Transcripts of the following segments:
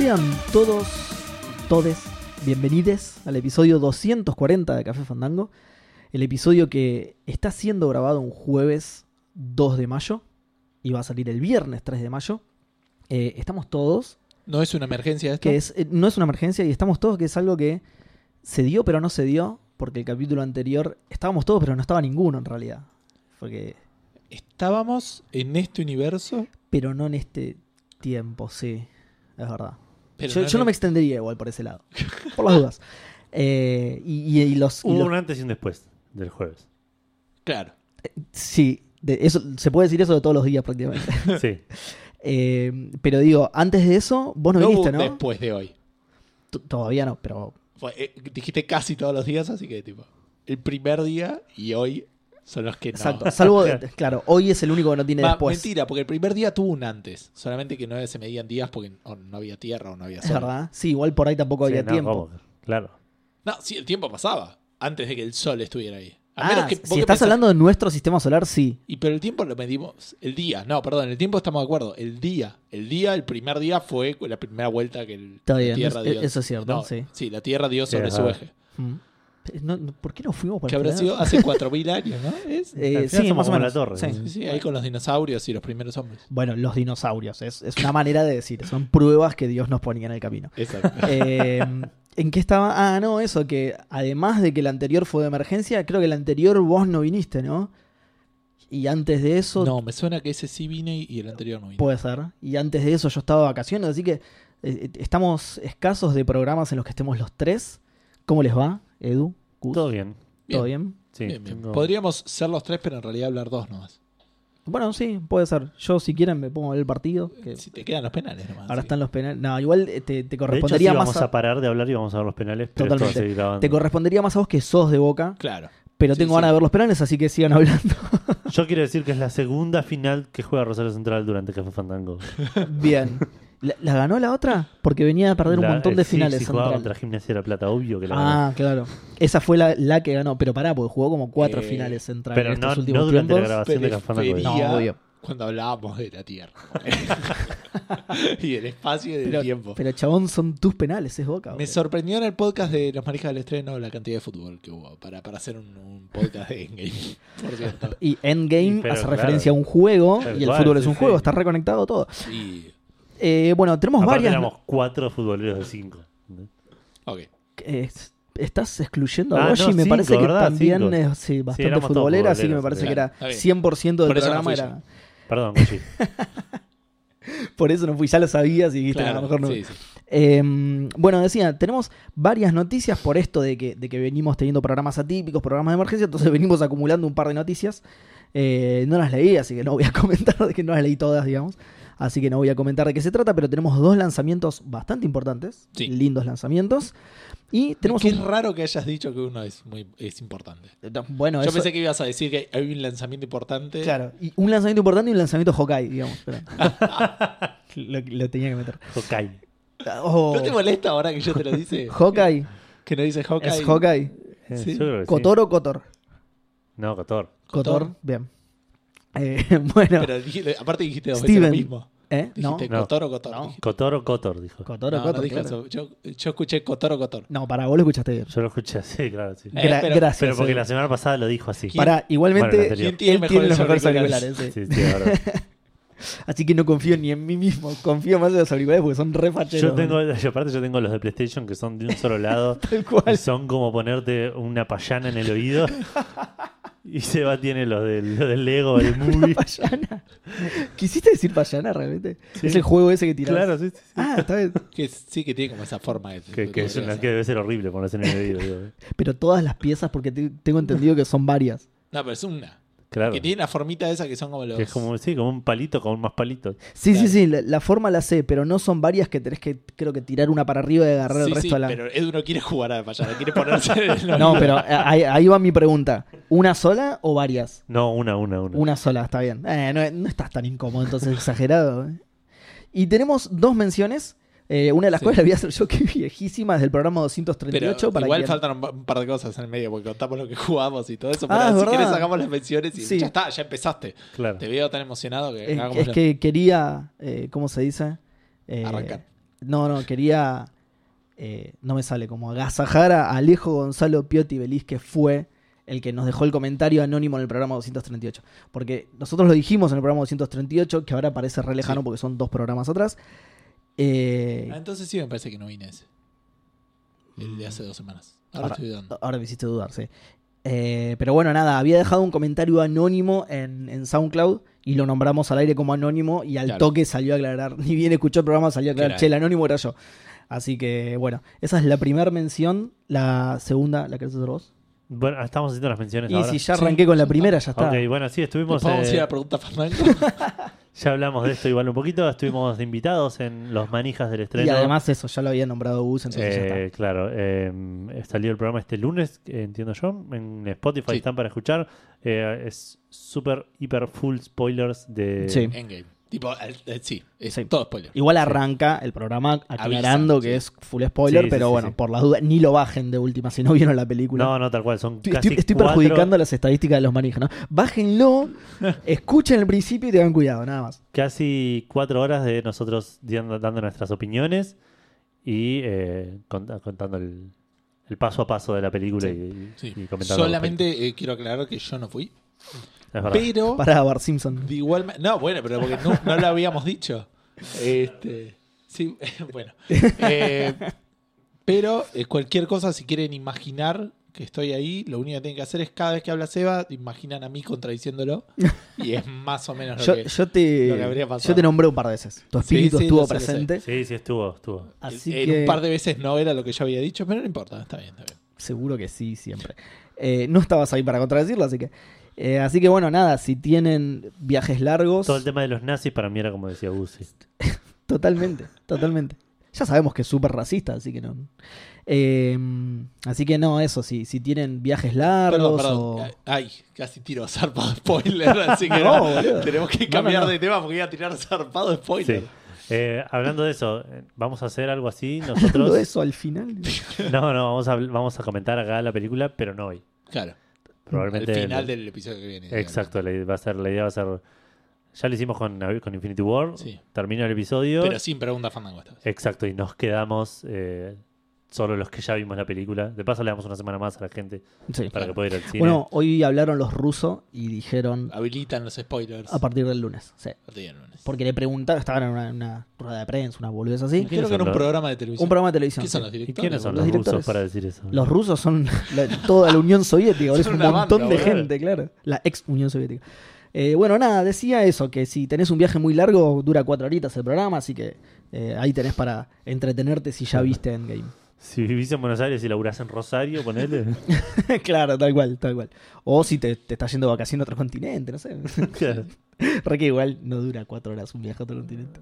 Sean todos, todes, bienvenidos al episodio 240 de Café Fandango. El episodio que está siendo grabado un jueves 2 de mayo y va a salir el viernes 3 de mayo. Eh, estamos todos, ¿No es una emergencia esto? que es, eh, no es una emergencia y estamos todos que es algo que se dio pero no se dio, porque el capítulo anterior estábamos todos pero no estaba ninguno en realidad. Porque, Estábamos en este universo, pero no en este tiempo, sí, es verdad. Pero yo, no yo no en me extendería igual por ese lado, por las dudas. Eh, y, y- y los, y Hubo los- un antes y un después del jueves. Claro. Sí, de eso, se puede decir eso de todos los días prácticamente. Sí. Eh, pero digo, antes de eso, vos no, viniste, ¿no? después de hoy. T- Todavía no, pero Fue- eh, dijiste casi todos los días, así que tipo, el primer día y hoy son los que no. exacto. Salvo, claro, hoy es el único que no tiene Va, después. mentira, porque el primer día tuvo un antes. Solamente que no se medían días porque o no había tierra o no había Es sol. verdad. Sí, igual por ahí tampoco Sí, había no, tiempo. ¿cómo? Claro. No, sí, el tiempo pasaba. Antes de que el sol estuviera ahí. A Ah, menos que, vos si estás pensás- hablando de nuestro sistema solar, sí. Y pero el tiempo lo medimos. El día. No, perdón, el tiempo estamos de acuerdo. El día. El día, el primer día fue la primera vuelta que el, Está la Tierra es- dio. eso es cierto, No, sí. la Tierra dio Sí, sobre es su eje. Mm. No, ¿Por qué no fuimos por Que habrá sido hace 4.000 años, ¿no? ¿Es? Eh, sí, somos más o menos. la torre, Sí. Sí, sí, ahí con los dinosaurios y los primeros hombres. Bueno, los dinosaurios. Es, es una manera de decir. Son pruebas que Dios nos ponía en el camino. Exacto. Eh, ¿En qué estaba? Ah, no, eso, que además de que el anterior fue de emergencia, creo que el anterior vos no viniste, ¿no? Y antes de eso, no, me suena que ese sí vine y- y el anterior no vine. puede ser. Y antes de eso yo estaba de vacaciones, así que eh, estamos escasos de programas en los que estemos los tres. ¿Cómo les va, Edu? Gus? Todo bien. ¿Todo bien? Sí, Bien, bien. tengo- Podríamos ser los tres, pero en realidad hablar dos nomás. Bueno, sí, puede ser. Yo, si quieren, me pongo a ver el partido. que Si te quedan los penales nomás. ahora sí. están los penales. No, igual eh, te, te De hecho, sí, correspondería vamos más a... a, parar de hablar y vamos a ver los penales, pero esto va a Totalmente. seguir grabando. te correspondería más a vos que sos de Boca, Claro. pero Sí, tengo sí. ganas de ver los penales, así que sigan hablando. Yo quiero decir que es la segunda final que juega Rosario Central durante Café Fandango. Bien. ¿La, la ganó la otra? Porque venía a perder un La- montón eh, de sí, finales. Si jugaba Central. contra Gimnasia de la Plata, obvio que la ganó. Ah, claro. Esa fue la, la que ganó, pero pará, porque jugó como cuatro Eh, finales central Pero en no, estos últimos no durante la tiempos. grabación de. Prefería- No, obvio. Cuando hablábamos de la Tierra. y del espacio y del Pero, tiempo. pero chabón, son tus penales, es Boca. Me sorprendió en el podcast de Los Marijas del Estreno la cantidad de fútbol que hubo para, para hacer un, un podcast de Endgame, por cierto. Y Endgame Pero hace claro. referencia a un juego y el cual, fútbol es sí, un sí. juego, está reconectado todo. Y, Eh, bueno, tenemos Aparte varias. éramos cuatro futboleros de cinco. ok. Eh, estás excluyendo Ah, a Boshi, no, me cinco, parece que ¿verdad? también Cinco. es sí, bastante futbolera, así que me parece que era Está bien. 100% del no programa. fui era, Perdón, Gucci. por eso no fui, ya lo sabías y dijiste, Claro, a lo mejor no. sí, sí. Eh, bueno, decía, tenemos varias noticias por esto de que, de que venimos teniendo programas atípicos, programas de emergencia, entonces venimos acumulando un par de noticias. Eh, no las leí, así que no voy a comentar, de que no las leí todas, digamos. Así que no voy a comentar de qué se trata, pero tenemos dos lanzamientos bastante importantes, Sí. lindos lanzamientos. Y tenemos Qué un... raro que hayas dicho que uno es muy es importante. Bueno, Yo eso- pensé que ibas a decir que hay un lanzamiento importante. Claro, y un lanzamiento importante y un lanzamiento Hawkeye, digamos. pero- lo, lo tenía que meter. Hokai. Oh, ¿No te molesta ahora que yo te lo dice? Hawkeye, que no dice Hawkeye. es Hawkeye. Eh, Sí. yo creo que sí. ¿Cotor o Cotor? No, Cotor. Cotor, Cotor. bien. Eh, bueno, Pero dije- aparte dijiste dos Steven. veces lo mismo. ¿eh? ¿No? Dijiste No. Cotor o Cotor. No. dijiste. Cotor o Cotor, dijo. Cotor o No, no Cotor, dije claro. eso. Yo, yo escuché Cotor o Cotor. No, para vos lo escuchaste bien. Yo lo escuché así, claro, sí. Eh, Gra- pero- gracias. Pero porque eh. la semana pasada lo dijo así. ¿Quién- Para, igualmente, Bueno, el anterior. ¿Quién tiene él tiene los mejores auriculares? auriculares. sí. Sí, sí, ahora. Así que no confío ni en mí mismo. Confío más en los auriculares porque son re facheros. Yo tengo, yo aparte yo tengo los de PlayStation que son de un solo lado Tal y cual. son como ponerte una payana en el oído. Y Seba tiene los del, los del Lego, el movie. Payana. ¿Quisiste decir payana realmente? Sí. Es el juego ese que tiras. Claro, sí, sí, sí. Ah, está bien. Que sí que tiene como esa forma. De, Que, es una, que debe ser horrible ponerse en el digo. Pero todas las piezas, porque te- tengo entendido que son varias. No, pero es una. Claro. Que tiene la formita esa que son como los. Que es como, sí, como un palito con más palitos. Sí, Claro. sí, sí, la, la forma la sé, pero no son varias que tenés que, creo que tirar una para arriba y agarrar Sí, el resto sí, a la. pero Edu no quiere jugar a la payada, quiere ponerse el No, pero eh, ahí, ahí va mi pregunta. ¿Una sola o varias? No, una, una, una. Una sola, está bien. Eh, no, no estás tan incómodo, entonces exagerado. eh. Y tenemos dos menciones. Eh, una de las Sí. cuales la voy a hacer yo, que es viejísima, desde el programa Pero 238. para igual quien- faltan un, par de cosas en el medio, porque contamos lo que jugamos y todo eso. Ah, Pero es si verdad. quieres sacamos las menciones y Sí. ya está, ya empezaste. Claro. Te veo tan emocionado que Es, que quería, eh, ¿cómo se dice? Eh, Arrancar. No, no, quería. eh, no me sale como agasajar a Alejo Gonzalo Piotti Belis, que fue el que nos dejó el comentario anónimo en el programa 238. Porque nosotros lo dijimos en el programa 238, que ahora parece re lejano Sí. porque son dos programas atrás. Eh, Ah, entonces sí me parece que no vine ese. El de hace dos semanas. Ahora, Ahora- estoy dudando. Ahora me hiciste dudar, sí. Eh, pero bueno, nada, había dejado un comentario anónimo en, en SoundCloud y lo nombramos al aire como anónimo y al Claro. toque salió a aclarar, ni bien escuchó el programa, salió a aclarar, che, el anónimo era yo. Así que bueno, esa es la primera mención, la segunda, ¿la querés hacer vos? Bueno, estamos haciendo las menciones Y ahora. si ya Sí. arranqué con la primera, ya está. Ok, bueno, sí, estuvimos. ¿Podemos eh, ir a la pregunta Fernando? ya hablamos de esto igual un poquito. Estuvimos invitados en los manijas del estreno. y además eso, ya lo había nombrado Gus, entonces ya Eh, está. claro, eh, salió el programa este lunes, eh, entiendo yo. En Spotify Sí. están para escuchar. Eh, es súper, hiper full spoilers de. Sí. Endgame. Tipo, el- el- sí, es Sí. todo spoiler. Igual arranca el programa aclarando Avisan, que sí. es full spoiler, Sí, sí, pero sí, bueno, sí. por las dudas, ni lo bajen de última si no vieron la película. No, no, tal cual. Son Estoy, casi estoy- estoy cuatro- perjudicando las estadísticas de los manijas, ¿no? Bájenlo, escuchen el principio y tengan cuidado, nada más. casi cuatro horas de nosotros dando, dando nuestras opiniones y eh, cont- contando el, el paso a paso de la película Sí, y, Sí. y comentando. Solamente eh, quiero aclarar que yo no fui. Es verdad. Pero, Para Bart Simpson. de igual No, bueno, pero porque no, no lo habíamos dicho. Este. Sí, bueno. Eh, pero eh, cualquier cosa, si quieren imaginar que estoy ahí, lo único que tienen que hacer es cada vez que habla Seba, imaginan a mí contradiciéndolo. Y es más o menos lo Yo, que. yo te, lo que habría pasado. yo te nombré un par de veces. Tu espíritu sí, estuvo presente. Sí, sí, estuvo, estuvo. Así en que un par de veces no era lo que yo había dicho, pero no importa, está bien, está bien. seguro que sí, siempre. Eh, no estabas ahí para contradecirlo, así que. Eh, así que bueno, nada, si tienen viajes largos. Todo el tema de los nazis para mí era como decía Guzzi. Totalmente, totalmente. Ya sabemos que es súper racista, así que no. Eh, así que no, eso, si, si tienen viajes Perdón, largos perdón. o. Ay, casi tiro zarpado spoiler, así que No, tenemos que No, no, cambiar no. de tema porque iba a tirar zarpado spoiler. Sí. Eh, hablando de eso, eh, vamos a hacer algo así nosotros. eso al final. No, no, vamos a, vamos a comentar acá la película, pero no hoy. Claro, Probablemente. al final del episodio que viene. Exacto, la, idea va a ser, la idea va a ser. Ya lo hicimos con, con Infinity War. Sí. Termina el episodio. Pero sin pregunta fandango esta vez. Exacto, y nos quedamos eh, solo los que ya vimos la película. De paso, le damos una semana más a la gente Sí. para que pueda ir al cine. Bueno, hoy hablaron los rusos y dijeron Habilitan los spoilers. a partir del lunes. Sí. A partir del lunes. Porque le preguntaron, estaban en una, una rueda de prensa, una boludez así. ¿Quiénes Creo que era un los- programa de televisión. Un programa de televisión. ¿Qué son los ¿Y directores? quiénes son los los, directores? rusos para decir eso? Los rusos son la- toda la Unión Soviética, es un montón banda, de gente, claro. La ex Unión Soviética. Eh, bueno, nada, decía eso, que si tenés un viaje muy largo, dura cuatro horitas el programa, así que eh, ahí tenés para entretenerte si ya viste Endgame. Si vivís en Buenos Aires y laburás en Rosario, ponele. claro, tal cual, tal cual. O si te, te estás yendo de vacaciones a otro continente, no sé. Claro. Re que igual no dura cuatro horas un viaje a otro continente.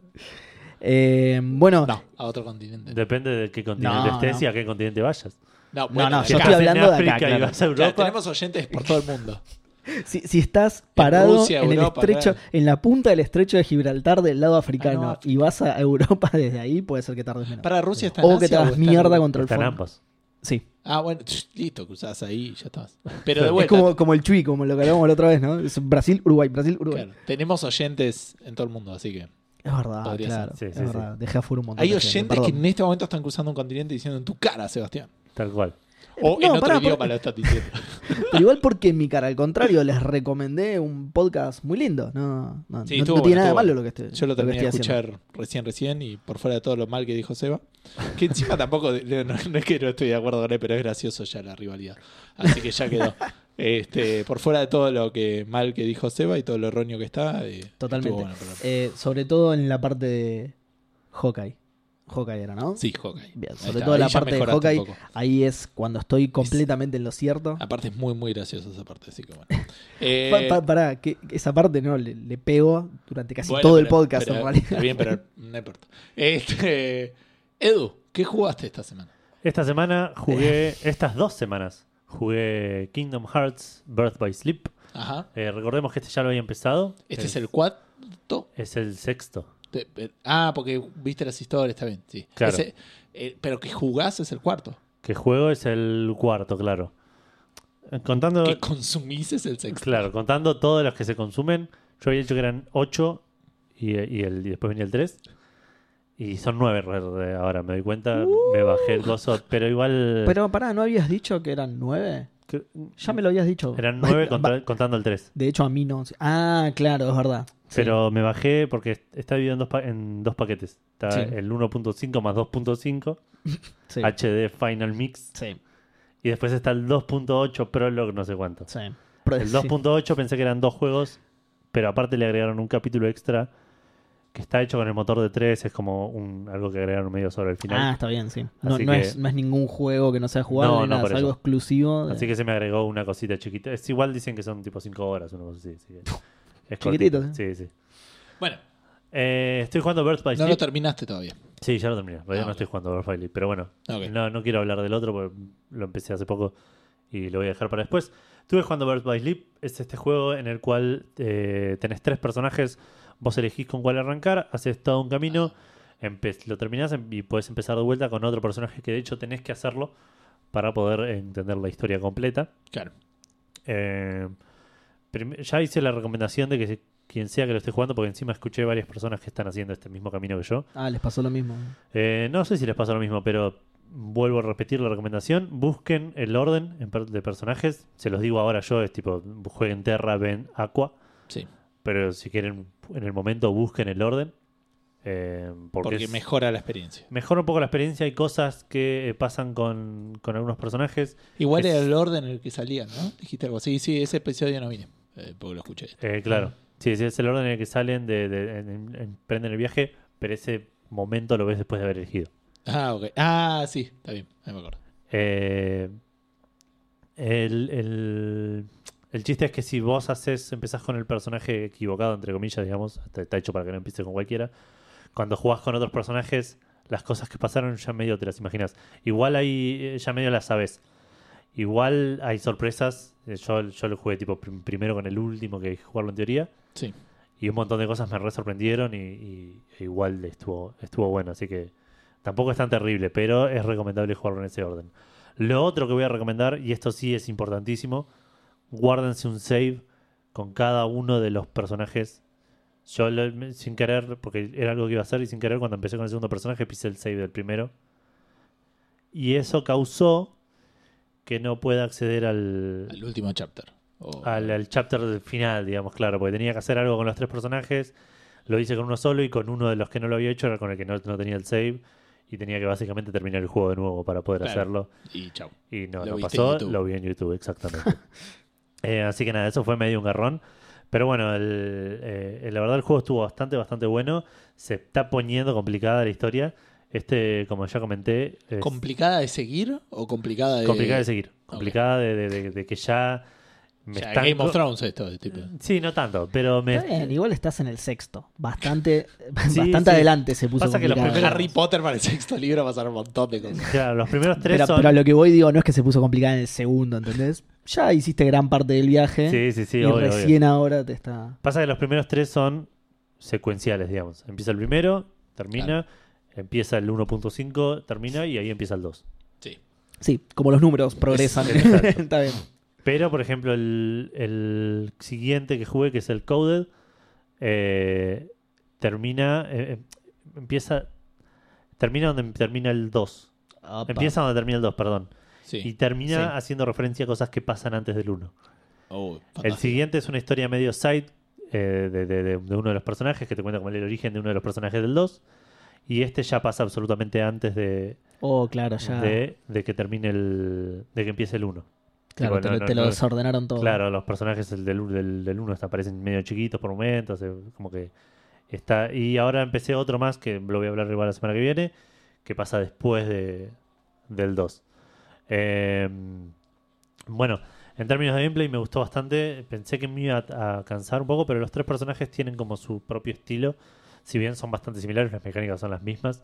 Eh, bueno, No, a otro continente. Depende de qué continente No, estés no. y a qué continente vayas. No, no, yo acá- estoy hablando de acá, África y claro. vas a Claro, Europa. tenemos oyentes por todo el mundo. Si, si estás parado Rusia, en Europa, el estrecho, claro. en la punta del estrecho de Gibraltar del lado africano Ah, no. y vas a Europa desde ahí, puede ser que tardes menos. Para Rusia está en O que te hagas en- mierda contra el Están fondo. ambos. Sí. Ah, bueno, listo, cruzás ahí y ya estás. Pero de Es como, como el Chui, como lo que hablamos la otra vez, ¿no? Es Brasil, Uruguay, Brasil, Uruguay. claro, tenemos oyentes en todo el mundo, así que. Es verdad, Podría claro. ser. Sí, es sí, verdad. Dejé afuera un montón Hay de gente, oyentes que en este momento están cruzando un continente diciendo en tu cara, Sebastián. Tal cual. O en No, otro pará, idioma porque- lo estás diciendo. Pero igual porque en mi cara, al contrario, les recomendé un podcast muy lindo. No, no, Sí, no- no tiene nada de malo bueno. lo que estoy Yo lo terminé de haciendo. escuchar recién, recién y por fuera de todo lo mal que dijo Seba. Que encima tampoco, no, no es que no estoy de acuerdo con él, pero es gracioso ya la rivalidad. Así que ya quedó. Este, por fuera de todo lo que mal que dijo Seba y todo lo erróneo que está. eh, Totalmente. bueno. Eh, sobre todo en la parte de Hawkeye. Hawkeye era, ¿no? Sí, Hawkeye. Bien, sobre todo ahí la parte de Hawkeye, ahí es cuando estoy completamente en lo cierto. Aparte es muy, muy gracioso esa parte, así que bueno. Eh, Pa- pa- pará, que esa parte no, le, le pego durante casi bueno, todo el podcast pero- en realidad. Está bien, pero no importa. Este, Edu, ¿qué jugaste esta semana? Esta semana jugué, estas dos semanas, jugué Kingdom Hearts Birth by Sleep. Ajá. Eh, recordemos que este ya lo había empezado. ¿Este es el cuarto? Es el sexto. Eh, ah, porque viste las historias, está bien, sí. Claro. Ese- eh, pero que jugás es el cuarto. Que juego es el cuarto, claro. Eh, Contando, Que consumís es el sexto. claro, contando todos los que se consumen, yo había dicho que eran ocho y, y el, y después venía el 3. Y son nueve ahora, me doy cuenta. Me bajé el gozo, pero igual. Pero pará, ¿no habías dicho que eran nueve? que- Ya me lo habías dicho. eran nueve contando el 3. De hecho, a mí no. Ah, claro, es verdad. Sí. Pero me bajé porque está dividido en dos, pa- en dos paquetes. Está Sí. el 1.5 más 2.5, Sí. HD Final Mix. Y después está el 2.8 Prologue, no sé cuánto. El sí. 2.8 pensé que eran dos juegos, pero aparte le agregaron un capítulo extra que está hecho con el motor de 3. Es como un, algo que agregaron medio sobre el Ah, final. está bien, sí. No, no que- es, no es ningún juego que no sea No, no, nada, es algo eso. exclusivo. de- Así que se me agregó una cosita chiquita. Es igual dicen que son tipo 5 horas, una cosa así. es Chiquitito, cortito. Sí, sí. Bueno, Eh, estoy jugando Birds by no Sleep. lo terminaste todavía. Sí, ya lo terminé. Todavía Ah, no ok. estoy jugando Birds by Sleep. Pero bueno, Ok. no, no quiero hablar del otro porque lo empecé hace poco y lo voy a dejar para después. Estuve jugando Birds by Sleep. Es este juego en el cual eh, tenés tres personajes. Vos elegís con cuál arrancar, haces todo un camino, empe- lo terminás em- y puedes empezar de vuelta con otro personaje que de hecho tenés que hacerlo para poder entender la historia completa. Claro. Eh, ya hice la recomendación de que se- quien sea que lo esté jugando, porque encima escuché varias personas que están haciendo este mismo camino que yo. Ah, les pasó lo mismo. Eh, no sé si les pasa lo mismo, pero vuelvo a repetir la recomendación. Busquen el orden de personajes. Se los digo ahora yo, es tipo, jueguen Terra, ven Aqua. Sí. Pero si quieren, en el momento busquen el orden. eh, porque Porque es- mejora la experiencia. mejora un poco la experiencia. Hay cosas que eh, pasan con, con algunos personajes. Igual Es- era el orden en el que salían, ¿no? Dijiste algo así. Sí, ese episodio no vine. Eh, porque lo escuché. Eh, claro. Sí, sí, es el orden en el que salen, de, de- en- en- emprenden el viaje, pero ese momento lo ves después de haber elegido. Ah, ok. Ah, sí, está bien. Ahí me acuerdo. Eh, el, el- el chiste es que si vos haces, empezás con el personaje equivocado, entre comillas, digamos, está, está hecho para que no empieces con cualquiera. Cuando jugás con otros personajes, las cosas que pasaron ya medio te las imaginas. Igual hay, eh, ya medio las sabes. Igual hay sorpresas. Eh, Yo, yo lo jugué tipo prim- primero con el último que jugarlo en teoría. Sí. Y un montón de cosas me re sorprendieron y, y- e igual estuvo, estuvo bueno. Así que tampoco es tan terrible, pero es recomendable jugarlo en ese orden. Lo otro que voy a recomendar, y esto sí es importantísimo, guárdense un save con cada uno de los personajes. Yo lo- sin querer, porque era algo que iba a hacer, y sin querer cuando empecé con el segundo personaje pisé el save del primero. Y eso causó que no pueda acceder al, último chapter. Al, al chapter final, digamos, claro, porque tenía que hacer algo con los tres personajes. Lo hice con uno solo y con uno de los que no lo había hecho era con el que no, no tenía el save. Y tenía que básicamente terminar el juego de nuevo para poder Claro. hacerlo. Y chau. Y no, Lo no pasó, lo vi en YouTube, exactamente. Eh, así que nada, eso fue medio un garrón. Pero bueno, el- eh, la verdad el juego estuvo bastante, bastante bueno. Se está poniendo complicada la historia. Este, como ya comenté, es ¿Complicada de seguir o complicada de.? complicada de seguir. Complicada de, de- de- de que ya me O sea, Game of Thrones esto. de tipo. Sí, no tanto, pero me, Está bien, igual estás en el sexto. Bastante, Sí, bastante sí. adelante se puso Pasa que los primeros- Harry Potter para el sexto libro pasaron un montón de cosas. Claro, los primeros tres Pero, son. pero a lo que voy digo, no es que se puso complicada en el segundo, ¿entendés? Ya hiciste gran parte del viaje Sí, sí, sí, y obvio, recién ahora te está... Pasa que los primeros tres son secuenciales, digamos. Empieza el primero, termina, empieza el 1.5, termina y ahí empieza el 2. Sí. Sí, como los números progresan. Está bien. Pero, por ejemplo, el, el siguiente que jugué, que es el Coded, eh, termina. eh, eh, empieza. Termina donde termina el 2. Opa. Empieza donde termina el 2, perdón. Sí. Y termina Sí. haciendo referencia a cosas que pasan antes del 1. Oh, El siguiente es una historia medio side eh, de, de- de- de uno de los personajes que te cuenta como el origen de uno de los personajes del 2. Y este ya pasa absolutamente antes de, Oh, claro, ya. de, de que termine el. de que empiece el 1. claro, te, no, lo- no, te lo no- desordenaron todo. Claro, los personajes el del 1 del, del uno hasta parecen medio chiquitos por momentos. eh, como que está. Y ahora empecé otro más que lo voy a hablar igual la semana que viene. Que pasa después de, del 2. Eh, bueno, en términos de gameplay me gustó bastante. Pensé que me iba a, a cansar un poco, pero los tres personajes tienen como su propio estilo. Si bien son bastante similares, las mecánicas son las mismas.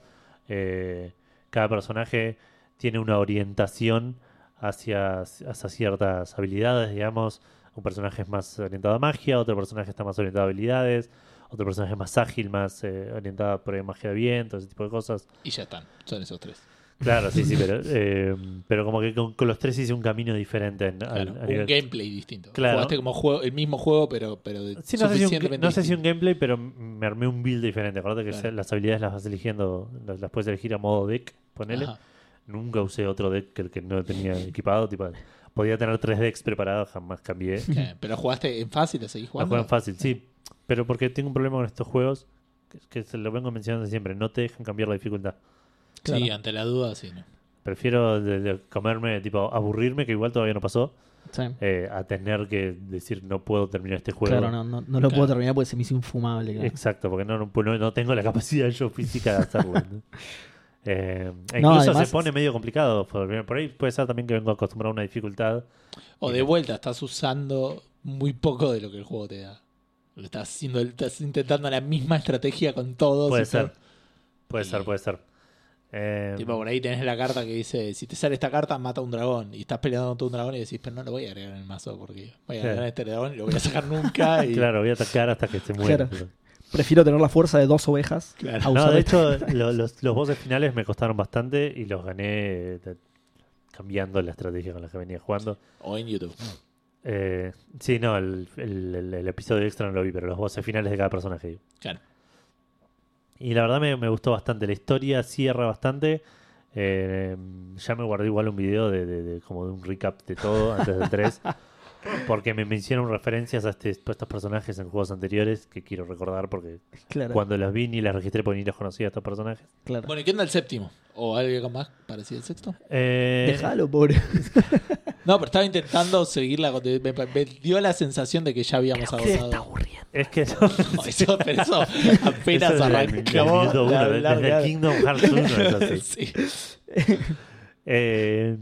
Eh, cada personaje tiene una orientación hacia, hacia ciertas habilidades, digamos. Un personaje es más orientado a magia, otro personaje está más orientado a habilidades, otro personaje es más ágil, más eh, orientado a magia de viento, ese tipo de cosas. Y ya están. Son esos tres. Claro, sí, sí, pero, eh, pero como que con, con los tres hice un camino diferente. en- al- Claro, a un nivel- gameplay distinto. Claro. Jugaste como juego, el mismo juego, pero, pero de- Sí, no sé, si un, no sé si un gameplay, pero me armé un build diferente. Acordate que Claro. las habilidades las vas eligiendo, las, las puedes elegir a modo deck, ponele. Ajá. Nunca usé otro deck que el que no tenía equipado. Tipo, podía tener tres decks preparados, jamás cambié. Pero jugaste en fácil, ¿lo seguís jugando? juegan fácil, sí. Pero porque tengo un problema con estos juegos, que, que se lo vengo mencionando siempre, no te dejan cambiar la dificultad. Sí, ante la duda, sí. ¿no? Prefiero de- de comerme, tipo, aburrirme, que igual todavía no pasó, Sí. eh, a tener que decir no puedo terminar este juego. Claro, no, no, no lo Claro. puedo terminar porque se me hizo infumable. claro. Exacto, porque no, no, no- tengo la capacidad yo física de hacerlo. Eh, e No, incluso además- se pone medio complicado. Por, ahí puede ser también que vengo acostumbrado a una dificultad. O de vuelta, estás usando muy poco de lo que el juego te da. Estás haciendo, estás intentando la misma estrategia con todos. Puede ser. Puede Y- ser, puede ser. Eh, Tipo, por ahí tenés la carta que dice, si te sale esta carta, mata a un dragón. Y estás peleando contra un dragón y decís, pero no lo voy a agregar en el mazo porque voy a agregar a este dragón y lo voy a sacar nunca. Y... claro, voy a atacar hasta que se muera. Claro. Prefiero tener la fuerza de dos ovejas Claro. a No, de hecho, lo- los, los bosses finales me costaron bastante y los gané eh, de- cambiando la estrategia con la que venía jugando. O en YouTube. Eh, sí, no, el, el- el- el episodio extra no lo vi, pero los bosses finales de cada personaje. Claro. Y la verdad me, gustó bastante. La historia cierra bastante. Eh, ya me guardé igual un video de, de- de- como de un recap de todo antes del 3. Porque me, me hicieron referencias a, este- a estos personajes en juegos anteriores que quiero recordar porque Claro, cuando los vi ni las registré porque ni los conocía a estos personajes. claro. Bueno, ¿y qué onda el séptimo? ¿O algo más parecido al sexto? Eh, Déjalo, pobre. No, pero estaba intentando seguir la... Me, me dio la sensación de que ya habíamos Creo que está aburriendo. es que no, No, eso, pero eso apenas Eso desde Kingdom Hearts 1 es así. Sí. Eh,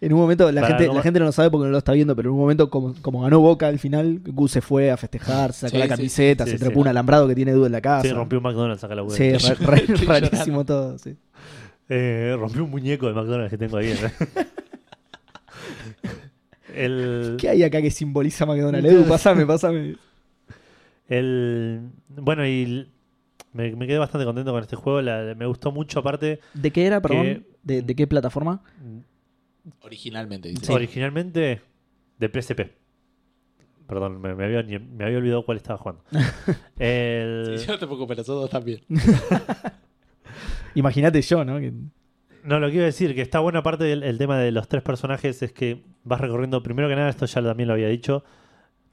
En un momento, la Para, gente, ¿cómo? la gente no lo sabe porque no lo está viendo, pero en un momento, como, como ganó Boca al final, Gus se fue a festejar, se sacó Sí, la sí, camiseta, sí, se sí. trepó un alambrado que tiene Duda en la casa. sí, rompió un McDonald's acá la web. Sí, ra- ra- Estoy rarísimo todo. Sí. Eh, rompí un muñeco de McDonald's que tengo ahí. el, ¿Qué hay acá que simboliza McDonald's? Edu, pásame, pásame. el, bueno, y l- me, me quedé bastante contento con este juego. la- me gustó mucho, aparte, ¿De qué era, perdón? Que- ¿De, de qué plataforma? Originalmente, dice. originalmente de PSP. Perdón, me, me había, me había olvidado cuál estaba jugando. El- Sí, no te preocupes, nosotros también. Imagínate yo, ¿no? Que- No, lo que iba a decir, que está buena parte del el tema de los tres personajes es que vas recorriendo, primero que nada, esto ya también lo había dicho,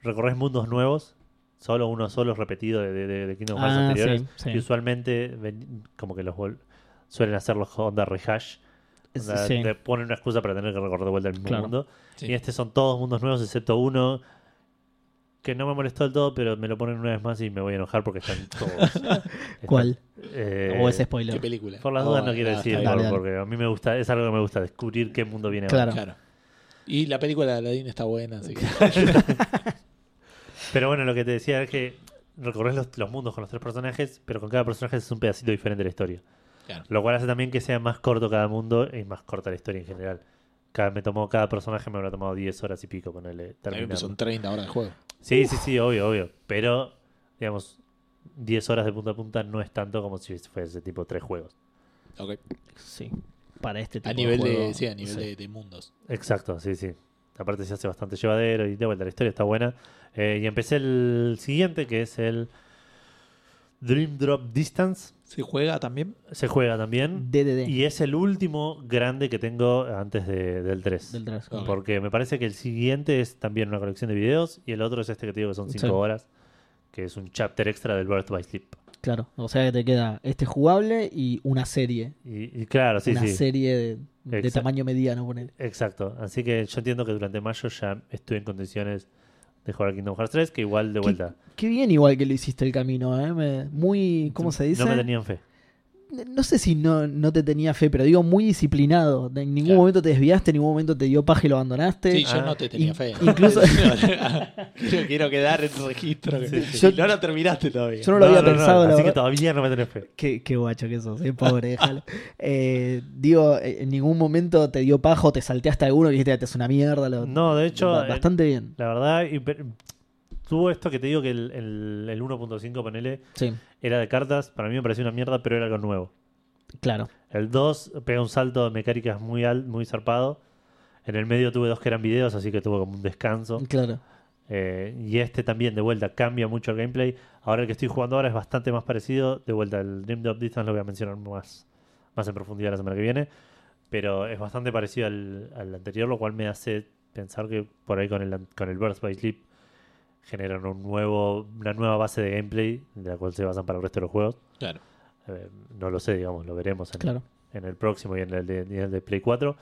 recorres mundos nuevos, solo uno solo repetido de, de, de Kingdom Hearts Ah, anteriores, sí, sí. que usualmente ven- como que los suelen hacerlos onda rehash, Sí. te ponen una excusa para tener que recorrer de vuelta el mismo Claro. mundo. Sí. Y estos son todos mundos nuevos, excepto uno que no me molestó del todo, pero me lo ponen una vez más y me voy a enojar porque están todos. Están- ¿Cuál? eh, ¿O es ¿Qué spoiler? película? por las Oh, dudas no quiero decir. Dale, dale. porque a mí me gusta, es algo que me gusta, descubrir qué mundo viene ahora. Claro. Claro. Y la película de Aladdin está buena, así que... Pero bueno, lo que te decía es que recorres los, los mundos con los tres personajes, pero con cada personaje es un pedacito diferente de la historia. Claro. Lo cual hace también que sea más corto cada mundo y más corta la historia en general. Cada, me tomó, cada personaje me habrá tomado 10 horas y pico ponerle A mí me terminar. son 30 horas de juego. Sí, sí, sí, obvio, obvio. Pero, digamos, 10 horas de punta a punta no es tanto como si fuese tipo tres juegos. Ok. Sí. Para este tipo A nivel de, de, juego, sí, a nivel sí. de, de mundos. Exacto, sí, sí. Aparte se hace bastante llevadero y de vuelta la historia está buena. Eh, y empecé el siguiente, que es el Dream Drop Distance. ¿Se juega también? Se juega también. DDD. Y es el último grande que tengo antes de- del 3. Del 3. Ok. Porque me parece que el siguiente es también una colección de videos y el otro es este que te digo que son 5 Sí. horas, que es un chapter extra del Birth by Sleep. Claro. O sea que te queda este jugable y una serie. Y, y claro, sí, una sí. serie de, de Exacto. tamaño mediano, poner. Exacto. Así que yo entiendo que durante mayo ya estoy en condiciones de jugar a Kingdom Hearts 3, que igual de ¿Qué- vuelta. Qué bien igual que lo hiciste el camino, ¿eh? Me- muy, ¿cómo se dice? No me tenían fe. No sé si no, no te tenía fe, pero digo muy disciplinado. En ningún Claro. momento te desviaste, en ningún momento te dio paja y lo abandonaste. Sí, yo Ah, no te tenía in- fe. incluso- quiero, quiero quedar en registro. Sí, sí. Yo, no lo terminaste todavía. Yo no lo había pensado, la Así que todavía no me tenés fe. Qué, qué guacho que sos, eh, pobre, déjalo. Eh, digo, eh, en ningún momento te dio paja o te salteaste alguno y dijiste, "Este es una mierda. lo- No, de hecho, ba- eh, bastante bien. La verdad, tuvo esto que te digo que el, el, el 1.5, ponele, Sí, era de cartas. Para mí me pareció una mierda, pero era algo nuevo. Claro. El 2 pega un salto de mecánicas muy alto, muy zarpado. En el medio tuve dos que eran videos, así que tuve como un descanso. Claro. Eh, y este también, de vuelta, cambia mucho el gameplay. Ahora el que estoy jugando ahora es bastante más parecido. De vuelta, el Dream Drop Distance lo voy a mencionar más, más en profundidad la semana que viene. Pero es bastante parecido al, al anterior, lo cual me hace pensar que por ahí con el, con el Birth by Sleep generan un nuevo, una nueva base de gameplay de la cual se basan para el resto de los juegos. Claro. Eh, no lo sé, digamos, lo veremos en, Claro. en el próximo y en el de, y en el de Play 4.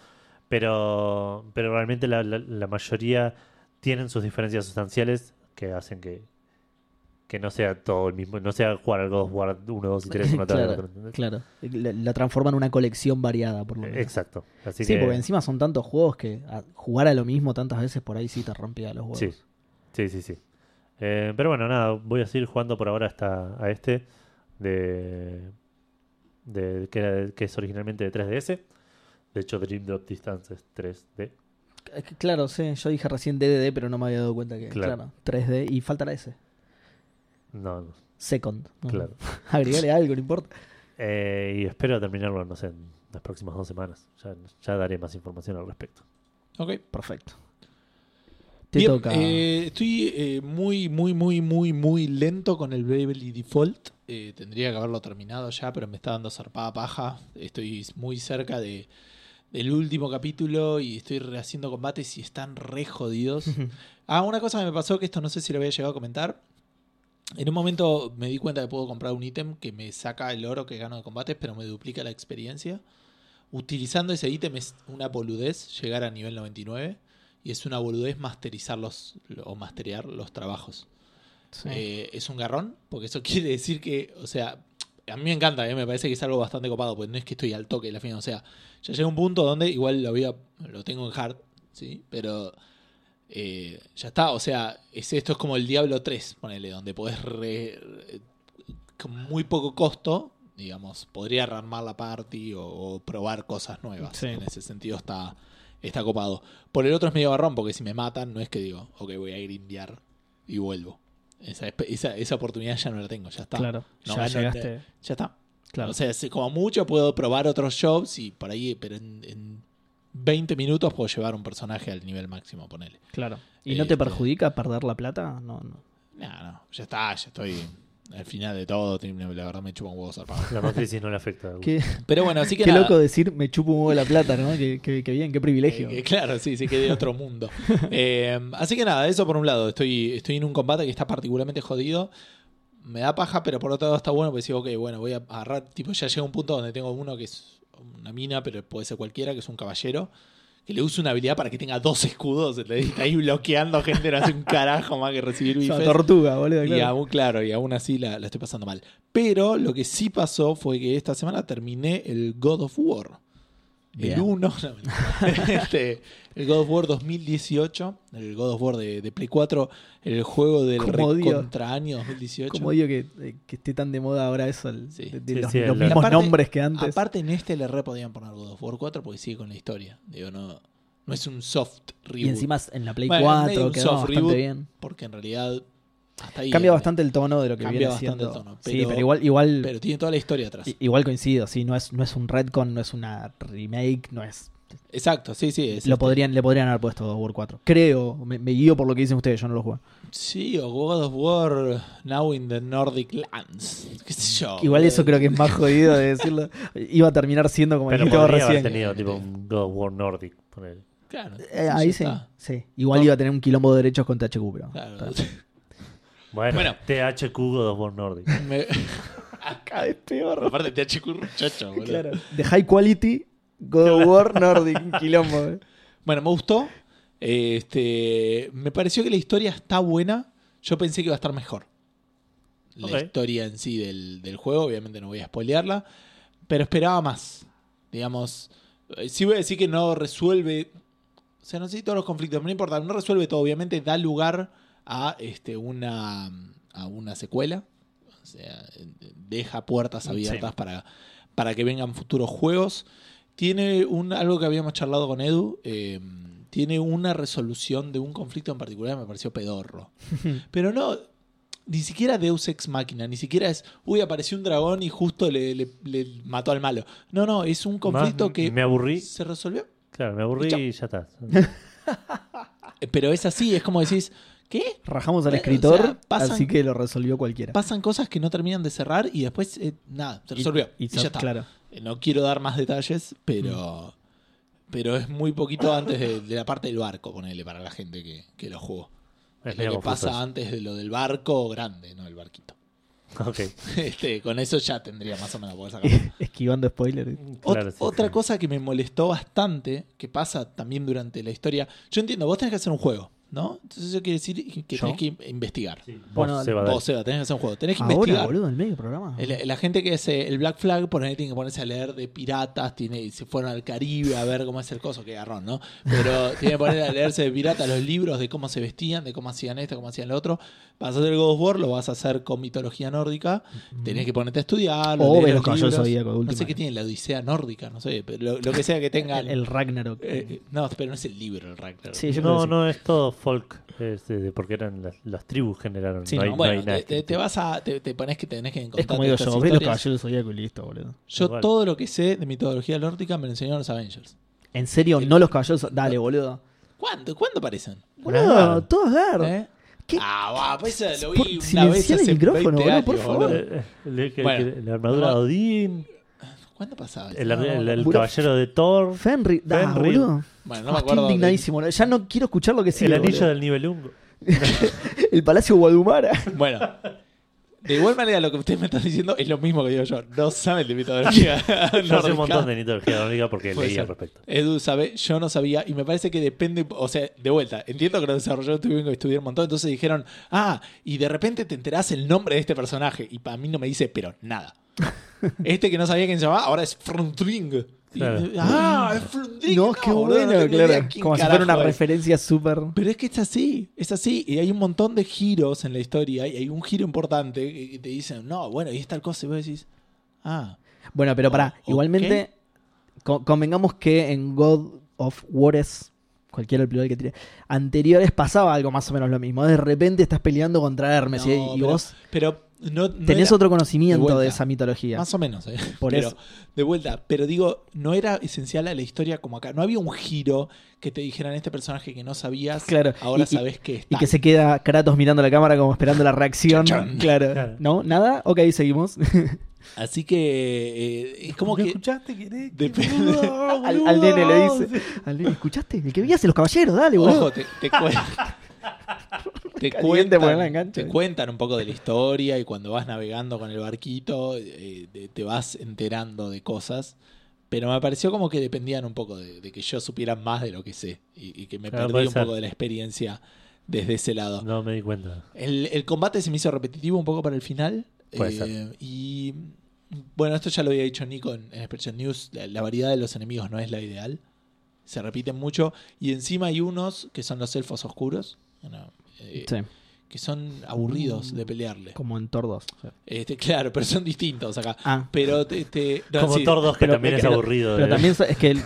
Pero, pero realmente la, la- la mayoría tienen sus diferencias sustanciales que hacen que, que no sea todo el mismo, no sea jugar al God of War 1, 2 y 3 uno tras el claro, otro. ¿entendés? claro. La, la transforman en una colección variada, por lo menos. Exacto. Así Sí, que, porque encima son tantos juegos que a- jugar a lo mismo tantas veces por ahí sí te rompía los huevos. Sí, sí, sí. sí. Eh, pero bueno, nada, voy a seguir jugando por ahora hasta a este de, de que, era- que es originalmente de 3DS. De hecho, Dream Drop Distance es 3D. Es que, Claro, sí, yo dije recién DDD, pero no me había dado cuenta que, Claro. claro, 3D y falta la S. No, no, Second. ¿no? claro. Agregale algo, no importa. Eh, y espero terminarlo, no sé, en las próximas dos semanas. Ya, ya daré más información al respecto. Ok. Perfecto. Te Bien, toca. eh, estoy eh, muy, muy, muy, muy, muy lento con el Bravely Default. Eh, tendría que haberlo terminado ya, pero me está dando zarpada paja. Estoy muy cerca de, del último capítulo y estoy rehaciendo combates y están re jodidos. Ah, una cosa que me pasó que esto no sé si lo había llegado a comentar. En un momento me di cuenta que puedo comprar un ítem que me saca el oro que gano de combates, pero me duplica la experiencia. Utilizando ese ítem es una boludez llegar a nivel 99 y es una boludez masterizar los, o masterear los trabajos. Sí. Eh, es un garrón, porque eso quiere decir que, o sea, a mí me encanta, eh, me parece que es algo bastante copado, porque no es que estoy al toque de la fin, o sea, ya llega un punto donde igual lo, voy a- lo tengo en hard, ¿sí? Pero eh, ya está, o sea, es, esto es como el Diablo 3, ponele, donde podés re- re- con muy poco costo, digamos, podría rearmar la party o, o probar cosas nuevas. Sí. En ese sentido está, está copado. Por el otro es medio barrón, porque si me matan, no es que digo, ok, voy a grindear y vuelvo. Esa, esa, esa oportunidad ya no la tengo, ya está. claro, No ya llegaste. Ya está. Claro. O sea, como mucho puedo probar otros jobs y por ahí, pero en, en 20 minutos puedo llevar un personaje al nivel máximo, ponele. claro. ¿Y no te Este- perjudica perder la plata? No, no. No, no, ya está, ya estoy al final de todo. La verdad me chupa un huevo zarpado. La matriz no le afecta. Qué, Pero bueno, así que qué nada. loco decir me chupo un huevo la plata, ¿no? Qué, qué- qué bien, qué privilegio. Eh, que claro, sí, sí que de otro mundo. Eh, así que nada, eso por un lado. Estoy, estoy en un combate que está particularmente jodido. Me da paja, pero por otro lado está bueno porque digo, ok, bueno, voy a agarrar. Tipo, ya llega un punto donde tengo uno que es una mina, pero puede ser cualquiera, que es un caballero. Que le usa una habilidad para que tenga dos escudos. Le está ahí bloqueando gente, no hace un carajo más que recibir Es una bifes. tortuga, boludo. Y aún, claro, y aún así la, la estoy pasando mal. Pero lo que sí pasó fue que esta semana terminé el God of War. Bien. El 1, no, mentira. Este, el God of War 2018, el God of War de, de Play 4, el juego del Como odio. contra año 2018. Como digo que, eh, que esté tan de moda ahora eso, el- Sí. de, de Sí, los, sí, los el- mismos Aparte- nombres que antes. Aparte en este le re podían poner God of War 4 porque sigue con la historia. Digo, no, no es un soft reboot. y encima en la Play Bueno, medio 4 un quedó soft bastante reboot, bien. Porque en realidad hasta ahí Cambia eh, bastante el tono de lo que cambia viene bastante siendo. el tono, sí, pero- pero igual, igual, Pero tiene toda la historia atrás. igual coincido. Sí, no es, no es un retcon, no es una remake, no es. Exacto, sí, sí. es Lo este- podrían, le podrían haber puesto God of War 4. Creo, me, me guío por lo que dicen ustedes, yo no lo juego. Sí, o God of War Now in the Nordic Lands. ¿Qué sé yo? Igual eso creo que es más jodido de decirlo. Iba a terminar siendo como Pero vos podría haber recién. tenido tipo un God of War Nordic. ponele. Claro. Eh, ahí sí, sí. Igual No. iba a tener un quilombo de derechos con THQ, pero. Claro. pero- Bueno, Bueno. THQ God of War Nordic. Me- Acá es peor. Aparte te HQ chocho, boludo. Claro. De high quality, God of War Nordic, un quilombo. eh. Bueno, me gustó. Este, me pareció que la historia está buena. Yo pensé que iba a estar mejor. La Ok. historia en sí del, del juego, obviamente no voy a spoilearla. Pero esperaba más. Digamos, eh, sí voy a decir que no resuelve. O sea, no sé si todos los conflictos, pero no importa, no resuelve todo. Obviamente da lugar a este, una, a una secuela. O sea, deja puertas abiertas para, para que vengan futuros juegos. Tiene un, algo que habíamos charlado con Edu. eh, tiene una resolución de un conflicto en particular que me pareció pedorro. Pero no. ni siquiera Deus Ex Máquina, ni siquiera es, uy, apareció un dragón y justo le, le- le mató al malo. No, no, es un conflicto Más que Me aburrí. se resolvió. Claro, me aburrí y ya está. Eh, Pero es así, es como decís, ¿qué? Rajamos al Bueno, escritor, o sea, pasan- así que lo resolvió cualquiera. Pasan cosas que no terminan de cerrar y después, eh, nada, se resolvió. Y, Y, ya está. Claro. Eh, No quiero dar más detalles, pero, pero es muy poquito antes de, de la parte del barco, ponele, para la gente que, que lo jugó. Es lo que pasa antes de lo del barco grande, no el barquito. eso. Ok. Este, con eso ya tendría más o menos poder sacar. Esquivando spoilers. Ot- Claro, sí, otra sí. cosa que me molestó bastante, que pasa también durante la historia. Yo entiendo, vos tenés que hacer un juego, ¿no? Entonces eso quiere decir que ¿Yo? tenés que investigar. Vos, Bueno, Seba. Vos, Seba, tenés que hacer un juego. Tenés que Ahora, investigar. boludo, en el medio del programa. El- La gente que es eh, el Black Flag, por ahí tiene que ponerse a leer de piratas, tiene, y se fueron al Caribe a ver cómo es el coso, que garrón, ¿no? Pero tiene que poner a leerse de piratas los libros de cómo se vestían, de cómo hacían esto, cómo hacían lo otro. Vas a hacer el God of War, lo vas a hacer con mitología nórdica, tenés que ponerte a estudiar. O leer ver los caballeros libros. zodíacos, No última. sé qué tiene la Odisea nórdica, no sé, pero lo, lo que sea que tenga. el, el Ragnarok. eh, eh, no, pero no es el libro el Ragnarok. Sí, yo creo No, sí. no es todo folk, es, eh, porque eran las, las tribus generaron. Sí, no, hay, no, no hay Bueno, nada te, te- te vas a. Te, te pones que tenés que encontrar. Es como digo yo, los caballeros zodíacos y listo, boludo. Yo Igual. todo lo que sé de mitología nórdica me lo enseñaron los Avengers. En serio, no los caballeros. Dale, boludo. ¿Cuándo? ¿Cuándo aparecen? Boludo, todos ver. ¿Eh? ¿Qué? Ah, va, pues eso lo vi una silenciar vez el hace micrófono, 20 boludo, por años, favor. boludo. Eh, eh, le- que- Bueno. la armadura de No. Odín, ¿Cuándo pasaba eso? el, No, no, el- no. caballero de Thor, Fenrir, da, Fenrir. boludo. Bueno, no me acuerdo. indignadísimo. Ya no quiero escuchar lo que sigue. el anillo boludo. del Nibelungo. El Palacio Guadumara. Bueno. De igual manera, lo que ustedes me están diciendo es lo mismo que digo yo. No saben de mitología. Yo sé un montón de mitología nórdica porque Puede leí ser. al respecto. Edu sabe, yo no sabía, y me parece que depende, o sea, de vuelta, entiendo que los desarrolladores tuvieron que estudiar un montón, entonces dijeron, ah, y de repente te enterás el nombre de este personaje, y para mí no me dice, pero nada. Este que no sabía quién se llamaba, ahora es Frontring. Y- Claro. ah, es Frontring. No, qué no bueno, claro. Como si fuera una es. referencia súper. Pero es que es así, es así. Y hay un montón de giros en la historia. Y hay un giro importante que te dicen, no, bueno, y es tal cosa. Y vos decís, ah, Bueno, pero pará, Ok. igualmente, co- convengamos que en God of Wars, cualquiera el plural que tire, anteriores pasaba algo más o menos lo mismo. De repente estás peleando contra Hermes y- No, y, pero- vos pero no, no tenés era- otro conocimiento de esa mitología. Más o menos, ¿eh? Por pero, eso. De vuelta, pero digo, no era esencial a la historia como acá. No había un giro que te dijeran este personaje que no sabías, Claro, ahora y- sabes que es Y tal". que se queda Kratos mirando la cámara como esperando la reacción. Claro. Claro. ¿No? ¿Nada? Ok, seguimos. Así que eh, es como ¿No que... escuchaste? Depende- al, al nene le dice. Al nene, ¿escuchaste? El que veías en los caballeros, dale, boludo. Ojo, te, te cuentan, enganche. te cuentan un poco de la historia y cuando vas navegando con el barquito eh, te, vas enterando de cosas. Pero me pareció como que dependían un poco de, de que yo supiera más de lo que sé y, y que me Claro, perdí un ser. poco de la experiencia desde ese lado. No me di cuenta. El, el combate se me hizo repetitivo un poco para el final. Puede eh, ser. Y bueno, esto ya lo había dicho Nico en, en Expression News. La, la variedad de los enemigos no es la ideal. Se repiten mucho. Y encima hay unos que son los elfos oscuros. bueno, eh, Sí, Que son aburridos de pelearle. como en 2. Este, claro, pero son distintos acá. Ah, Pero te, te- no, Como sí. 2, que pero- también es pero- aburrido. pero de- también es que el-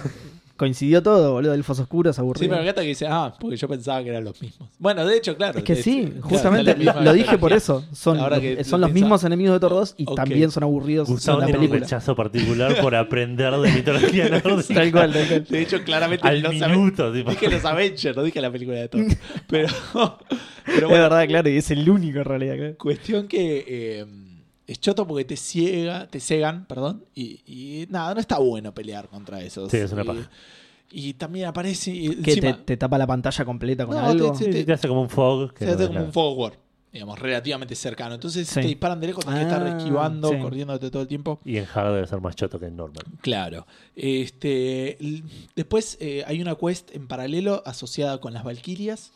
coincidió todo, boludo. Elfos oscuros, Sí, aburrido. pero me encanta que dice, ah, porque yo pensaba que eran los mismos. Bueno, de hecho, claro. Es que de- sí, justamente lo, lo dije por eso. Son, Ahora los- que son lo los mismos enemigos de Thor 2 y también son aburridos Gustavo tiene un película. rechazo particular por aprender de mitología nórdica. Tal cual, tal cual. De hecho, claramente Al no sabe- minuto, tipo. Dije los Avengers, no dije la película de Thor. Pero, pero es verdad, claro, y es el único en realidad. claro. cuestión que eh, es choto porque te ciega, te cegan, perdón, y, y nada, no está bueno pelear contra esos. Sí, es una Y- paja. Y, también aparece y Que te, encima, te tapa la pantalla completa con No, algo. te- hace como un fog. que se hace como un war, digamos, relativamente cercano. Entonces Sí. te disparan de lejos, que Ah, estar esquivando, sí. corriéndote todo el tiempo. Y en hard debe ser más choto que en normal. Claro. Este, después eh, hay una quest en paralelo asociada con las Valquirias.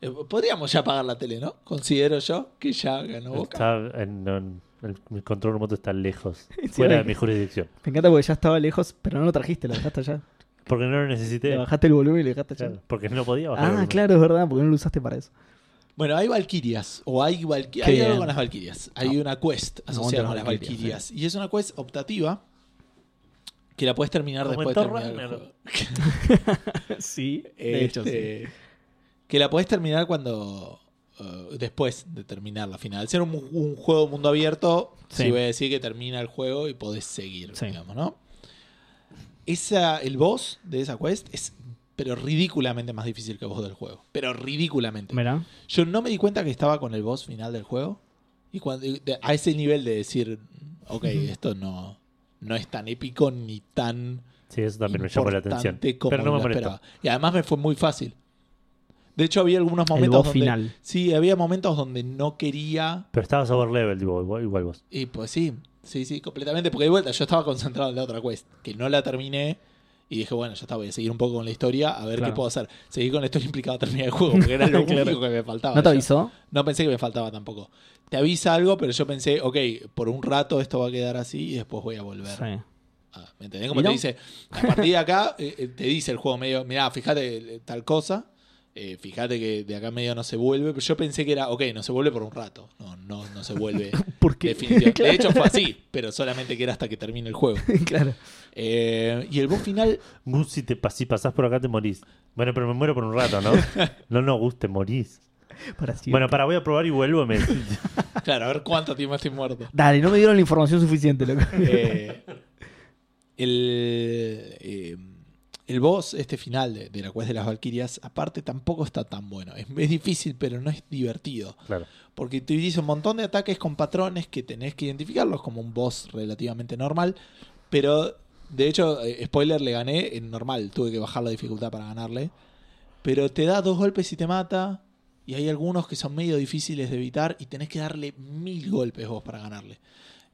Eh, podríamos ya apagar la tele, ¿no? Considero yo que ya ganó Boca. Está en, en- el, mi control remoto está lejos. Sí, fuera de mi jurisdicción. Me encanta porque ya estaba lejos, pero no lo trajiste, lo dejaste allá. Porque no lo Le necesité. bajaste el volumen y lo dejaste allá. Claro, porque no podía bajar. Ah, claro, es verdad, porque no lo usaste para eso. Bueno, hay Valquirias, o hay, valqui- Qué hay algo con las Valquirias. Hay una quest asociada con las Valquirias. Y es una quest optativa que la puedes terminar Como después de terminar el juego. sí, Este, Que la podés terminar cuando. Eh, después de terminar la final. Al ser un, un juego mundo abierto, sí. Sí. voy a decir que termina el juego y podés seguir, Sí. digamos, ¿no? Esa, el boss de esa quest es pero ridículamente más difícil que el boss del juego. Pero ridículamente. Mirá. Yo no me di cuenta que estaba con el boss final del juego. Y cuando, a ese nivel de decir, ok, esto no, no es tan épico ni tan Sí, eso también me llamó la atención. Pero no me. Y además me fue muy fácil. De hecho, había algunos El momentos boss donde, final. Sí, había momentos donde no quería. Pero estabas over level, tipo, igual, igual vos. Y pues sí, sí, sí, completamente. Porque de vuelta yo estaba concentrado en la otra quest, que no la terminé. Y dije, bueno, ya está, voy a seguir un poco con la historia, a ver Claro. qué puedo hacer. Seguir con la historia implicaba terminar el juego, porque era lo Claro. único que me faltaba. ¿No te avisó? no pensé que me faltaba tampoco. Te avisa algo, pero yo pensé, ok, por un rato esto va a quedar así y después voy a volver. Sí. Ah, ¿Me entendés? Como ¿Y te no? dice, a partir de acá, eh, eh, te dice el juego medio, mirá, fíjate eh, tal cosa, eh, fíjate que de acá medio no se vuelve, pero yo pensé que era, ok, no se vuelve por un rato, no, no, no se vuelve Porque definitivamente. De hecho fue así, pero solamente que era hasta que termine el juego. claro. Eh, y el boss final, Gus, si, te, pas- si pasás por acá te morís. Bueno, pero me muero por un rato, ¿no? no, no, Gus, te morís. Para siempre. Bueno, para, voy a probar y vuelvo. Me... claro, a ver cuánto tiempo estoy muerto. Dale, no me dieron la información suficiente, loco. Eh, el, eh, el boss, este final de, de la quest de las Valkyrias, aparte tampoco está tan bueno. Es, es difícil, pero no es divertido. Claro. Porque te dice un montón de ataques con patrones que tenés que identificarlos como un boss relativamente normal. Pero, de hecho, eh, spoiler, le gané en normal. Tuve que bajar la dificultad para ganarle. Pero te da dos golpes y te mata. Y hay algunos que son medio difíciles de evitar. Y tenés que darle mil golpes vos para ganarle.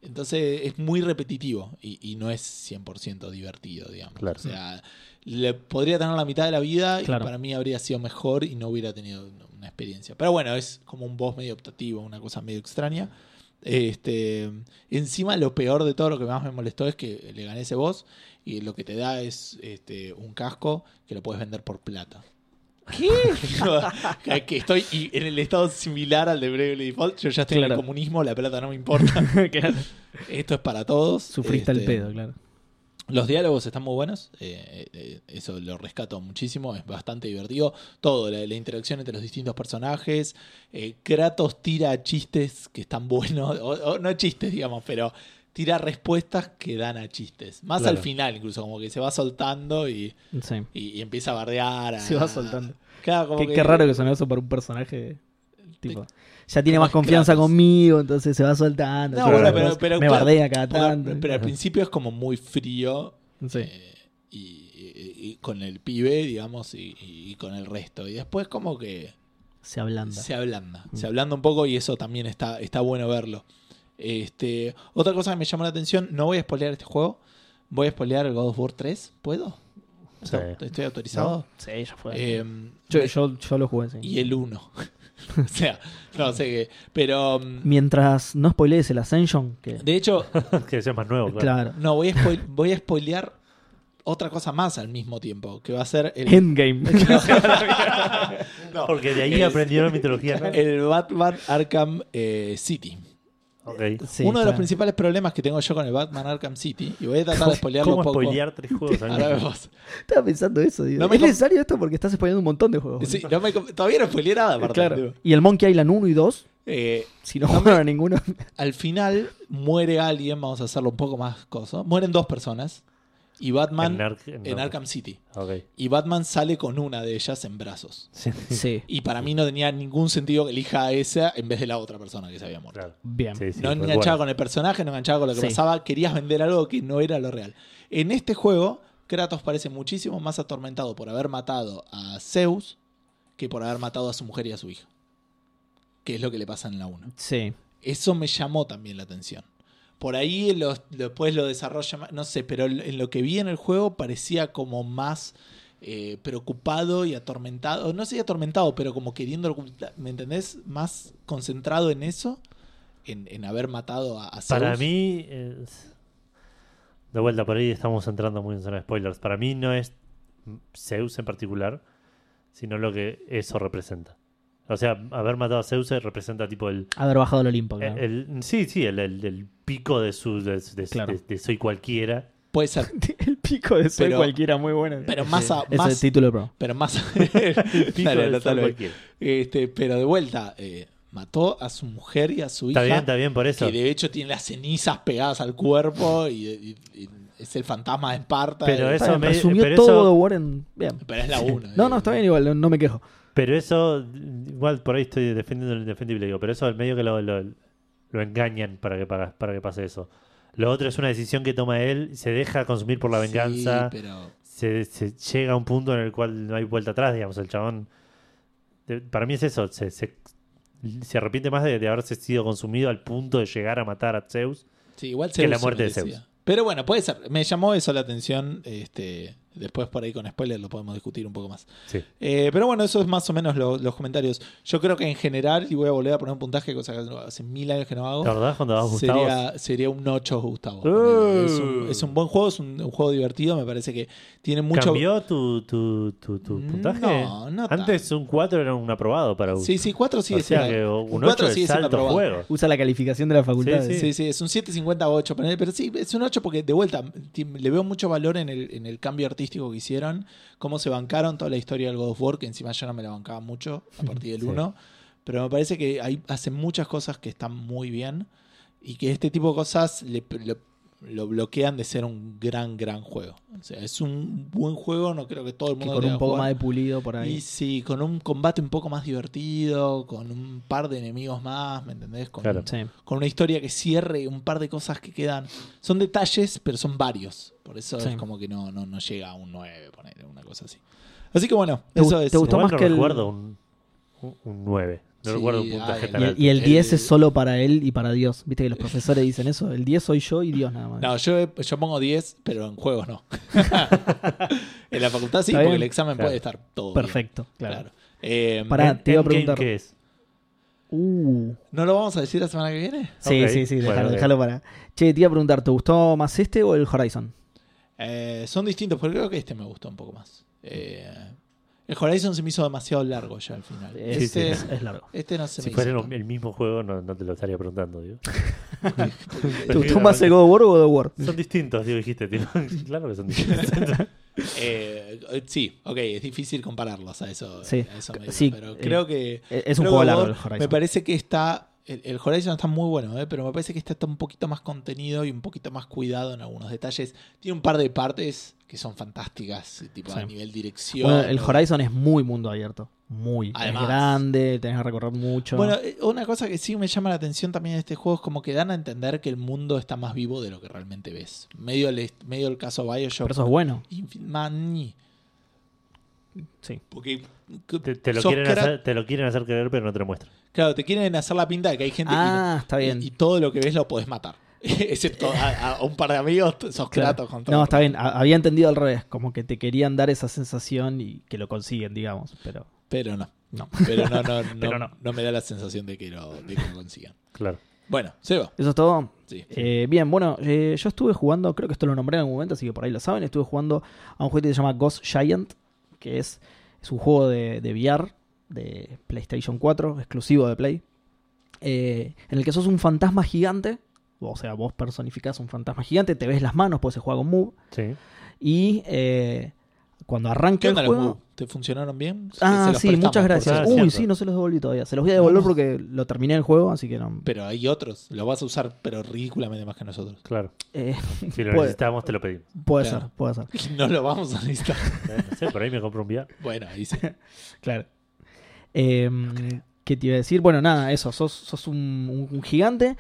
Entonces es muy repetitivo y, y no es 100% divertido, digamos. Claro. O sea, le podría tener la mitad de la vida Claro. y para mí habría sido mejor y no hubiera tenido una experiencia. Pero bueno, es como un boss medio optativo, una cosa medio extraña. Este, encima lo peor de todo, lo que más me molestó es que le gané ese boss y lo que te da es este, un casco que lo puedes vender por plata. ¿Qué? que estoy en el estado similar al de Bravely Default. Yo ya estoy en el comunismo, la plata no me importa. Claro. Esto es para todos. Sufriste el Este, pedo, claro. Los diálogos están muy buenos. eh, eh, eso lo rescato muchísimo. Es bastante divertido. Todo, la, la interacción entre los distintos personajes. eh, Kratos tira chistes que están buenos. O, o no chistes, digamos, pero tira respuestas que dan a chistes. Más Claro. al final, incluso, como que se va soltando y, Sí. y- y empieza a bardear. a- Se va soltando. Claro, como Qué, que- qué raro que sonó eso para un personaje. Tipo, ya tiene más confianza conmigo, entonces se va soltando. No, Yo bueno, después pero, pero me claro, bardea cada tanto. Pero al principio es como muy frío. Sí. eh, y, y- y con el pibe, digamos, y, y con el resto. Y después como que Se ablanda. se ablanda. Mm. Se ablanda un poco y eso también está, está bueno verlo. Este, otra cosa que me llamó la atención, no voy a spoilear este juego, voy a spoilear el God of War 3, ¿puedo? Sí. ¿Estoy autorizado? Sí, ya fue. Eh, yo, yo, yo lo jugué, sí. y el 1. o sea, no sé qué. Pero, mm, Mientras no spoilees el Ascension, que. de hecho, que sea más nuevo, claro. claro. no, voy a, spoil- voy a spoilear otra cosa más al mismo tiempo, que va a ser el, Endgame. No, Porque de ahí es- aprendieron mitología. ¿no? el Batman Arkham eh, City. Sí, Uno de los principales problemas que tengo yo con el Batman Arkham City, y voy a tratar de spoilearlo ¿Cómo un poco. spoilear tres juegos al mismo. Estaba pensando eso. Digo. No me ¿Es necesario esto? Porque estás spoileando un montón de juegos. Sí, no me com- todavía no spoileé nada, aparte. claro. digo. Y el Monkey Island 1 y 2, Eh, si no No me- ninguno. al final muere alguien, vamos a hacerlo un poco más cosa. Mueren dos personas. Y Batman En en, Ark- en Arkham City. Y Batman sale con una de ellas en brazos. Sí, sí. Y para mí no tenía ningún sentido que elija a esa en vez de la otra persona que se había muerto. claro. Bien. Sí, sí, no recuerdo. enganchaba con el personaje, no enganchaba con lo que Sí. pasaba. Querías vender algo que no era lo real. En este juego, Kratos parece muchísimo más atormentado por haber matado a Zeus que por haber matado a su mujer y a su hija. Que es lo que le pasa en la 1. Sí. Eso me llamó también la atención. Por ahí después lo desarrolla más, no sé, pero en lo que vi en el juego parecía como más eh, preocupado y atormentado. No sé si atormentado, pero como queriendo, ¿me entendés? Más concentrado en eso, en, en haber matado a, a Zeus. Para mí, es- de vuelta por ahí estamos entrando muy en zona de spoilers. Para mí no es Zeus en particular, sino lo que eso representa. O sea, haber matado a Zeus representa tipo el, Haber bajado al Olimpo, claro. el- el- sí, sí, el, el- el pico de su de, de- Claro. de- de soy cualquiera. Puede ser. el pico de Pero- cualquiera muy bueno. Pero más a, es más, el título programa. pero más Pico Dale, de anótalo ser ahí. cualquiera. este, pero de vuelta, eh, mató a su mujer y a su Está hija. bien, está bien por eso. que de hecho tiene las cenizas pegadas al cuerpo y, y- y es el fantasma de Esparta. Pero y- eso Está bien, me- resumió pero todo eso- God of War en... Bien. pero es la una. No, no, está bien igual, no, no me quejo. Pero eso, igual por ahí estoy defendiendo lo indefendible, digo, pero eso al medio que lo, lo, lo engañan para que, para, para que pase eso. Lo otro es una decisión que toma él, se deja consumir por la Sí, venganza, pero se, se llega a un punto en el cual no hay vuelta atrás, digamos, el chabón. para mí es eso, se, se, se arrepiente más de, de haberse sido consumido al punto de llegar a matar a Zeus. sí, igual que la muerte de. Zeus. Pero bueno, puede ser. Me llamó eso la atención. Este, después por ahí con spoiler lo podemos discutir un poco más. Sí. Eh, pero bueno, eso es más o menos lo- los comentarios. Yo creo que en general, y voy a volver a poner un puntaje, cosa que hace mil años que no hago. ¿La verdad cuando vas Gustavo? Sería, sería un 8 Gustavo. Uh. Es, un, es un buen juego, es un, un juego divertido, me parece que tiene mucho... ¿Cambió tu, tu, tu, tu puntaje? No, no Antes un 4 era un aprobado para Gustavo. Sí, sí, 4 sigue o sea siendo- que un un 4 8 sigue es siendo alto aprobado. juego. Usa la calificación de la facultad. Sí, Sí, sí, es un 7.50-8, ponele, pero sí, es un 8 porque de vuelta le veo mucho valor en el, en el cambio artístico que hicieron, cómo se bancaron toda la historia del God of War, que encima yo no me la bancaba mucho a partir del Sí. 1, pero me parece que hay, hacen muchas cosas que están muy bien y que este tipo de cosas le- le- lo bloquean de ser un gran, gran juego. O sea, es un buen juego, no creo que todo el Que mundo con lo un poco jugar. más de pulido por ahí. Y sí, con un combate un poco más divertido, con un par de enemigos más, ¿me entendés? Con, Claro. Sí. con una historia que cierre, un par de cosas que quedan. Son detalles, pero son varios. Por eso Sí. es como que no, no, no llega a un 9, poner una cosa así. Así que bueno, ¿Te eso gu- es. te gustó Igual más no que el- recuerdo un, un, un 9. No Sí, recuerdo un puntaje ay, tan Y el, alto. y el 10 es solo para él y para Dios. Viste que los profesores dicen eso. El 10 soy yo y Dios nada más. No, yo, yo pongo 10, pero en juegos no. en la facultad sí, porque bien. el examen Claro. puede estar todo. bien. Perfecto, claro. Claro. Eh, Pará, te iba a preguntar. ¿Qué es? Uh. ¿No lo vamos a decir la semana que viene? Sí, sí, sí, bueno, déjalo, déjalo para. Che, te iba a preguntar, ¿te gustó más este o el Horizon? Eh, son distintos, pero creo que este me gustó un poco más. Eh, el Horizon se me hizo demasiado largo ya al final. Es, Sí, este, es, es largo. este no se Si me fuera hizo el, mismo juego, no, no te lo estaría preguntando. Digo. ¿Te Prefiero gustó más la- el God of War o God of War? Son distintos, digo, dijiste. tío. claro que son distintos. Eh, eh, sí, ok, es difícil compararlos a eso. Sí, a eso sí, pero eh, creo que. Es un juego largo el Horizon. Me parece que está. El, el Horizon está muy bueno, eh, pero me parece que este está un poquito más contenido y un poquito más cuidado en algunos detalles. Tiene un par de partes que son fantásticas, tipo a nivel dirección. Bueno, el Horizon es muy mundo abierto. Muy. Además. es grande, tenés que recorrer mucho. Bueno, eh, una cosa que sí me llama la atención también de este juego es como que dan a entender que el mundo está más vivo de lo que realmente ves. Medio el, medio el caso Bioshock. pero eso es bueno. Infin- man, ni. Sí. Porque te, te lo quieren hacer, te lo quieren hacer creer, pero no te lo muestran. Claro, te quieren hacer la pinta de que hay gente y Ah, no- está bien. Y, y todo lo que ves lo podés matar. Excepto a, a un par de amigos, sos Claro. Con todo. No, está bien. Ha- Había entendido al revés. Como que te querían dar esa sensación y que lo consiguen, digamos. Pero Pero no. no. Pero no, no, no, Pero no. no me da la sensación de que lo, de que lo consigan. Claro. Bueno, Seba. Eso es todo. Sí. Eh, bien, bueno, eh, yo estuve jugando, creo que esto lo nombré en algún momento, así que por ahí lo saben. Estuve jugando a un juego que se llama Ghost Giant, que es, es un juego de, de VR de PlayStation 4, exclusivo de Play, eh, en el que sos un fantasma gigante. O sea, vos personificás un fantasma gigante, te ves las manos, pues se juega con Move. Sí. Y eh, cuando arranca ¿Qué el juego. Move? ¿Te funcionaron bien? Ah, sí, muchas gracias. Uy, cierto. sí, no se los devolví todavía. Se los voy a devolver porque lo terminé el juego, así que no. Pero hay otros. Los vas a usar, pero ridículamente más que nosotros. Claro. eh, Si lo Puede- necesitamos, te lo pedimos. puede Claro. ser, puede ser. No lo vamos a necesitar. Eh, No sé, por ahí me compro un VR. Bueno, ahí sí. Claro. Eh, ¿Qué te iba a decir? Bueno, nada, eso, sos, sos un, gigante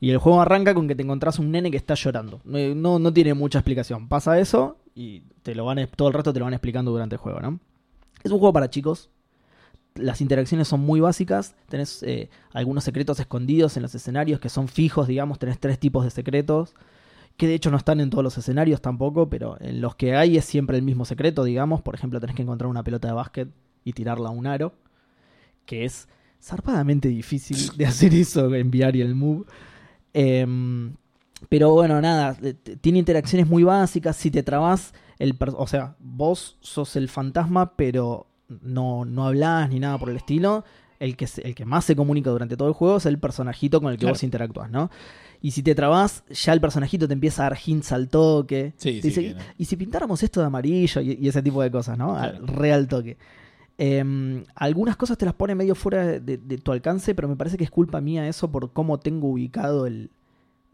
y el juego arranca con que te encontrás un nene que está llorando. No, no, no tiene mucha explicación. Pasa eso y te lo van, todo el resto te lo van explicando durante el juego, ¿no? Es un juego para chicos. Las interacciones son muy básicas. Tenés eh, algunos secretos escondidos en los escenarios que son fijos, digamos. Tenés tres tipos de secretos. Que de hecho no están en todos los escenarios tampoco, pero en los que hay es siempre el mismo secreto, digamos. Por ejemplo, tenés que encontrar una pelota de básquet y tirarla a un aro. Que es zarpadamente difícil de hacer eso, enviar y el move. Em, pero bueno, nada, t- tiene interacciones muy básicas. Si te trabas, el o sea, vos sos el fantasma, pero no, no hablás ni nada por el estilo. el que, se- el que más se comunica durante todo el juego es el personajito con el que Claro. vos interactúas, ¿no? Y si te trabas, ya el personajito te empieza a dar hints al toque. Sí, sí, dice, que no. y si pintáramos esto de amarillo y, y ese tipo de cosas, ¿no? Al. Real toque. Em, algunas cosas te las pone medio fuera de, de tu alcance, pero me parece que es culpa mía eso por cómo tengo ubicado el,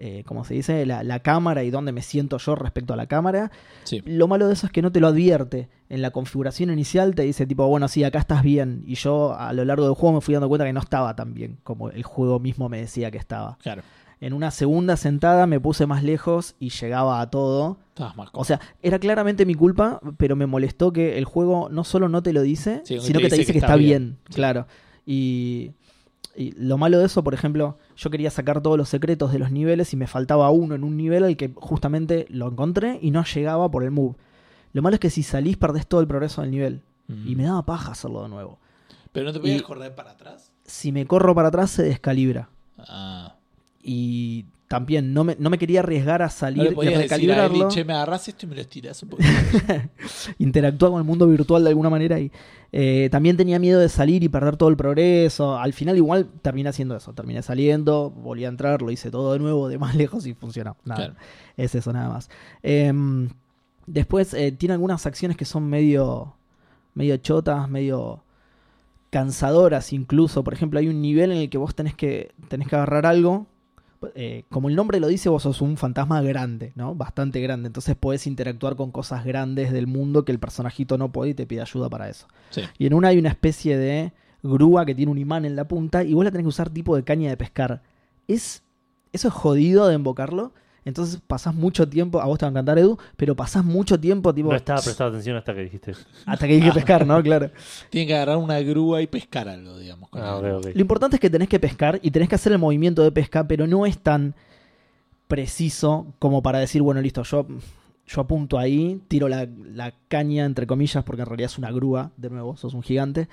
eh, como se dice, la, la cámara y dónde me siento yo respecto a la cámara. Sí. Lo malo de eso es que no te lo advierte. En la configuración inicial te dice tipo, bueno, sí, acá estás bien. Y yo a lo largo del juego me fui dando cuenta que no estaba tan bien como el juego mismo me decía que estaba. Claro. En una segunda sentada me puse más lejos y llegaba a todo. O sea, era claramente mi culpa, pero me molestó que el juego no solo no te lo dice, Sí, sino que te dice que, está bien, claro. Y, y lo malo de eso, por ejemplo, yo quería sacar todos los secretos de los niveles y me faltaba uno en un nivel al que justamente lo encontré y no llegaba por el move. Lo malo es que si salís perdés todo el progreso del nivel. Y me daba paja hacerlo de nuevo. Pero no te podías correr para atrás. Si me corro para atrás se descalibra. Ah. Y también no me, no me quería arriesgar a No salir le y podías decir a recalibrarlo. che, me agarrás esto y me lo estirás un poquito. interactuar con el mundo virtual de alguna manera y eh, también tenía miedo de salir y perder todo el progreso. Al final igual terminé haciendo eso, terminé saliendo, volví a entrar, lo hice todo de nuevo de más lejos y funcionó. Nada, Claro. es eso nada más. Em, después eh, tiene algunas acciones que son medio, medio chotas, medio cansadoras incluso. Por ejemplo, hay un nivel en el que vos tenés que, tenés que agarrar algo. Eh, como el nombre lo dice, vos sos un fantasma grande, ¿no? Bastante grande. Entonces podés interactuar con cosas grandes del mundo que el personajito no puede y te pide ayuda para eso. Sí. Y en una hay una especie de grúa que tiene un imán en la punta y vos la tenés que usar tipo de caña de pescar. Es, eso es jodido de invocarlo. Entonces pasás mucho tiempo, a vos te va a encantar Edu, pero pasás mucho tiempo tipo No estaba prestando atención hasta que dijiste eso. hasta que dije pescar, ¿no? Claro. Tienen que agarrar una grúa y pescar algo, digamos. con Ah. Lo importante es que tenés que pescar y tenés que hacer el movimiento de pesca, pero no es tan preciso como para decir, bueno, listo, yo, yo apunto ahí, tiro la, la caña, entre comillas, porque en realidad es una grúa, de nuevo, sos un gigante.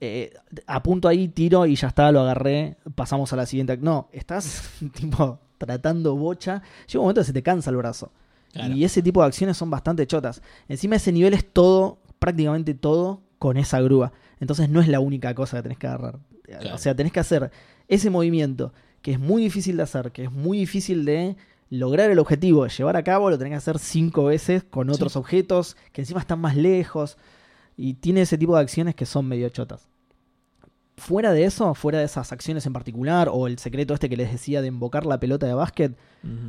eh, apunto ahí, tiro y ya está, lo agarré, pasamos a la siguiente. No, estás tipo tratando bocha. Llega un momento que se te cansa el brazo. Claro. Y ese tipo de acciones son bastante chotas. Encima ese nivel es todo, prácticamente todo, con esa grúa. Entonces no es la única cosa que tenés que agarrar. Claro. O sea, tenés que hacer ese movimiento que es muy difícil de hacer, que es muy difícil de lograr el objetivo, de llevar a cabo, lo tenés que hacer cinco veces con otros Sí. objetos que encima están más lejos. Y tiene ese tipo de acciones que son medio chotas. Fuera de eso, fuera de esas acciones en particular, o el secreto este que les decía de invocar la pelota de básquet.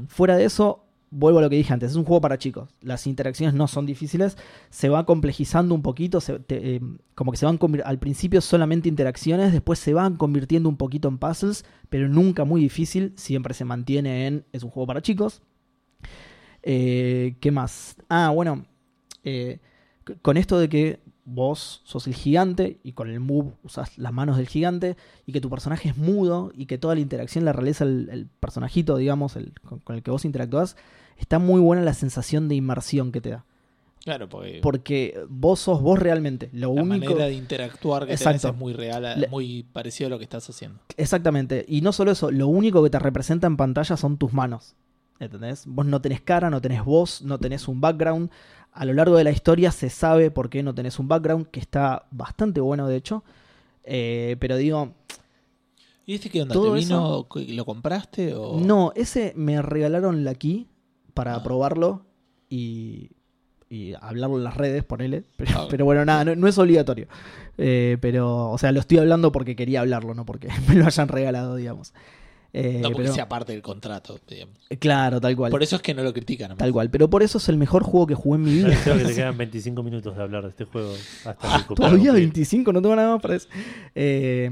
Fuera de eso, vuelvo a lo que dije antes, es un juego para chicos. Las interacciones no son difíciles, se va complejizando un poquito, se- te- eh, como que se van al principio solamente interacciones, después se van convirtiendo un poquito en puzzles, pero nunca muy difícil, siempre se mantiene en es un juego para chicos. Eh, ¿Qué más? Ah, bueno, eh, con esto de que vos sos el gigante y con el move usas las manos del gigante y que tu personaje es mudo y que toda la interacción la realiza el, el personajito, digamos, el, con, con el que vos interactuás, está muy buena la sensación de inmersión que te da. Claro, porque Porque vos sos vos realmente. Lo la único. manera de interactuar que tenés Exacto. es muy real, muy parecido a lo que estás haciendo. Exactamente. Y no solo eso, lo único que te representa en pantalla son tus manos. ¿Entendés? Vos no tenés cara, no tenés voz, no tenés un background. A lo largo de la historia se sabe por qué no tenés un background, que está bastante bueno de hecho. Eh, pero digo, ¿Y este qué onda? ¿Te vino, lo compraste o...? no, ese me regalaron la key para Ah. probarlo y, y hablarlo en las redes, ponele. Pero, Ah, pero bueno, nada, no, no es obligatorio. Eh, pero, o sea, lo estoy hablando porque quería hablarlo, no porque me lo hayan regalado, digamos. Eh, No porque pero- sea parte del contrato, digamos. Claro, tal cual. Por eso es que no lo critican. Tal cual. Pero por eso es el mejor juego que jugué en mi vida. Creo que te quedan 25 minutos de hablar de este juego hasta Ah, Todavía un poquito. 25, no tengo nada más para eso. Eh,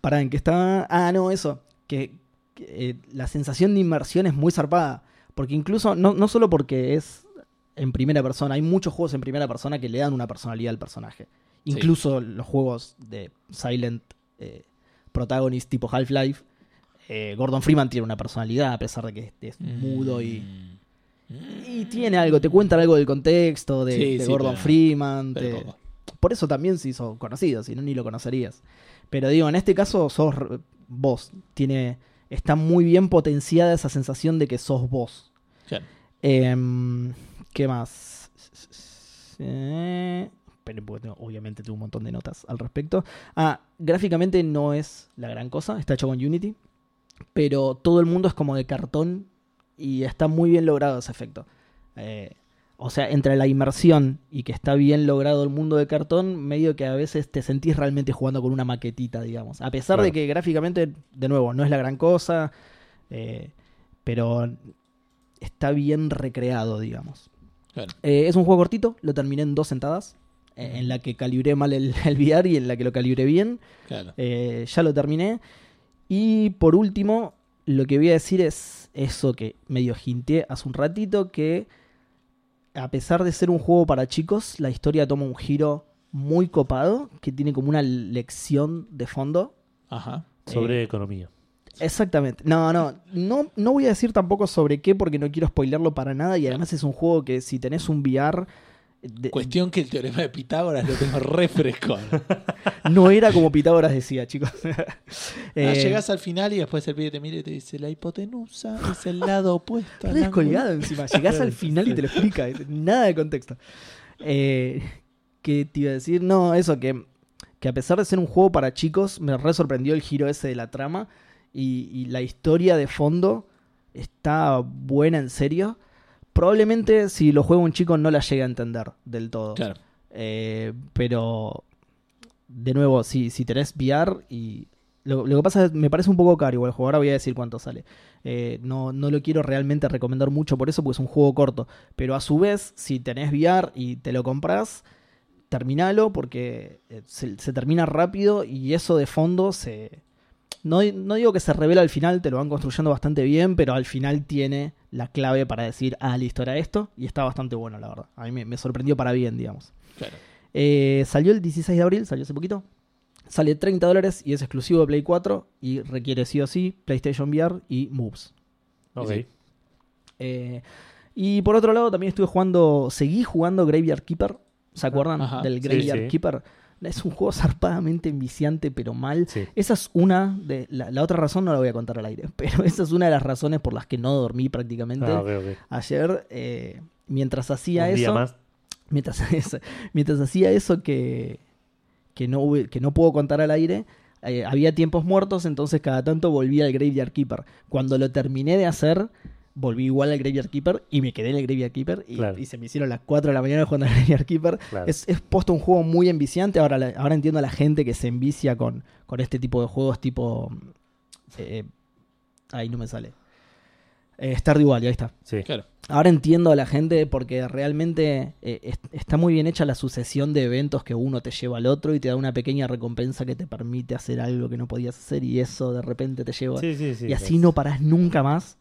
pará, ¿en qué estaba? Ah, no, eso. Que, que, eh, la sensación de inmersión es muy zarpada. Porque incluso, no, no solo porque es en primera persona, hay muchos juegos en primera persona que le dan una personalidad al personaje. Incluso los juegos de Silent eh, Protagonist tipo Half-Life. Eh, Gordon Freeman tiene una personalidad a pesar de que es mudo y, Mm. y tiene algo, te cuentan algo del contexto de, Sí, de sí, Gordon pero- Freeman. Pero te- por eso también se hizo conocido, si no ni lo conocerías. Pero digo, en este caso sos vos. Tiene, está muy bien potenciada esa sensación de que sos vos. Em, ¿Qué más? Eh, esperen porque tengo- obviamente tengo un montón de notas al respecto. Ah, gráficamente no es la gran cosa, está hecho con Unity, pero todo el mundo es como de cartón y está muy bien logrado ese efecto. Eh, o sea, entre la inmersión y que está bien logrado el mundo de cartón, medio que a veces te sentís realmente jugando con una maquetita, digamos. A pesar de que gráficamente, de nuevo, no es la gran cosa, eh, pero está bien recreado, digamos. Claro. Eh, es un juego cortito, lo terminé en dos sentadas, en la que calibré mal el, el VR y en la que lo calibré bien. Claro. Ya lo terminé. Y por último, lo que voy a decir es eso que medio hinté hace un ratito, que a pesar de ser un juego para chicos, la historia toma un giro muy copado, que tiene como una lección de fondo. Ajá. Sobre economía. Exactamente. No, no, no, no voy a decir tampoco sobre qué porque no quiero spoilerlo para nada y además es un juego que si tenés un VR... de- Cuestión que el teorema de Pitágoras lo tengo re fresco. no era como Pitágoras decía, chicos. Eh, Ah, llegás al final y después el pibe te mira y te dice: La hipotenusa es el lado opuesto. ángulo". descolgado encima. Llegás al final y te lo explica. Nada de contexto. Eh, ¿Qué te iba a decir? No, eso que, que a pesar de ser un juego para chicos, me re sorprendió el giro ese de la trama. Y, y la historia de fondo está buena en serio. Probablemente si lo juega un chico no la llegue a entender del todo. Claro. Eh, pero, de nuevo, si, si tenés VR y... Lo, lo que pasa es me parece un poco caro igual el juego, ahora voy a decir cuánto sale. Eh, no, no lo quiero realmente recomendar mucho por eso, porque es un juego corto. Pero a su vez, si tenés VR y te lo compras, terminalo porque eh, se, se termina rápido y eso de fondo se... No, no digo que se revela al final, te lo van construyendo bastante bien, pero al final tiene la clave para decir, ah, listo, era esto, y está bastante bueno, la verdad. A mí me- me sorprendió para bien, digamos. Claro. Eh, salió el 16 de abril, salió hace poquito. Sale 30 dólares y es exclusivo de Play 4 y requiere sí o sí PlayStation VR y Moves. Ok. Sí. Eh, y por otro lado también estuve jugando, seguí jugando Graveyard Keeper. ¿Se acuerdan Ajá. del Sí, Graveyard sí. Keeper? Es un juego zarpadamente enviciante pero mal. Sí. Esa es una de... La, la otra razón no la voy a contar al aire, pero esa es una de las razones por las que no dormí prácticamente Ah, ayer. eh, mientras hacía Un eso... día más. mientras, mientras hacía eso que, que, no, que no puedo contar al aire, eh, había tiempos muertos, entonces cada tanto volví al Graveyard Keeper. Cuando lo terminé de hacer, volví igual al Graveyard Keeper y me quedé en el Graveyard Keeper y, Claro. y se me hicieron las 4 de la mañana jugando al Graveyard Keeper. Claro. Es, es puesto un juego muy enviciante. Ahora, la- ahora entiendo a la gente que se envicia con, con este tipo de juegos tipo... eh, ahí no me sale. Eh, Stardew Valley, ahí está. Sí. Claro. Ahora entiendo a la gente porque realmente eh, es- está muy bien hecha la sucesión de eventos que uno te lleva al otro y te da una pequeña recompensa que te permite hacer algo que no podías hacer y eso de repente te lleva... Sí, sí, sí. y así es- no parás nunca más.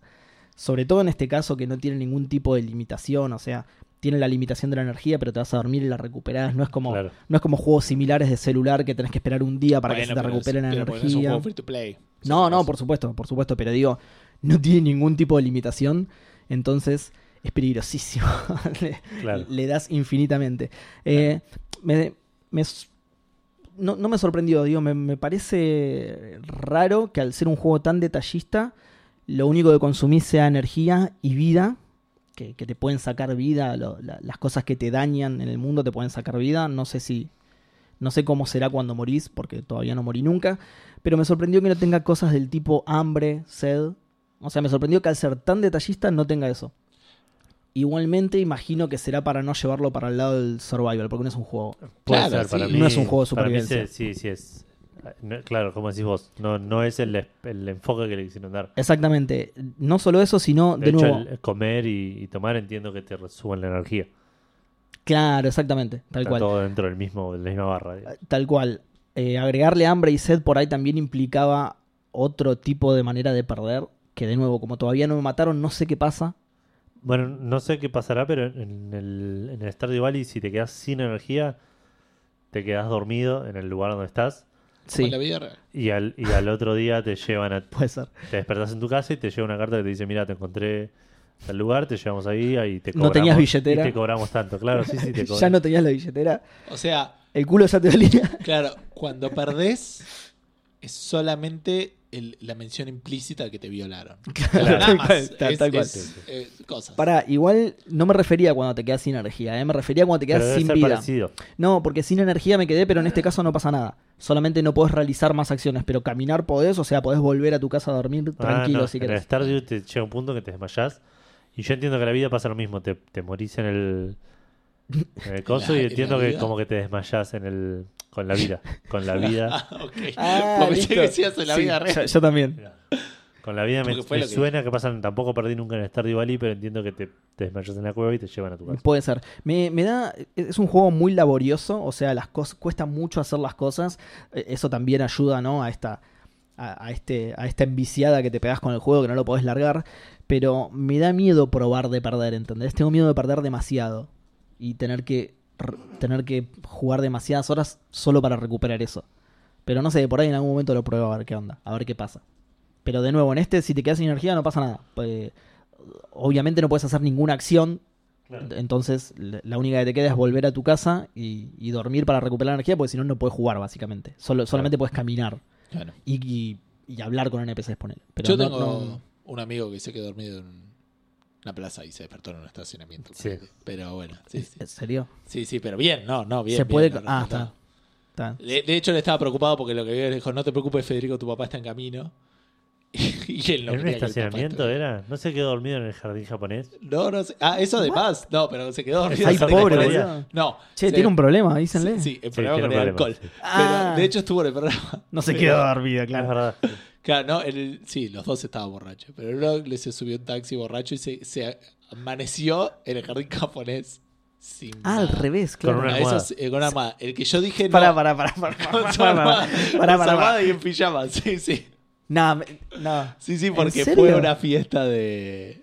Sobre todo en este caso que no tiene ningún tipo de limitación, o sea, tiene la limitación de la energía, pero te vas a dormir y la recuperás. No es como, Claro. no es como juegos similares de celular que tenés que esperar un día para que se te recupere es- la es un energía. juego free to play. No, no, por supuesto, por supuesto, pero digo, no tiene ningún tipo de limitación, entonces es peligrosísimo. le, Claro. le das infinitamente. Eh, me, me no, no me sorprendió, digo, me, me parece raro que al ser un juego tan detallista, lo único que consumís sea energía y vida, que, que te pueden sacar vida, lo- la- las cosas que te dañan en el mundo te pueden sacar vida, no sé si... No sé cómo será cuando morís, porque todavía no morí nunca. Pero me sorprendió que no tenga cosas del tipo hambre, sed. O sea, me sorprendió que al ser tan detallista no tenga eso. Igualmente imagino que será para no llevarlo para el lado del survival, porque no es un juego. Puede Claro, ser, para sí. mí. No es un juego de para mí supervivencia. sí, sí, sí es. No- claro, como decís vos, no, no es el, el enfoque que le quisieron dar. Exactamente. No solo eso, sino De, de, hecho, nuevo. el comer y, y tomar entiendo que te resuban la energía. Claro, exactamente. Tal Está cual. todo dentro del mismo, de la misma barra. digamos. Tal cual. Eh, agregarle hambre y sed por ahí también implicaba otro tipo de manera de perder. Que de nuevo, como todavía no me mataron, no sé qué pasa. Bueno, no sé qué pasará, pero en el, en el Stardew Valley, si te quedas sin energía, te quedas dormido en el lugar donde estás. Sí, Con la vida real. Y al, y al otro día te llevan a. puede ser. Te despertás en tu casa y te llega una carta que te dice: Mira, te encontré tal lugar, te llevamos ahí, ahí te No cobramos. tenías billetera. Y te cobramos tanto, claro, sí, sí, te ya cobramos. no tenías la billetera. O sea, El culo ya te dolía. claro, cuando perdés, es solamente el- la mención implícita de que te violaron. Claro, Nada más. tal- Es- tal cual. es, eh, cosas. Para, igual no me refería a cuando te quedas sin energía, ¿eh? me refería a cuando te Pero quedas debe sin ser vida. parecido. No, porque sin energía me quedé, pero en este caso no pasa nada. Solamente no podés realizar más acciones, pero caminar podés, o sea, podés volver a tu casa a dormir tranquilo Ah, no, si En el querés. Stardew te llega un punto que te desmayás. Y yo entiendo que la vida pasa lo mismo. Te, te morís en el, en el coso la- y en entiendo que vida? como que te desmayás en el, con la vida. Con la vida. Ah, ok. Ah, Porque listo. decías en la Sí, vida real. Yo, yo también. Con la vida me, que- suena que pasan. Tampoco perdí nunca en Stardew Valley, pero entiendo que te, te desmayas en la cueva y te llevan a tu casa. Puede ser. Me, me da. Es un juego muy laborioso, o sea, las cosas cuesta mucho hacer las cosas. Eh, Eso también ayuda, ¿no? A esta. A, a este, a esta enviciada que te pegas con el juego que no lo podés largar. Pero me da miedo probar de perder, ¿entendés? Tengo miedo de perder demasiado. Y tener que. tener que jugar demasiadas horas solo para recuperar eso. Pero no sé, por ahí en algún momento lo pruebo a ver qué onda, a ver qué pasa. Pero de nuevo, en este, si te quedas sin energía, no pasa nada. Pues, obviamente no puedes hacer ninguna acción Claro. entonces, la única que te queda es volver a tu casa y, y dormir para recuperar energía, porque si no, no puedes jugar, básicamente. Solo, solamente puedes caminar Claro. y, y- y hablar con NPCs, poner. Pero Yo no- tengo no- un amigo que se quedó dormido en una plaza y se despertó en un estacionamiento. Sí. Pero bueno, sí, sí. ¿En serio? Sí, sí, pero bien, no, no, bien. Se puede. bien, ah, está. Está. De, de hecho, éle estaba preocupado porque lo que vio le dijo: No te preocupes, Federico, tu papá está en camino. y él no ¿En un estacionamiento era? ¿No se quedó dormido en el jardín japonés? No, no sé. Ah, eso además. No, pero se quedó dormido. Ay, en el pobre. No. Che, se- tiene un problema, dícenle. Sí, sí, el problema con el problema, alcohol. sí. Ah. Pero de hecho estuvo en el programa. No se Pero- quedó dormido, Es claro. verdad. Claro, no, el- sí, los dos estaban borrachos. Pero uno le se subió un taxi borracho y se, se amaneció en el jardín japonés. Sin Ah, al revés, Con claro. una Ah, almohada. eso es, eh, con una almohada. El que yo dije no. Pará, pará, pará, pará, Con pará, pará, pará, con pará, y en pijama, sí, sí. No, no. Sí, sí, ¿En porque fue una fiesta de,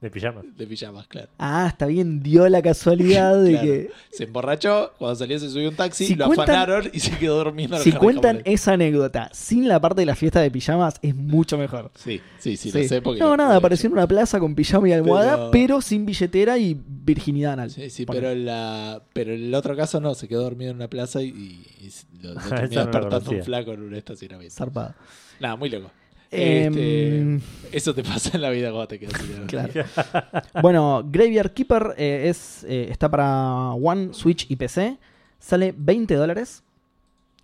De pijama. de pijamas, claro. Ah, está bien, dio la casualidad de Claro. que. Se emborrachó, cuando salió se subió un taxi, Si lo cuentan- afanaron y se quedó en el Si cuentan japonés. esa anécdota sin la parte de la fiesta de pijamas, es mucho mejor. Sí, sí, sí, Sí. lo sé porque... no, lo- nada, lo- apareció en una plaza con pijama y almohada, pero, Pero- sin billetera y virginidad anal. Sí, sí, pero, la, pero en el otro caso no, se quedó dormido en una plaza y, y- lo, lo terminó no despertando un flaco en un estacionamiento. Zarpado. Nada, muy loco. Em, Este, eso te pasa en la vida cuando te quedas. Claro. bueno, Graveyard Keeper eh, es, eh, está para One, Switch y PC. Sale 20 dólares.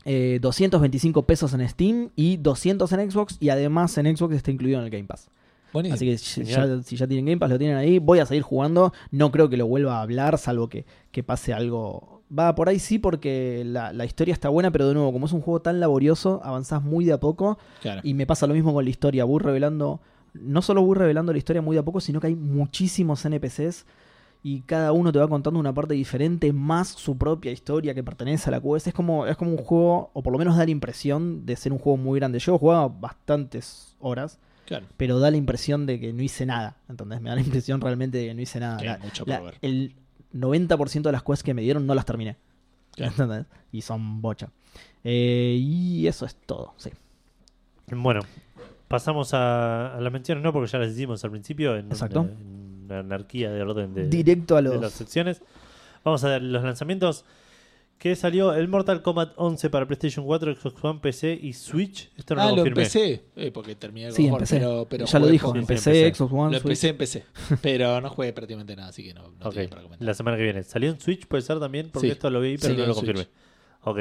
eh, 225 pesos en Steam y 200 en Xbox. Y además en Xbox está incluido en el Game Pass. Así que si Genial. ya, si ya tienen Game Pass, lo tienen ahí. Voy a seguir jugando. No creo que lo vuelva a hablar, salvo que, que pase algo. Va por ahí sí, porque la, la historia está buena, pero de nuevo, como es un juego tan laborioso, avanzás muy de a poco. Claro. Y me pasa lo mismo con la historia. Voy revelando. No solo voy revelando la historia muy de a poco, sino que hay muchísimos NPCs. Y cada uno te va contando una parte diferente, más su propia historia que pertenece a la quest. Es como, es como un juego, o por lo menos da la impresión de ser un juego muy grande. Yo he jugado bastantes horas Claro. pero da la impresión de que no hice nada. ¿Entendés? Me da la impresión realmente de que no hice nada. Que hay mucho la- por ver. el 90% de las quests que me dieron no las terminé. Y son bocha. Eh, y eso es todo, sí. Bueno, pasamos a, a las menciones, ¿no? Porque ya las hicimos al principio en, Exacto. una, en una anarquía de orden de, Directo a de las secciones. Vamos a ver los lanzamientos. Que salió el Mortal Kombat 11 para PlayStation 4, Xbox One, PC y Switch. Esto no ah, lo lo confirmé. empecé. Eh, porque terminé con Sí, Jorge, empecé. pero, pero ya lo dijo. Sí, sí, empecé. Xbox One, Lo empecé, empecé. Pero no jugué prácticamente nada, así que no, no Ok, tengo para comentar. la semana que viene. ¿Salió en Switch? ¿Puede ser también? Porque Sí. esto lo vi, pero Salió no lo confirmé. Switch. Ok.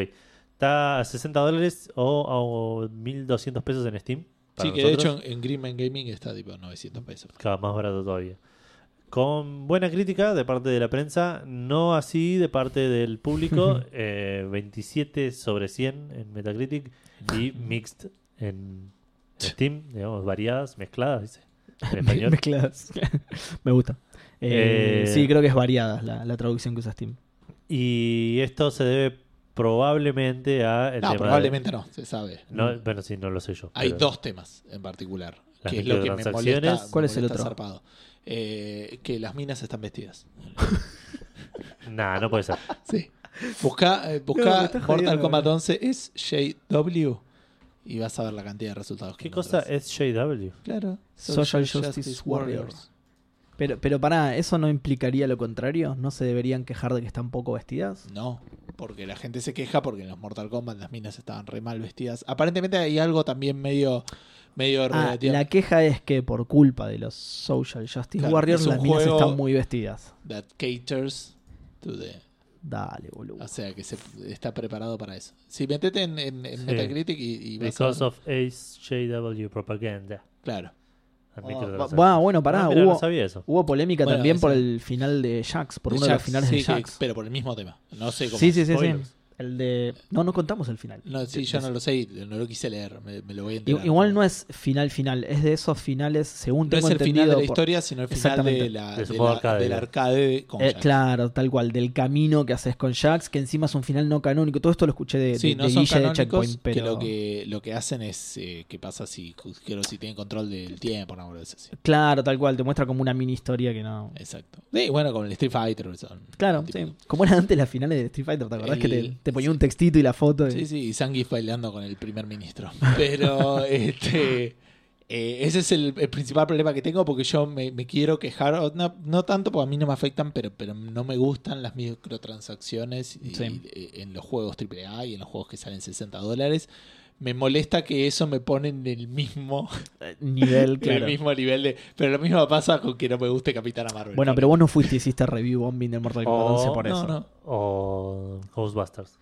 Está a 60 dólares o a 1200 pesos en Steam. Sí, que de hecho en, en Greenman Gaming está tipo 900 pesos. Cada más barato todavía. Con buena crítica de parte de la prensa, no así de parte del público. eh, 27 sobre 100 en Metacritic y mixed en Steam, digamos, variadas, mezcladas, dice. En español. Mezcladas. Me gusta. Eh, Eh, sí, creo que es variada la, la traducción que usa Steam. Y esto se debe probablemente a el No, tema probablemente no, se sabe. no, bueno, sí, no lo sé yo. Hay pero- dos temas en particular. Las que es lo que me molesta. me ¿Cuál es el molesta otro? zarpado. Eh, que las minas están vestidas. Nah, no puede ser. Sí. Busca, eh, No, busca me estás Mortal jodiendo, Kombat boludo. 11 es JW y vas a ver la cantidad de resultados. que ¿Qué cosa encontrás. es JW? Claro. Social Justice Warriors. Pero, pero pará, ¿eso no implicaría lo contrario? ¿No se deberían quejar de que están poco vestidas? No, porque la gente se queja porque en los Mortal Kombat las minas estaban re mal vestidas. Aparentemente hay algo también medio medio Ah, relativo- la queja es que por culpa de los Social Justice Claro, Warriors las minas están muy vestidas. that caters to the Dale, boludo. o sea que se, está preparado para eso. Si metete en, en- en Sí. Metacritic y, y a Because of AJW propaganda. claro. Va- bueno, pará, Ah, hubo- no sabía eso. Hubo polémica Bueno, también por el final de Jax, por De uno de los finales sí, de que- Jax. pero por el mismo tema. No sé cómo. Sí, sí, sí, sí. El de. No, no contamos el final. No, sí, yo no lo sé, y no lo quise leer, me, me lo voy a enterar. Igual no es final final, es de esos finales, según No es tengo el final de la por- historia, sino el final Exactamente. de la, De su de juego la- arcade. del arcade con Eh, Jax. claro, tal cual, del camino que haces con Jax, que encima es un final no canónico. Todo esto lo escuché de, Sí, de, no de son Guille de canónicos, Checkpoint, pero. que lo que lo que hacen es eh, qué pasa si creo si tienen control del tiempo, una así. Claro, tal cual, te muestra como una mini historia que no. Exacto. Sí, bueno, con el Street Fighter son Claro, sí. Como era antes las finales de Street Fighter, ¿te acordás? que te, El- te ponía un textito y la foto. y- Sí, sí, y Zangief bailando con el primer ministro. Pero este eh, ese es el, el principal problema que tengo porque yo me, me quiero quejar, no, no tanto porque a mí no me afectan, pero, pero no me gustan las microtransacciones y- Sí. eh, en los juegos AAA y en los juegos que salen 60 dólares. Me molesta que eso me pone en el mismo, Nivel, en claro. el mismo nivel de... Pero lo mismo pasa con que no me guste Capitana Marvel. Bueno, pero vos no fuiste y hiciste review bombing del Mortal Kombat Oh, 11 por no, eso. no. O Ghostbusters.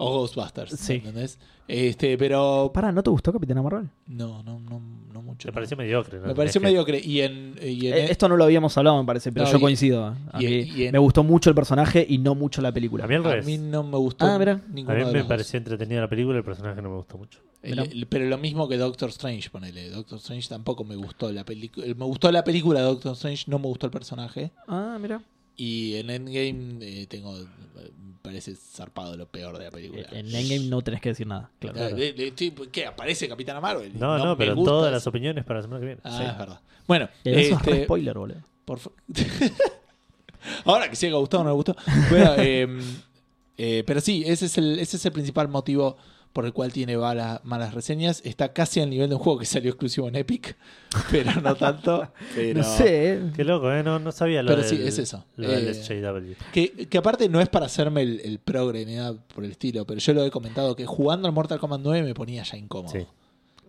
O Ghostbusters, Sí. ¿entendés? Este, pero... Pará, ¿no te gustó Capitana Marvel? No, no, no, no mucho. Me no. pareció mediocre. ¿no? Me pareció Es que- mediocre. Y en, y en- Eh, esto no lo habíamos hablado, me parece, pero No, yo y- coincido. A y- mí y en- me gustó mucho el personaje y no mucho la película. A mí al a revés. mí no me gustó Ah, ninguno A mí me pareció entretenida la película y el personaje no me gustó mucho. El- el- pero lo mismo que Doctor Strange, ponele. Doctor Strange tampoco me gustó la película. Me gustó la película de Doctor Strange, no me gustó el personaje. Ah, mira. Y en Endgame eh, tengo. Me parece zarpado lo peor de la película. En Endgame no tenés que decir nada. Claro. De- de- sí, ¿Qué? ¿Aparece Capitana Marvel? No, no, pero gusta todas las opiniones para la semana que viene. Ah, Sí. es verdad. Bueno, Y Eso es este, spoiler, boludo. Por Ahora que si ha gustado o no me gustó. Bueno, eh, eh, pero sí, ese es, el, ese es el principal motivo por el cual tiene bala- malas reseñas. Está casi al nivel de un juego que salió exclusivo en Epic, pero no tanto. Pero, No sé, eh. Qué loco, ¿eh? No, no sabía lo Pero del, sí, es eso. Lo del Eh, SJW. Que, que aparte no es para hacerme el, el progre ni nada por el estilo, pero yo lo he comentado que jugando al Mortal Kombat 9 me ponía ya incómodo. Sí.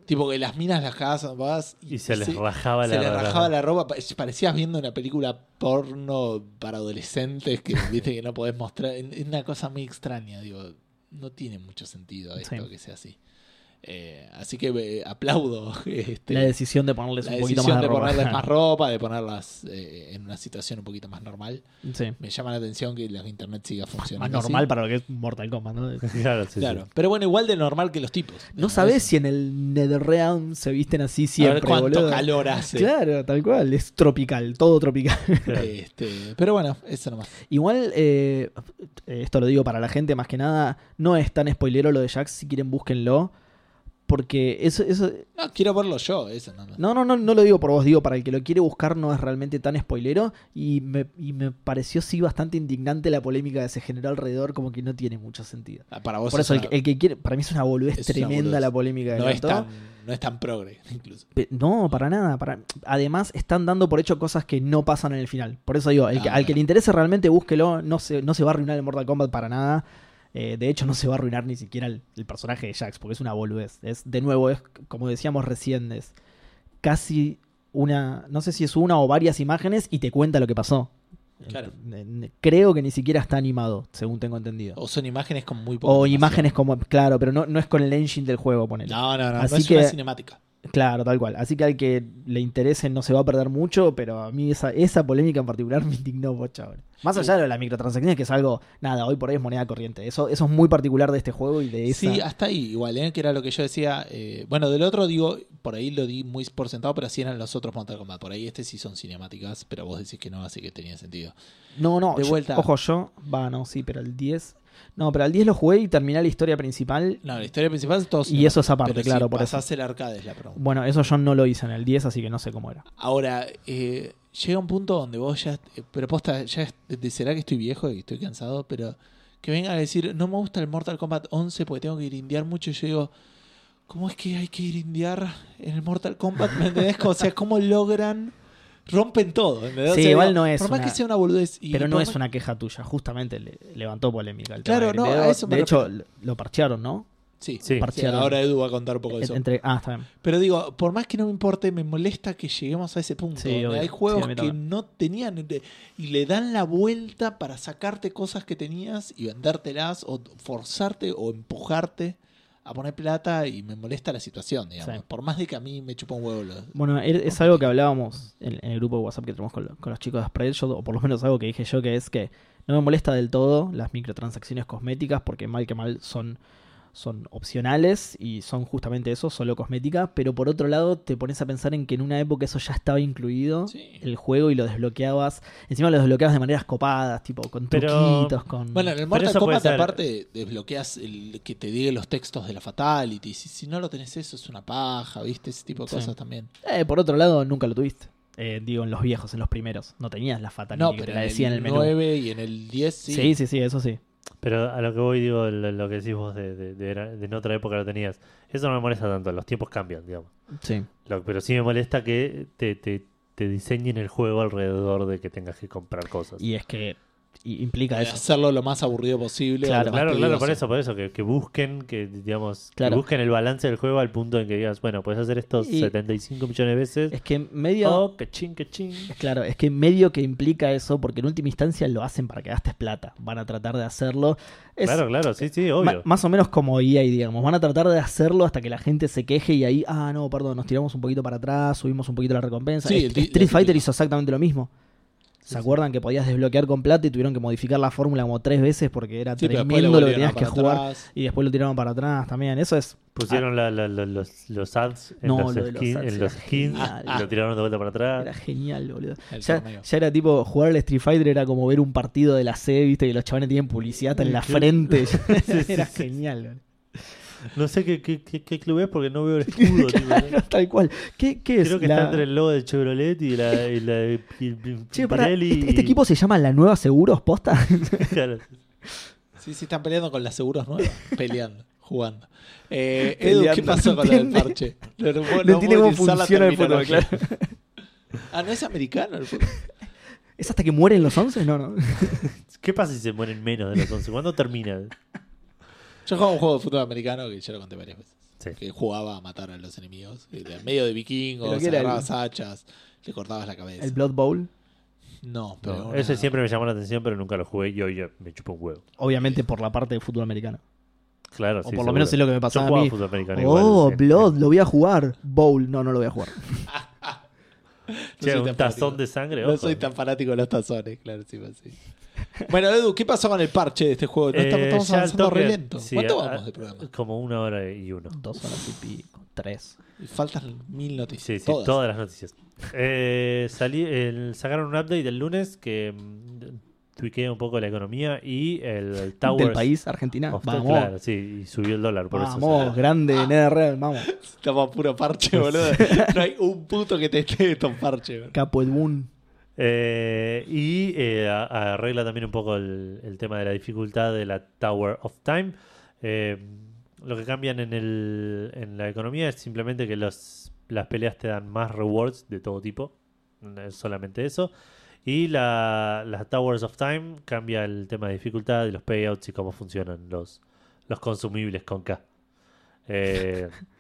Tipo que las minas las cagabas vas Y se les se- rajaba se la le la- rajaba la ropa. pa- Parecías viendo una película porno para adolescentes que viste que no podés mostrar. Es es una cosa muy extraña, digo. No tiene mucho sentido esto Sí. que sea así. Eh, así que eh, aplaudo este, La decisión de ponerles la un poquito decisión más de, de ropa. ponerles más ropa, de ponerlas eh, en una situación un poquito más normal. Sí. Me llama la atención que la internet siga Más funcionando. normal así. para lo que es Mortal Kombat, ¿no? Claro, sí, sí. Claro, pero bueno, igual de normal que los tipos. No Eso. sabés si en el Netherrealm se visten así A siempre, ver cuánto boludo. calor hace. Claro, tal cual. Es tropical, todo tropical. Este, pero bueno, eso nomás. Igual, eh, esto lo digo para la gente más que nada, no es tan spoilero lo de Jax, si quieren búsquenlo. Porque eso, eso, No, quiero verlo yo, eso más. no, no, no, no lo digo por vos, digo para el que lo quiere buscar no es realmente tan spoilero y me, y me pareció sí bastante indignante la polémica que se generó alrededor, como que no tiene mucho sentido. Ah, Para vos Por eso, es el, una- el que quiere, para mí es una boludez Es una tremenda boludez. la polémica que no, es tan, no es tan progre, incluso. No, para nada. Para... Además, están dando por hecho cosas que no pasan en el final. Por eso digo, el que- Ah, al que le interese realmente, búsquelo. No se, no se va a arruinar el Mortal Kombat para nada. Eh, de hecho, no se va a arruinar ni siquiera el, el personaje de Jax, porque es una boludez. Es, de nuevo, es como decíamos recién, es casi una. No sé si es una o varias imágenes y te cuenta lo que pasó. Claro. Creo que ni siquiera está animado, según tengo entendido. O son imágenes con muy poca O animación. imágenes como. Claro, pero no, no es con el engine del juego, ponele. No, no, no. Así no es que- una cinemática. Claro, tal cual. Así que al que le interese no se va a perder mucho, pero a mí esa, esa polémica en particular me indignó mucho. Más allá de lo de las microtransacciones, que es algo, nada, hoy por hoy es moneda corriente. Eso, eso es muy particular de este juego y de esa... Sí, hasta ahí igual, ¿eh? que era lo que yo decía. eh, bueno, del otro digo, por ahí lo di muy por sentado, pero así eran los otros Mortal Kombat. Por ahí este sí son cinemáticas, pero vos decís que no, así que tenía sentido. No, no, de yo- vuelta. ojo, yo, va, no, sí, pero el 10... No, pero al 10 lo jugué y terminé la historia principal. No, la historia principal es todo Y eso es aparte, pero claro, si por eso. pasás el arcade es la pregunta. Bueno, eso yo no lo hice en el 10, así que no sé cómo era. Ahora, eh, llega un punto donde vos ya. eh, Pero posta, ya será que estoy viejo y estoy cansado, pero que vengan a decir, no me gusta el Mortal Kombat 11 porque tengo que grindear mucho. Y yo digo, ¿cómo es que hay que grindear en el Mortal Kombat? ¿Me entendés? O sea, ¿cómo logran rompen todo. ¿entendés? O Sí, sea, igual no es Por más una- que sea una boludez. y Pero no es más- una queja tuya, justamente le levantó polémica. El Claro, tema no, a eso me De hecho, lo parchearon, ¿no? Sí, Sí. sí, Parchearon. ahora Edu va a contar un poco de eso. Entre, ah, está bien. Pero digo, por más que no me importe, me molesta que lleguemos a ese punto. Sí, obvio. hay juegos que no tenían de- y le dan la vuelta para sacarte cosas que tenías y vendértelas o forzarte o empujarte a poner plata y me molesta la situación, digamos. Sí. Por más de que a mí me chupa un huevo. Bueno, es algo que hablábamos en, en el grupo de WhatsApp que tenemos con, lo- con los chicos de Spreadshot, o por lo menos algo que dije yo, que es que no me molesta del todo las microtransacciones cosméticas, porque mal que mal son, son opcionales y son justamente eso, solo cosmética, pero por otro lado te pones a pensar en que en una época eso ya estaba incluido, Sí. el juego, y lo desbloqueabas, encima lo desbloqueabas de maneras copadas, tipo con Pero- truquitos, con... Bueno, en el Mortal Kombat aparte desbloqueas el que te diga los textos de la Fatality. Si, si no lo tenés eso es una paja, ¿viste? Ese tipo de Sí. cosas también. Eh, por otro lado, nunca lo tuviste. Eh, digo, en los viejos, en los primeros. No tenías la fatality No, que pero te en la el decía en el menú. 9 y en el 10 sí. sí, sí, sí, eso sí. Pero a lo que voy, digo, lo, lo que decís vos de, de, de era- de en otra época lo tenías. Eso no me molesta tanto, los tiempos cambian, digamos. Sí. Lo- pero sí me molesta que te, te, te diseñen el juego alrededor de que tengas que comprar cosas. Y es que implica De eso. hacerlo lo más aburrido posible. Claro, Claro, claro, por eso, por eso, que, que busquen, que digamos, Claro. que busquen el balance del juego al punto en que digas, bueno, puedes hacer esto Y- 75 millones de veces. Es que medio. Oh, que ching, que ching. Claro, es que medio que implica eso, porque en última instancia lo hacen para que gastes plata. Van a tratar de hacerlo. Es Claro, claro, sí, sí, obvio. más o menos como EA, digamos. Van a tratar de hacerlo hasta que la gente se queje y ahí, ah, no, perdón, nos tiramos un poquito para atrás, subimos un poquito la recompensa. Sí, Street Fighter hizo exactamente lo mismo. ¿Se acuerdan que podías desbloquear con plata y tuvieron que modificar la fórmula como tres veces porque era Sí, tremendo lo que tenías que jugar atrás. y después lo tiraron para atrás también? Eso es Pusieron la- la- la- los, los ads en No, los, lo de los skin- ads en era los skins genial. y lo tiraron de vuelta para atrás. Era genial, boludo. Ya, ya era tipo, jugar al Street Fighter era como ver un partido de la C, viste, que los chavales tienen publicidad en la frente. era genial, boludo. No sé qué, qué, qué, qué club es porque no veo el escudo. tipo, ¿no? Claro, tal cual. ¿Qué, qué es? Creo que La- está entre el logo de Chevrolet y la, y la de Pi- Pi- Che, Pirelli ¿este, este y- equipo se llama La Nueva Seguros, posta? Claro. Sí, sí, están peleando con las seguros nuevas. peleando, jugando. Eh, Edu, ¿qué pasó no con el entiende. parche? No, no, No entiende cómo funciona el fútbol, terminología. Ah, ¿no es americano el fútbol? ¿Es hasta que mueren los 11? No, no. ¿Qué pasa si se mueren menos de los 11? ¿Cuándo termina? Yo jugaba un juego de fútbol americano que ya lo conté varias veces. Sí. Que jugaba a matar a los enemigos. En medio de vikingos, ¿Pero qué era el- agarrabas hachas, le cortabas la cabeza. El Blood Bowl. No, pero. No, una- ese siempre me llamó la atención, pero nunca lo jugué y hoy ya me chupa un huevo. Obviamente por la parte de fútbol americano. Claro, O sí, por lo menos es lo que me Yo pasaba a jugaba mí. fútbol americano Oh, igual, en- Blood, lo voy a jugar. Bowl, no, no lo voy a jugar. No Che, un tan tazón fanático. de sangre. No ojo. soy tan fanático de los tazones, claro, sí, pues sí. Bueno, Edu, ¿qué pasó con el parche de este juego? No estamos, Eh, estamos avanzando toque- re lento. sí, ¿Cuánto a- vamos de programa? Como una hora y uno. Dos horas y pico. Tres. Y faltan mil noticias. Sí, sí, todas. todas, las noticias. Eh, salí, el- sacaron un update el lunes que mm, tuiquea un poco la economía y el, el Towers Del país, Argentina. of- Vamos. Claro, sí, y subió el dólar por Vamos, eso. grande, NetherRealm, vamos. Estamos a puro parche, boludo. No hay un puto que te esté estos parches. boludo. Capo Edwin. Eh, y eh, arregla también un poco el, tema de la dificultad de la Tower of Time. Eh, lo que cambian en, el, en la economía es simplemente que los, las peleas te dan más rewards de todo tipo. Solamente eso. Y la, la Towers of Time cambia el tema de dificultad y los payouts y cómo funcionan los, los consumibles con K.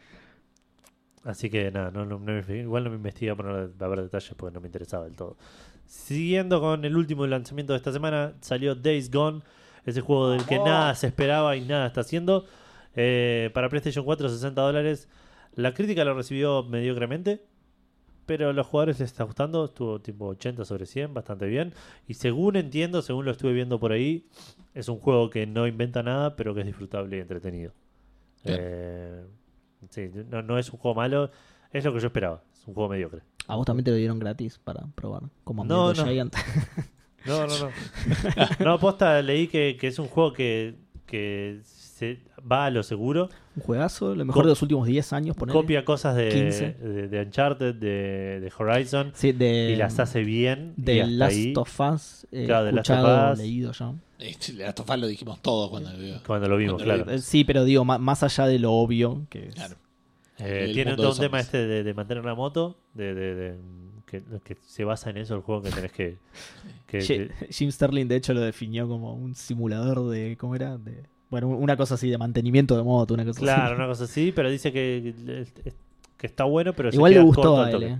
Así que nada, no, no- no igual no me investigué por no a ver detalles porque no me interesaba del todo. Siguiendo con el último lanzamiento de esta semana, salió Days Gone, ese juego del que Vamos. nada se esperaba y nada está haciendo. Eh, para PlayStation 4, 60 dólares. La crítica lo recibió mediocremente, pero a los jugadores les está gustando. Estuvo tipo 80 sobre 100, bastante bien. Y según entiendo, según lo estuve viendo por ahí, es un juego que no inventa nada, pero que es disfrutable y entretenido. Eh, sí, no, no es un juego malo, es lo que yo esperaba. Es un juego mediocre. A vos también te lo dieron gratis para probar. Como No, Amigo no. Giant. No, no, no. no, posta, leí que, que es un juego que, que se va a lo seguro. Un juegazo, lo mejor Co- de los últimos 10 años. ponele. Copia cosas de, 15. de, de Uncharted, de, de Horizon, Sí, de, y las hace bien. de Last ahí, of Us. eh, Claro, de Last of escuchado, Us. leído ya. Last of Us lo dijimos todos cuando lo vio. cuando lo vimos, cuando lo claro. Sí, pero digo, más allá de lo obvio que es. Claro. Eh, tiene todo un tema este de, de mantener una moto, de, de- de que, que se basa en eso el juego que tenés que. que- Jim Sterling, de hecho, lo definió como un simulador de. ¿Cómo era? De, bueno, una cosa así de mantenimiento de moto, una cosa claro, así. una cosa así, pero dice que, que está bueno, pero se Igual le gustó corto a él, eh.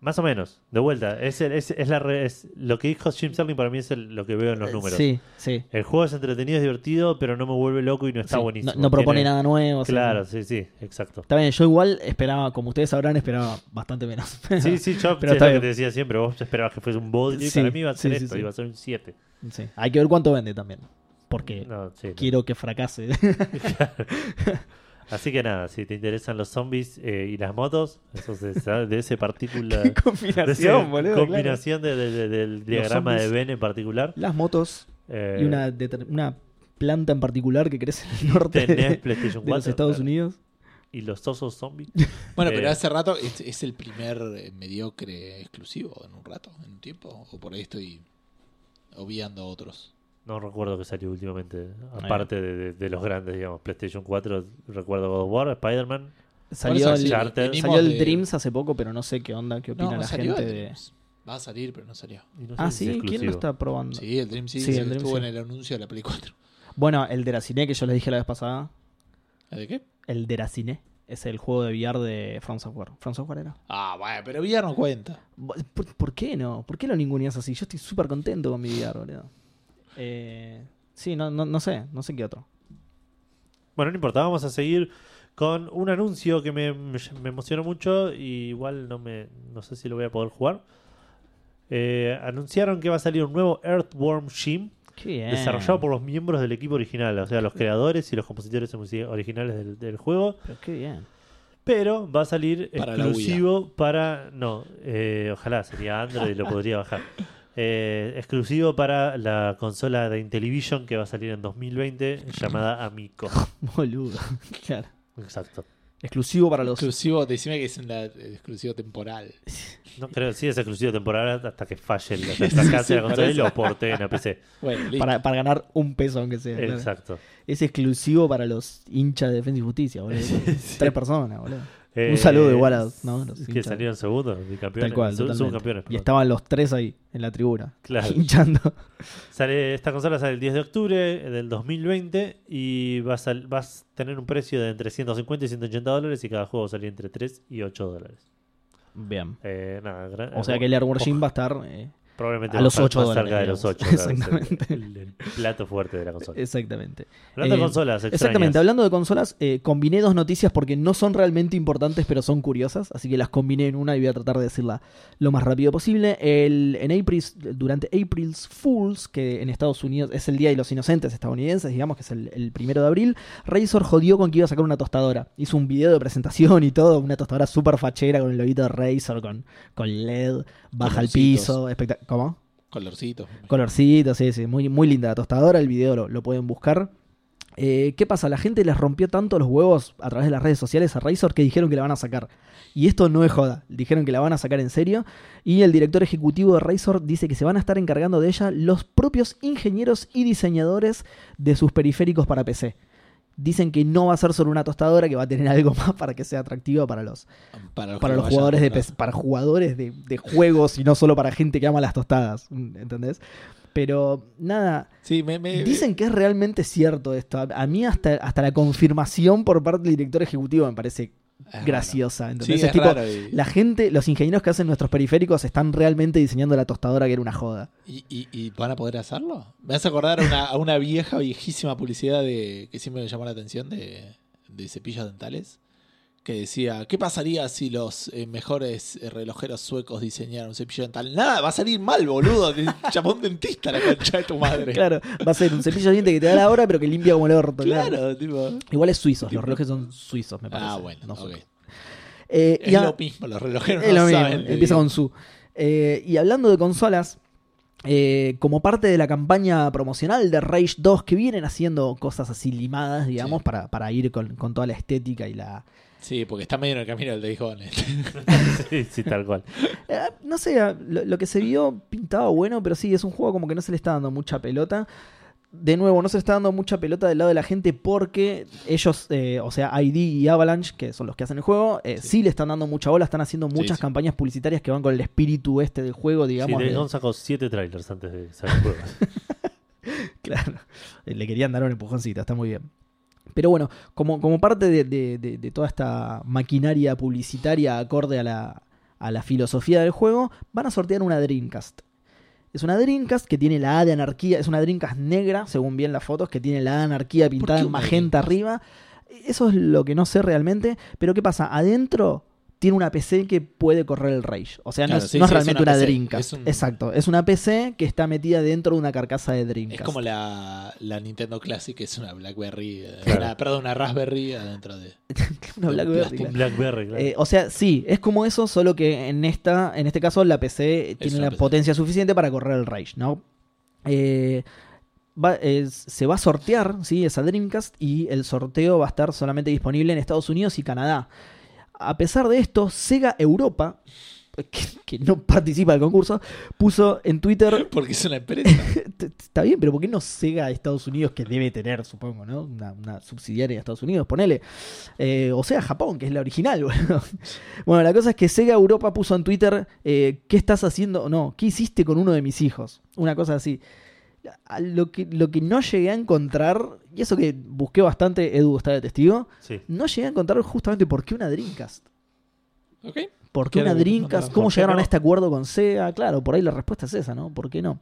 Más o menos, de vuelta. Es, el- es, es la re- es- lo que dijo Jim Sterling para mí es el- lo que veo en los números. Sí, sí. El juego es entretenido, es divertido, pero no me vuelve loco y no está sí. buenísimo. No, no propone Tiene- nada nuevo. Claro, sí, sí, exacto. Está bien, yo igual esperaba, como ustedes sabrán, esperaba bastante menos. Sí, sí, yo Pero es lo que te decía siempre. Vos esperabas que fuese un body. Sí, para mí iba a ser sí, sí, esto, sí. iba a ser un 7. Sí. Hay que ver cuánto vende también. Porque No, sí, no. quiero que fracase. Así que nada, si te interesan los zombies eh, y las motos, eso se sabe de ese partícula. Qué de combinación, boludo. combinación de- de- de- del diagrama de zombies. Venn en particular. Las motos Eh, y una, planta en particular que crece en el norte tenés de, los 4, Estados claro. Unidos. Y los osos zombies. Bueno, Eh, pero hace rato es, es el primer eh, mediocre exclusivo en un rato, en un tiempo. O por ahí estoy obviando otros. No recuerdo que salió últimamente. Aparte de, de- de los grandes, digamos. PlayStation 4, recuerdo God of War, Spider-Man. Salió, el, salió el de- Dreams hace poco, pero no sé qué onda, qué opina No, la gente el de... Va a salir, pero no salió. No Ah, sí, ¿quién lo está probando? Sí, el Dream sí, Sí, el Dream estuvo sí. en el anuncio de la Play 4. Bueno, el Deraciné que yo les dije la vez pasada. ¿De qué? El Deraciné es el juego de VR de From Software. ¿From Software era? Ah, bueno, pero VR no cuenta. ¿Por, por qué no? ¿Por qué lo ninguneas así? Yo estoy súper contento con mi VR, boludo. Eh, sí, no, no, no sé, no sé qué otro. Bueno, no importa, vamos a seguir con un anuncio que me, me- me emocionó mucho y igual no me no sé si lo voy a poder jugar. Eh, anunciaron que va a salir un nuevo Earthworm Jim desarrollado por los miembros del equipo original, o sea, los creadores y los compositores originales del, del juego, Pero qué bien. pero va a salir Para exclusivo para no, eh, ojalá sería Android y lo podría bajar. Eh, exclusivo para la consola de Intellivision que va a salir en 2020 llamada Amico. Boludo. Claro. Exacto. Exclusivo para los. Exclusivo, decime que es un exclusivo temporal. No creo, sí es exclusivo temporal hasta que falle el hasta que hace la consola y lo porten a PC. Bueno. Para, para ganar un peso, aunque sea. Exacto. Es exclusivo para los hinchas de Defensa y Justicia, boludo. Tres personas, boludo. Eh, Un saludo igual a ¿no? los que hinchas. salieron segundos, bicampeones, Tal cual, sub- subcampeones. Y estaban los tres ahí, en la tribuna. Claro. Hinchando. Sale, esta consola sale el 10 de octubre del 2020 y va a, sal- va a tener un precio de entre 150 y 180 dólares y cada juego sale entre 3 y 8 dólares. Bien. Eh, nada, O sea que el Airward ojo, Jim va a estar. eh, probablemente a los estar 8 más dólares, cerca de los digamos. 8. claro, es el- Exactamente. el, plato fuerte de la consola. exactamente. Hablando Eh, de consolas, extrañas. Exactamente, hablando de consolas, eh, combiné dos noticias porque no son realmente importantes, pero son curiosas, así que las combiné en una y voy a tratar de decirla lo más rápido posible. El, en April, durante April's Fools, que en Estados Unidos es el Día de los Inocentes estadounidenses, digamos que es el, el primero de abril, Razor jodió con que iba a sacar una tostadora. Hizo un video de presentación y todo, una tostadora súper fachera con el loguito de Razor, con, con LED, baja al piso, espectac- ¿Cómo? Colorcito. Colorcito, sí, sí, muy, muy linda la tostadora, el video lo, lo pueden buscar. Eh, ¿Qué pasa? La gente les rompió tanto los huevos a través de las redes sociales a Razor que dijeron que la van a sacar. Y esto no es joda, dijeron que la van a sacar en serio. Y el director ejecutivo de Razor dice que se van a estar encargando de ella los propios ingenieros y diseñadores de sus periféricos para PC. Dicen que no va a ser solo una tostadora, que va a tener algo más para que sea atractiva para los, Para para los jugadores de. PC, para jugadores de, de juegos y no solo para gente que ama las tostadas, ¿entendés? Pero nada, Sí, me, me- dicen que es realmente cierto esto. A, a mí hasta, hasta la confirmación por parte del director ejecutivo me parece es graciosa. ¿entendés? Sí, Es tipo, y- la gente, los ingenieros que hacen nuestros periféricos están realmente diseñando la tostadora que era una joda. ¿Y, y, y van a poder hacerlo? Me hace acordar a una, a una vieja, viejísima publicidad de que siempre me llamó la atención de, de cepillos dentales. Que decía, ¿qué pasaría si los eh, mejores eh, relojeros suecos diseñaran un cepillo dental? Nada, va a salir mal, boludo. Llamó un dentista la concha de tu madre. Claro, va a ser un cepillo de diente que te da la hora, pero que limpia como el orto. claro. Claro, tipo. Igual es suizo, los relojes son suizos, me parece. Ah, bueno, no ok. suecos. Eh, y Es a- lo mismo, los relojeros Es no lo mismo, saben. empieza con su. Eh, y hablando de consolas, eh, como parte de la campaña promocional de Rage 2, que vienen haciendo cosas así limadas, digamos, Sí. para, para ir con, con toda la estética y la. Sí, porque está medio en el camino del Days Gone. sí, sí, tal cual. Eh, no sé, lo, lo que se vio pintaba bueno, pero sí, es un juego como que no se le está dando mucha pelota. de nuevo, no se está dando mucha pelota del lado de la gente porque ellos, eh, o sea, ID y Avalanche, que son los que hacen el juego, eh, sí. Sí. le están dando mucha bola, están haciendo muchas sí. campañas publicitarias que van con el espíritu este del juego, digamos. Sí, de- Days Gone sacó siete trailers antes de sacar el juego. Claro, le querían dar un empujoncito, está muy bien. Pero bueno, como, como parte de, de- de- de toda esta maquinaria publicitaria acorde a la, a la filosofía del juego, van a sortear una Dreamcast. Es una Dreamcast que tiene la A de anarquía, es una Dreamcast negra, según bien las fotos, que tiene la A de anarquía pintada en magenta arriba. Eso es lo que no sé realmente, pero ¿qué pasa? Adentro tiene una PC que puede correr el Rage. O sea, no es, sí, no es sí, es realmente una una, PC, Dreamcast. es un- Exacto, es una PC que está metida dentro de una carcasa de Dreamcast. Es como la, la Nintendo Classic, que es una Blackberry, eh, Claro. una- perdón, una Raspberry adentro de. una de Blackberry, claro. Blackberry, claro. Eh, o sea, sí, es como eso, solo que en esta, en este caso la PC tiene la PC. potencia suficiente para correr el Rage, ¿no? Eh, va- se va a sortear, ¿sí? Esa Dreamcast y el sorteo va a estar solamente disponible en Estados Unidos y Canadá. A pesar de esto, Sega Europa, que, que no participa del concurso, puso en Twitter Porque es una empresa. Está bien, pero ¿por qué no Sega Estados Unidos, que debe tener, supongo, ¿no? Una, una subsidiaria de Estados Unidos, ponele. Eh, o sea, Japón, que es la original, boludo. Bueno, la cosa es que Sega Europa puso en Twitter, eh, ¿qué estás haciendo? No, ¿qué hiciste con uno de mis hijos? Una cosa así. Lo que, lo que no llegué a encontrar, y eso que busqué bastante, Edu está de testigo, sí. no llegué a encontrar justamente por qué una Dreamcast. ¿Ok? ¿Por qué una no, Dreamcast? ¿Cómo ¿por qué llegaron no? a este acuerdo con Sega? Claro, por ahí la respuesta es esa, ¿no? ¿Por qué no?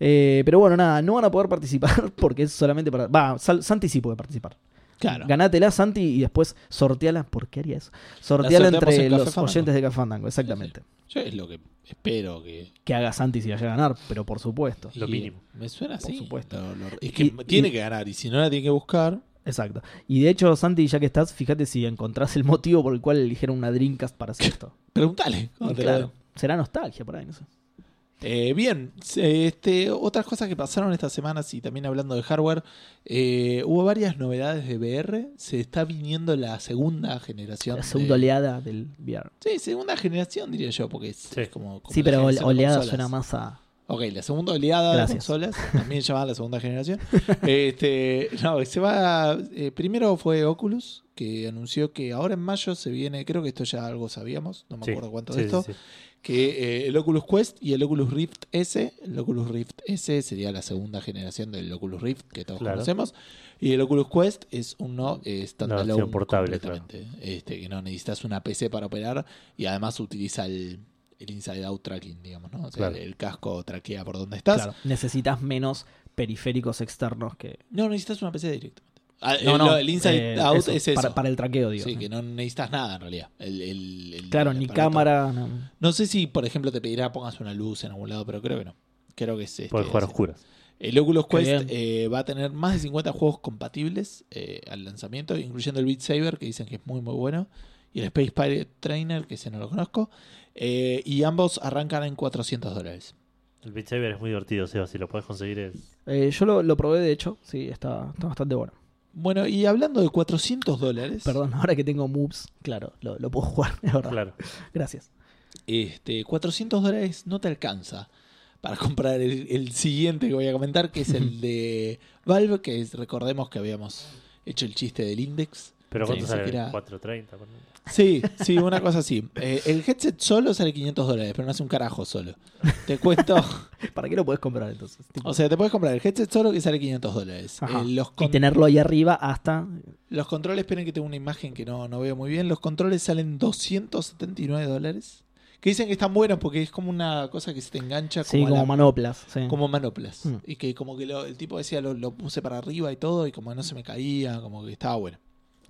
Eh, pero bueno, nada, no van a poder participar porque es solamente para... Va, Santi sí puede participar. Claro. Ganátela, Santi, y después sorteala. ¿Por qué haría eso? Sorteala entre en los Fandango. oyentes de Café Fandango, exactamente. Yo es lo que espero que. Que haga Santi si vaya a ganar, pero por supuesto. Lo mínimo. Me suena Por así. supuesto. Lo- lo- es que Y- tiene y- que ganar, y si no la tiene que buscar. Exacto. Y de hecho, Santi, ya que estás, fíjate si encontrás el motivo por el cual eligieron una Dreamcast para hacer esto. Pregúntale. cuando te la claro. Será nostalgia por ahí, no sé. Eh, bien, este, otras cosas que pasaron estas semanas y también hablando de hardware, eh, hubo varias novedades de VR. Se está viniendo la segunda generación. La segunda de- oleada del VR. Sí, segunda generación diría yo, porque es, Sí. es como, como Sí, pero oleada consolas. suena más a... Ok, la segunda oleada Gracias. de consolas, también llamada la segunda generación. este, no, se va. eh, primero fue Oculus, que anunció que ahora en mayo se viene, creo que esto ya algo sabíamos, no me Sí, acuerdo cuánto sí, de esto, sí, que eh, el Oculus Quest y el Oculus Rift S, el Oculus Rift S sería la segunda generación del Oculus Rift que todos Claro. conocemos, y el Oculus Quest es uno eh, standalone versión portable, completamente, este, que no necesitas una PC para operar y además utiliza el, el inside out tracking, digamos, ¿no? O sea, Claro. el, el casco traquea por donde estás. Claro, necesitas menos periféricos externos que... No necesitas una PC directamente. Ah, No, el, no, el inside eh, out eso, es eso. Para, para el traqueo, digo. sí, que no necesitas nada en realidad. El- el- el- Claro, el ni cámara... no. No sé si, por ejemplo, te pedirá pongas una luz en algún lado, pero creo que no. Creo que es este, Puedes jugar oscuras. El Oculus Quest eh, va a tener más de 50 juegos compatibles eh, al lanzamiento, incluyendo el Beat Saber, que dicen que es muy, muy bueno, y el Space Pirate Trainer, que ese no lo conozco. Eh, y ambos arrancan en 400 dólares. El Beat Saber es muy divertido, Seba. Si lo puedes conseguir es. Eh, yo lo, lo probé, de hecho. Sí, está, está bastante bueno. Bueno, y hablando de 400 dólares, Perdón, ahora que tengo moves, claro, lo, lo puedo jugar, es verdad. Claro. Gracias. este, 400 dólares no te alcanza para comprar el, el siguiente que voy a comentar, que es el de Valve, que es, recordemos que habíamos hecho el chiste del Index. Pero Sí, ¿cuánto ni sale? siquiera- 4.30. ponele. Sí, sí, una cosa así. Eh, el headset solo sale 500 dólares, pero no hace un carajo solo. Te cuento. ¿Para qué lo puedes comprar entonces? Tipo, O sea, te puedes comprar el headset solo que sale 500 dólares. Eh, los, y tenerlo ahí arriba hasta... los controles, esperen que tengo una imagen que no, no veo muy bien. Los controles salen 279 dólares. Que dicen que están buenos porque es como una cosa que se te engancha Sí, como, a como la- manoplas. sí. como manoplas. Mm. Y que como que lo- el tipo decía, lo, lo puse para arriba y todo, y como no se me caía, como que estaba bueno.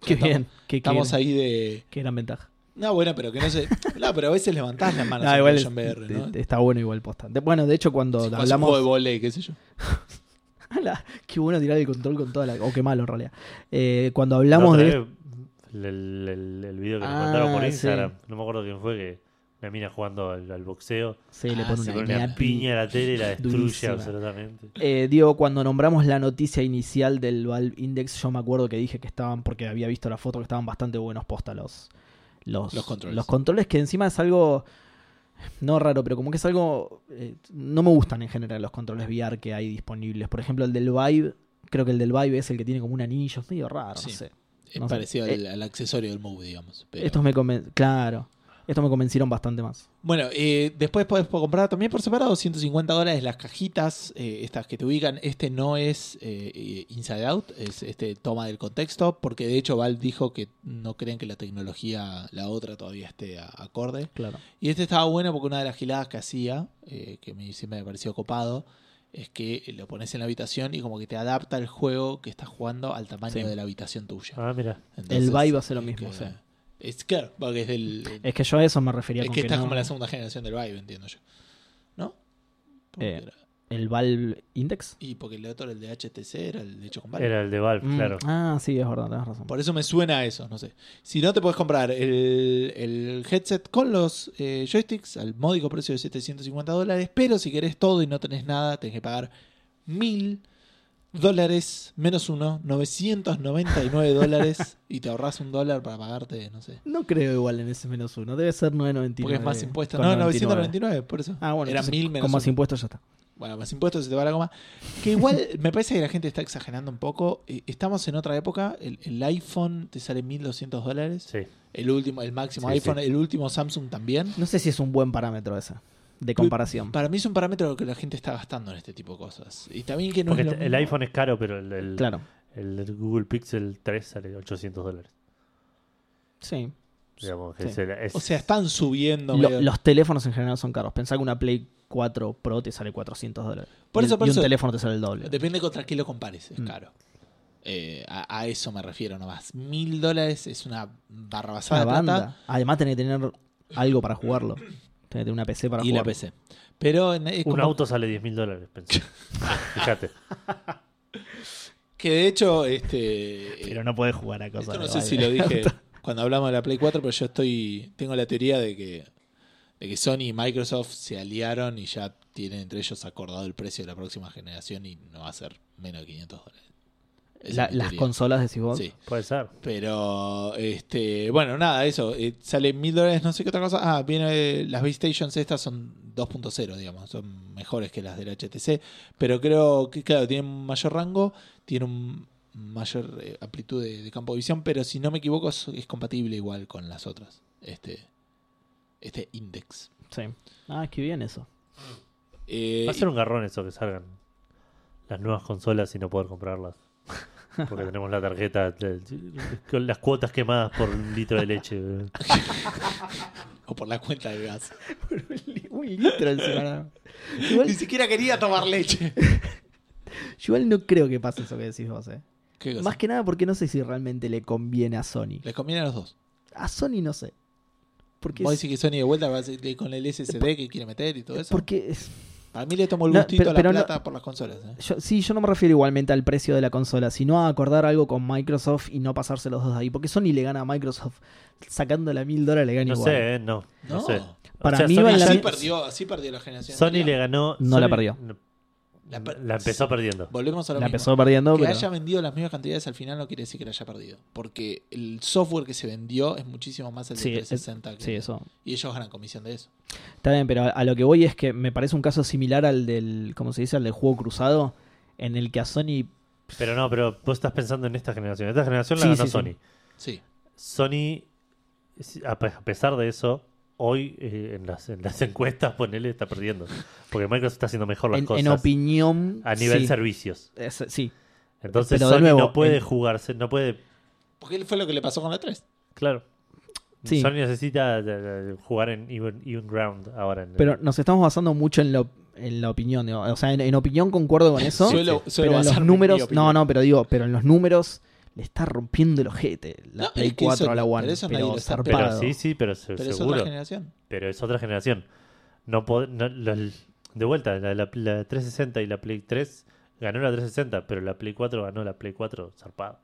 Qué Estamos- bien. Qué, qué Estamos ahí de... qué gran ventaja. No, bueno, pero que no se... No, pero a veces levantás las manos No, en igual PlayStation es- VR, ¿no? de- está bueno igual posta. De- bueno, de hecho, cuando un juego de hablamos... volei, qué sé yo. Ala, qué bueno tirar el control con toda la... O qué malo, en realidad. Eh, cuando hablamos La de... El, el, el- el video que nos Ah, mandaron por sí. Instagram, no me acuerdo quién fue, que una mina jugando al, al boxeo, Sí, le Ah, pone se una, pone una una piña a la tele y la destruye durísima. absolutamente. Eh, Diego, cuando nombramos la noticia inicial del Valve Index, yo me acuerdo que dije que estaban, porque había visto la foto, que estaban bastante buenos posta los, los, Los controles. los controles, que encima es algo no raro, pero como que es algo... eh, no me gustan en general los controles VR que hay disponibles. Por ejemplo, el del Vive, creo que el del Vive es el que tiene como un anillo, es medio raro, Sí. no sé. Es No sé. parecido Eh, al, accesorio del Move, digamos. pero- Estos me conven- Claro, estos me convencieron bastante más. Bueno, eh, después podés comprar también por separado 150 dólares las cajitas, eh, estas que te ubican. Este no es eh, Inside Out, es este toma del contexto, porque de hecho Valve dijo que no creen que la tecnología, la otra, todavía esté a- acorde. Claro. Y este estaba bueno porque una de las giladas que hacía, eh, que me, siempre me pareció copado, es que lo pones en la habitación y como que te adapta el juego que estás jugando al tamaño Sí. de la habitación tuya. Ah, mira. Entonces, Vive hace lo mismo, que- sí. Es claro, porque es del, Es que yo a eso me refería es con que que esta es no- como la segunda generación del Vive, entiendo yo. ¿No? Eh, el Valve Index. y porque el otro, el de HTC, era el de hecho con Valve. Era el de Valve, Mm, claro. Ah, sí, es verdad, tenés razón. Por eso me suena a eso, no sé. Si no, te puedes comprar el, el headset con los eh, joysticks al módico precio de 750 dólares, pero si querés todo y no tenés nada, tenés que pagar mil dólares menos uno, 999 dólares y te ahorras un dólar para pagarte, no sé. No creo igual en ese menos uno, debe ser 9.99. Porque es más impuestos. No, 99. 999, por eso. Ah, bueno, Era entonces, mil menos con más uno. impuestos ya está. Bueno, más impuestos se te va la goma. Que igual me parece que la gente está exagerando un poco. Eh, Estamos en otra época. El, el iPhone te sale 1200 dólares. Sí. El último, el máximo Sí, iPhone, sí. el último Samsung también. No sé si es un buen parámetro ese, de comparación. Para mí es un parámetro que la gente está gastando en este tipo de cosas. Y también que no Porque es el mismo. iPhone es caro, pero el, el- Claro, el Google Pixel 3 sale 800 dólares. sí. Digamos, Sí. es el- es- O sea, están subiendo. Lo- medio- los teléfonos en general son caros. Pensá que una Play 4 Pro te sale 400 dólares. Por y, eso, por y eso- un teléfono te sale el doble. Depende contra qué lo compares. Es Mm. caro. Eh, a, a eso me refiero nomás. Mil dólares es una plata. banda. Además tenés que tener algo para jugarlo. Tenés que tener una PC para Y la jugarlo. PC. Pero en- es un como- auto sale 10 mil dólares. pensé. Fíjate. que de hecho, este. Pero no podés jugar a cosas Esto no sé si lo dije cuando hablamos de la Play 4, pero yo estoy tengo la teoría de que, de que Sony y Microsoft se aliaron y ya tienen entre ellos acordado el precio de la próxima generación y no va a ser menos de 500 dólares. La- las consolas, decís vos. Sí, Puede ser. pero este bueno, nada, eso. eh, sale mil dólares, no sé qué otra cosa. Ah, viene las Base Stations estas son 2.0, digamos, son mejores que las del HTC, pero creo que, claro, tienen un mayor rango, tiene un mayor eh, amplitud de, de campo de visión, pero si no me equivoco es, es compatible igual con las otras. Este, este index. Sí. Ah, qué bien eso. Eh, Va a ser un garrón eso que salgan las nuevas consolas y no poder comprarlas. Porque tenemos la tarjeta de- con las cuotas quemadas por un litro de leche. o por la cuenta de gas. Un litro encima. Igual, Ni siquiera quería tomar leche. yo igual no creo que pase eso que decís vos, eh. ¿Qué cosa? Más que nada porque no sé si realmente le conviene a Sony. Les conviene a los dos. A Sony no sé. Porque Vos es- decís que Sony de vuelta va a ser con el SSD que quiere meter y todo eso. porque Para mí le tomó el No, gustito pero- a la no- plata por las consolas. ¿eh? yo, sí, yo no me refiero igualmente al precio de la consola, sino a acordar algo con Microsoft y no pasarse los dos ahí. Porque Sony le gana a Microsoft sacando la mil dólares, le gana No igual. sé, eh, no. No, No. sé. Para O sea, mí Sony, la Así perdió, así perdió la generación. Sony anterior. le ganó. No la Sony- perdió. La empezó perdiendo. Volvemos a lo La mismo. empezó perdiendo, que pero... haya vendido las mismas cantidades al final no quiere decir que la haya perdido. Porque el software que se vendió es muchísimo más el de Sí, 360. que- Sí, eso. Y ellos ganan comisión de eso. Está bien, pero a, lo que voy es que me parece un caso similar al del, ¿cómo se dice? Al del juego cruzado, en el que a Sony... Pero no, pero vos estás pensando en esta generación. Esta generación la Sí, ganó. Sony. Sí. Sony, a pesar de eso, hoy eh, en, las, en las encuestas, ponele, está perdiendo. Porque Microsoft está haciendo mejor las En, cosas en opinión... a nivel sí, servicios. es- sí. Entonces Pero Sony nuevo, no puede en- jugarse, no puede... Porque él fue lo que le pasó con la 3. Claro. Sí. Sony necesita eh, jugar en even, even ground ahora. En, Pero nos estamos basando mucho en, lo, en la opinión. digo. O sea, en, en opinión concuerdo con eso. Suelo- suelo pero en los números... No, no, pero digo, pero en los números le está rompiendo el ojete. La No, Play es que 4 eso- a la One. pero eso pero está- pero zarpado. sí, sí, pero, se- Pero es otra generación. pero es otra generación. No pod- no- los- de vuelta, la, la- la 360 y la Play 3 ganó la 360, pero la Play 4 ganó la Play 4 zarpada.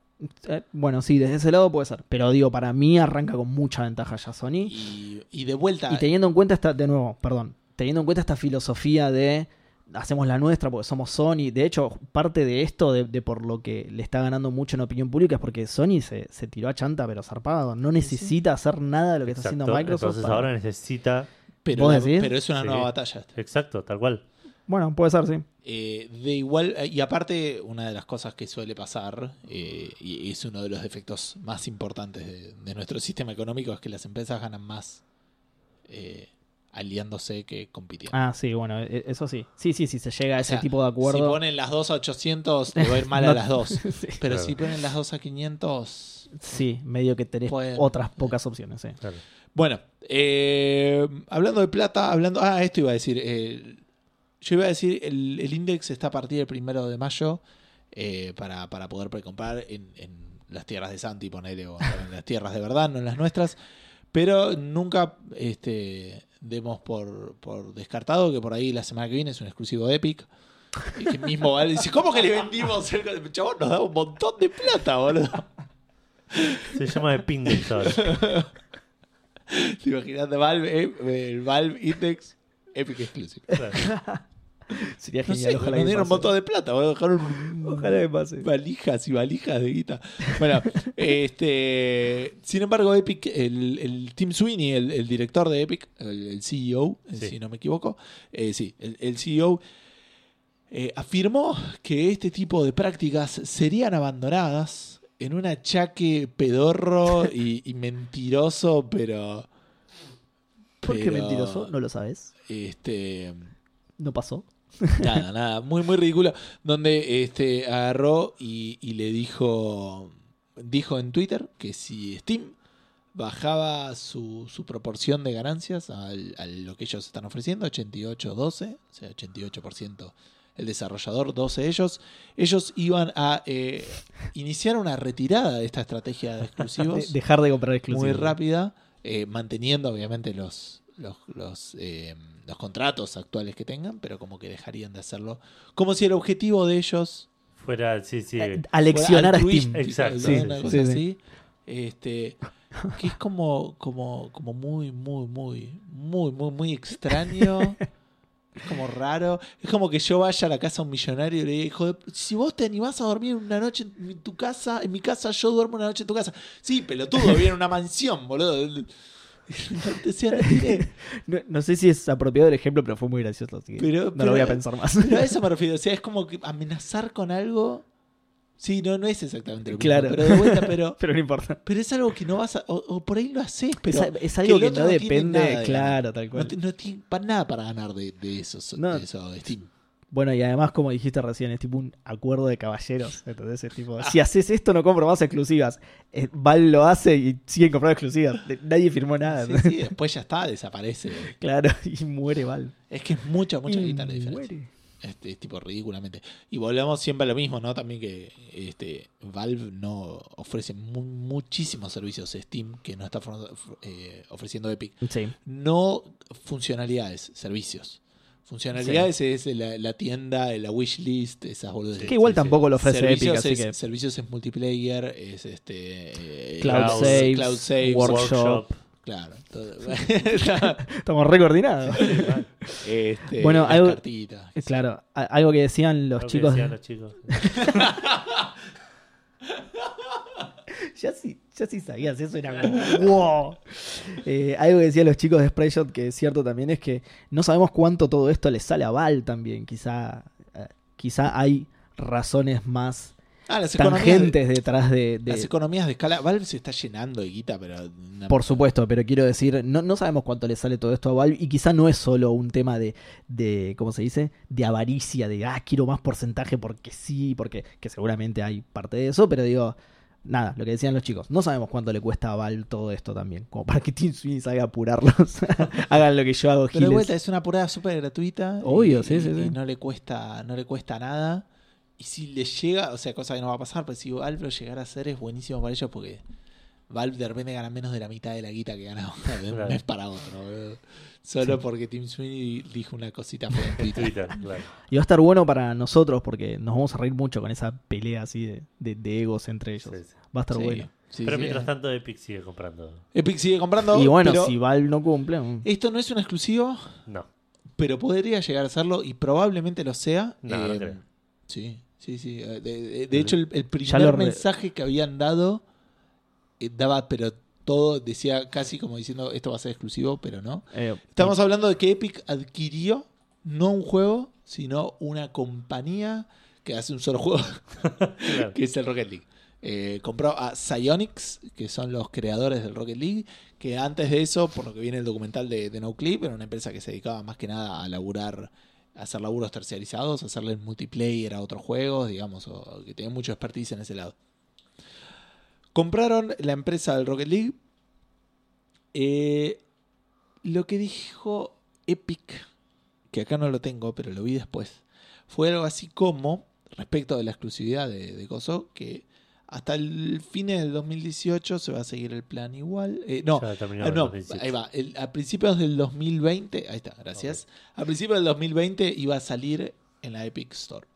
Eh, bueno, sí, desde ese lado puede ser. Pero digo, para mí arranca con mucha ventaja ya Sony. Y, y de vuelta. Y teniendo en cuenta esta, de nuevo, perdón, teniendo en cuenta esta filosofía de hacemos la nuestra porque somos Sony. De hecho, parte de esto, de, de por lo que le está ganando mucho en opinión pública, es porque Sony se, se tiró a chanta, pero zarpado. No necesita hacer nada de lo que está haciendo Microsoft. Entonces para- ahora necesita pero, ¿Vos la- decís? pero es una Sí. nueva batalla. Exacto, tal cual. Bueno, puede ser, sí. Eh, de igual, y aparte, una de las cosas que suele pasar, eh, y es uno de los defectos más importantes de, de nuestro sistema económico, es que las empresas ganan más eh, aliándose que compitiendo. Ah, sí, bueno, e- eso sí. Sí, sí, sí, se llega a O ese sea, tipo de Si acuerdo. ponen las dos a 800, le va a ir mal a las dos. sí. Pero Claro. si ponen las dos a 500. Sí, medio que tenés Pueden- otras pocas opciones, sí. Claro. Bueno, eh, hablando de plata, hablando. Ah, esto iba a decir. eh, yo iba a decir, el, el index está a partir del primero de mayo eh, para, para poder precomprar en, en las tierras de Santi, ponele, o en las tierras de verdad, no en las nuestras. Pero nunca este, demos por, por descartado que por ahí la semana que viene es un exclusivo de Epic. Y que mismo vale. Dice, ¿cómo que le vendimos? El chabón nos da un montón de plata, boludo. Se llama de Pindex ahora. ¿Te imaginas de Valve, eh, el Valve Index Epic Exclusive? Claro. Sería No genial, sé, ojalá nos que dieron un pase. montón de plata, dejaron Ojalá que pase. valijas y valijas de guita. Bueno, este, sin embargo, Epic, el, el Tim Sweeney, el, el director de Epic, el, el CEO, eh, Sí. si no me equivoco, eh, sí, el, el CEO eh, afirmó que este tipo de prácticas serían abandonadas en un achaque pedorro y, y mentiroso, pero... ¿Por qué pero, mentiroso? No lo sabes. Este, No pasó. Nada, nada, muy, muy ridículo. Donde este, agarró y, y le dijo, dijo en Twitter que si Steam bajaba su, su proporción de ganancias al- a lo que ellos están ofreciendo, 88-12, o sea, 88% el desarrollador, 12 ellos, ellos iban a eh, iniciar una retirada de esta estrategia de exclusivos dejar de comprar exclusivos. muy rápida, eh, manteniendo obviamente los, los, los, eh, los contratos actuales que tengan, pero como que dejarían de hacerlo. Como si el objetivo de ellos Fuera, sí, sí. Eh, Aleccionar fuera a Steam. Exacto, sí, una sí, cosa sí. así. Este, que es como, como, como muy, muy, muy, muy, muy, muy extraño. Es como raro. Es como que yo vaya a la casa de un millonario y le diga, hijo de- si vos te animás a dormir una noche en tu casa, en mi casa yo duermo una noche en tu casa. Sí, pelotudo, vive en una mansión, boludo. No No, no sé si es apropiado el ejemplo, pero fue muy gracioso. Así que Pero- no pero- lo voy a pensar más. Pero a eso me refiero. O sea, es como que amenazar con algo. Sí, no, no es exactamente lo mismo. Claro. Pero de vuelta, pero. pero no importa. Pero es algo que no vas a. O, o por ahí lo haces, pero. es, es algo que, no depende, nada claro, tal cual. No, no tiene nada para ganar de, de eso, so- No. de eso de Steam. Bueno, y además, como dijiste recién, es tipo un acuerdo de caballeros. Entonces, es tipo, si haces esto, no compro más exclusivas. Eh, Val lo hace y siguen comprando exclusivas. Nadie firmó nada. Sí, sí, después ya está, desaparece. Claro, y muere Val. Es que es mucha, mucha Y guita la diferencia. muere. Este, es tipo ridículamente. Y volvemos siempre a lo mismo, ¿no? También que este Valve no ofrece mu- muchísimos servicios Steam que no está eh, ofreciendo Epic. Sí. No funcionalidades, servicios. Funcionalidades es la, la tienda, la wishlist, esas boludeces. Que igual sí, tampoco lo ofrece servicios, Epic, así es, que. servicios es multiplayer, es este eh, Cloud cloud- saves, cloud saves, workshop. claro. todo. Estamos recoordinados. este, Bueno, algo- cartitas. claro, algo que decían los Lo que chicos. decían los chicos. Ya sí, ya sí sabías, eso era como. ¡Wow! Eh, algo que decían los chicos de Sprayshot, que es cierto también, es que no sabemos cuánto todo esto le sale a Val también. Quizá, eh, quizá hay razones más Ah, las economías, de, tangentes detrás de. de- las economías de escala. Valve se está llenando de guita, pero. por supuesto, pero quiero decir, no, no sabemos cuánto le sale todo esto a Valve y quizá no es solo un tema de, de, ¿cómo se dice? De avaricia, de, ah, quiero más porcentaje porque sí, porque que seguramente hay parte de eso, pero digo, nada, lo que decían los chicos, no sabemos cuánto le cuesta a Valve todo esto también, como para que Team Sweeney salga a apurarlos, hagan lo que yo hago, Pero de giles. vuelta es una apurada súper gratuita. Obvio, y- sí, sí, y sí. no le cuesta, no le cuesta nada. Y si le llega, o sea, cosa que no va a pasar, pero si Valve lo llegara a hacer es buenísimo para ellos porque Valve de repente gana menos de la mitad de la guita que ganaba de un Claro. mes para otro. boludo. Solo porque Tim Sweeney dijo una cosita Twitter. Claro. Y va a estar bueno para nosotros porque nos vamos a reír mucho con esa pelea así de, de- de egos entre ellos. Sí, sí. Va a estar Sí, bueno. sí, Pero sí. mientras tanto, Epic sigue comprando. Epic sigue comprando. y bueno, pero si Valve no cumple... mm. Esto no es un exclusivo, No, pero podría llegar a serlo y probablemente lo sea. No, no Eh, creo. Sí, sí, sí. Eh, De, de- de hecho, el, el primer mensaje que habían dado eh, daba, pero todo decía casi como diciendo esto va a ser exclusivo, pero no. Eh, Estamos hablando de que Epic adquirió no un juego, sino una compañía que hace un solo juego, Claro. que es el Rocket League. Eh, compró a Psyonix, que son los creadores del Rocket League, que antes de eso, por lo que viene el documental de, de No Clip, era una empresa que se dedicaba más que nada a laburar, a hacer laburos terciarizados, hacerle multiplayer a otros juegos, digamos, o que tenía mucho expertise en ese lado. Compraron la empresa del Rocket League. Eh, lo que dijo Epic, que acá no lo tengo, pero lo vi después, fue algo así como, respecto de la exclusividad de, de Coso, que hasta el fin del 2018 se va a seguir el plan igual. Eh, no, ah, no, 2018. ahí va. El- a principios del 2020, ahí está, gracias. A principios del 2020 iba a salir en la Epic Store.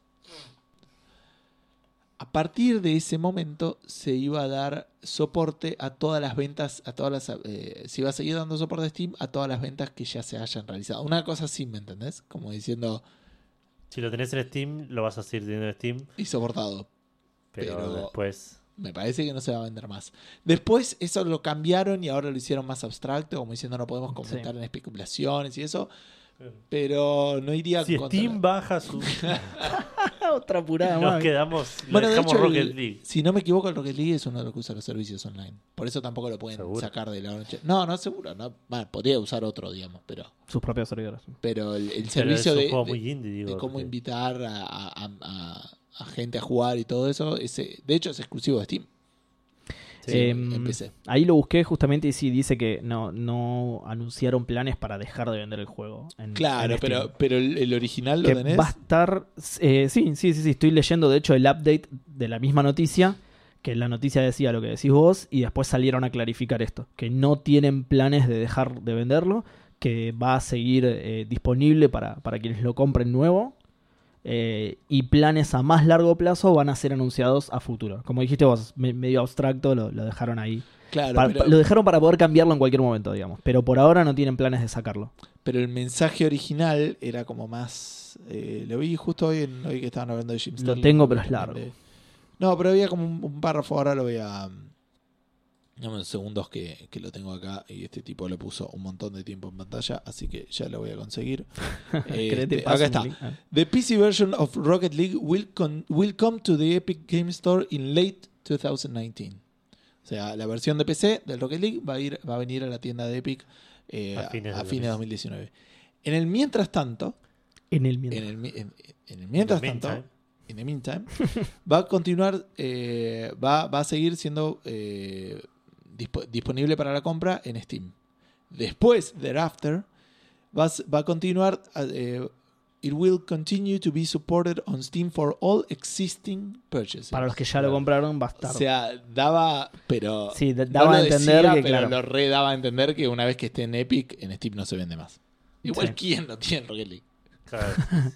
A partir de ese momento se iba a dar soporte a todas las ventas, a todas las, eh, se iba a seguir dando soporte de Steam a todas las ventas que ya se hayan realizado. Una cosa así, ¿me entendés? Como diciendo, Si lo tenés en Steam, lo vas a seguir teniendo en Steam, y soportado. pero, Pero- después. Me parece que no se va a vender más. Después eso lo cambiaron y ahora lo hicieron más abstracto, como diciendo no podemos comentar en especulaciones y eso. Pero no iría Si contra- Steam baja su. Otra apurada nos más. quedamos. le Bueno, de dejamos hecho, el- Rocket League. si no me equivoco, el Rocket League es uno de los que usa los servicios online. Por eso tampoco lo pueden ¿Seguro? sacar de la noche. No, no, seguro. No. Bueno, podría usar otro, digamos, pero, Sus propios servidores. pero el, el Pero servicio es un de, juego de- muy indie, digo. de cómo invitar a, a- a- a- a gente a jugar y todo eso, ese, de hecho es exclusivo de Steam. Sí, Em. Ahí lo busqué justamente y sí, dice que no, no anunciaron planes para dejar de vender el juego. en- Claro, en pero, pero el, el original lo que tenés. va a estar. eh, sí, sí, sí, sí. Estoy leyendo, de hecho, el update de la misma noticia. Que la noticia decía lo que decís vos. Y después salieron a clarificar esto. Que no tienen planes de dejar de venderlo. Que va a seguir eh, disponible para, para quienes lo compren nuevo. Eh, y planes a más largo plazo van a ser anunciados a futuro. Como dijiste vos, me- medio abstracto, lo, lo dejaron ahí. Claro, pero, Lo dejaron para poder cambiarlo en cualquier momento, digamos. Pero por ahora no tienen planes de sacarlo. pero el mensaje original era como más. eh, lo vi justo hoy, en, hoy que estaban hablando de Jim Lo tengo, pero es largo. No, pero había como un, un párrafo, ahora lo voy a. Dame unos segundos que, que lo tengo acá y este tipo le puso un montón de tiempo en pantalla, así que ya lo voy a conseguir. ¿Querés Este, acá está. Ah. The PC version of Rocket League will, con- will come to the Epic Game Store in late 2019. O sea, la versión de PC del Rocket League va a, ir, va a venir a la tienda de Epic eh, A fines a de fines de 2019. En el mientras tanto, En el en mientras. el, mi- en- en el mientras tanto, meantime. in the meantime, va a continuar, eh, va, va a seguir siendo eh, dispo- disponible para la compra en Steam. Después, thereafter, va, a s- va a continuar, eh, it will continue to be supported on Steam for all existing purchases. Para los que ya lo compraron, va a o estar. sea, daba, pero Sí, da- no daba lo a entender decía, que, pero claro. lo re daba a entender que una vez que esté en Epic, en Steam no se vende más. Igual Sí. quién no tiene Rocket League. Claro.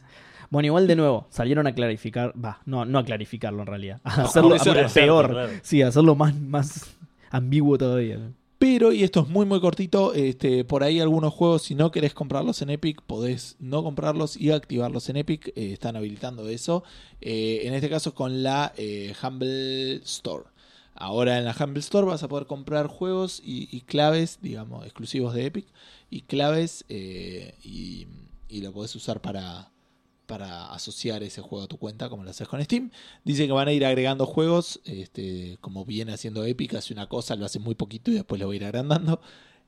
Bueno, igual de nuevo, salieron a clarificar. Va, no, no a clarificarlo en realidad. A No, hacerlo eso a- era peor. claro. Sí, a hacerlo más, más ambiguo todavía. Pero, y esto es muy muy cortito, este, por ahí algunos juegos, si no querés comprarlos en Epic, podés no comprarlos y activarlos en Epic. eh, están habilitando eso. Eh, en este caso con la eh, Humble Store. Ahora en la Humble Store vas a poder comprar juegos y, claves, digamos, exclusivos de Epic. Y claves y, y lo podés usar para, para asociar ese juego a tu cuenta, como lo haces con Steam. Dice que van a ir agregando juegos, este, como viene haciendo Epic, hace una cosa, lo hace muy poquito y después lo va a ir agrandando.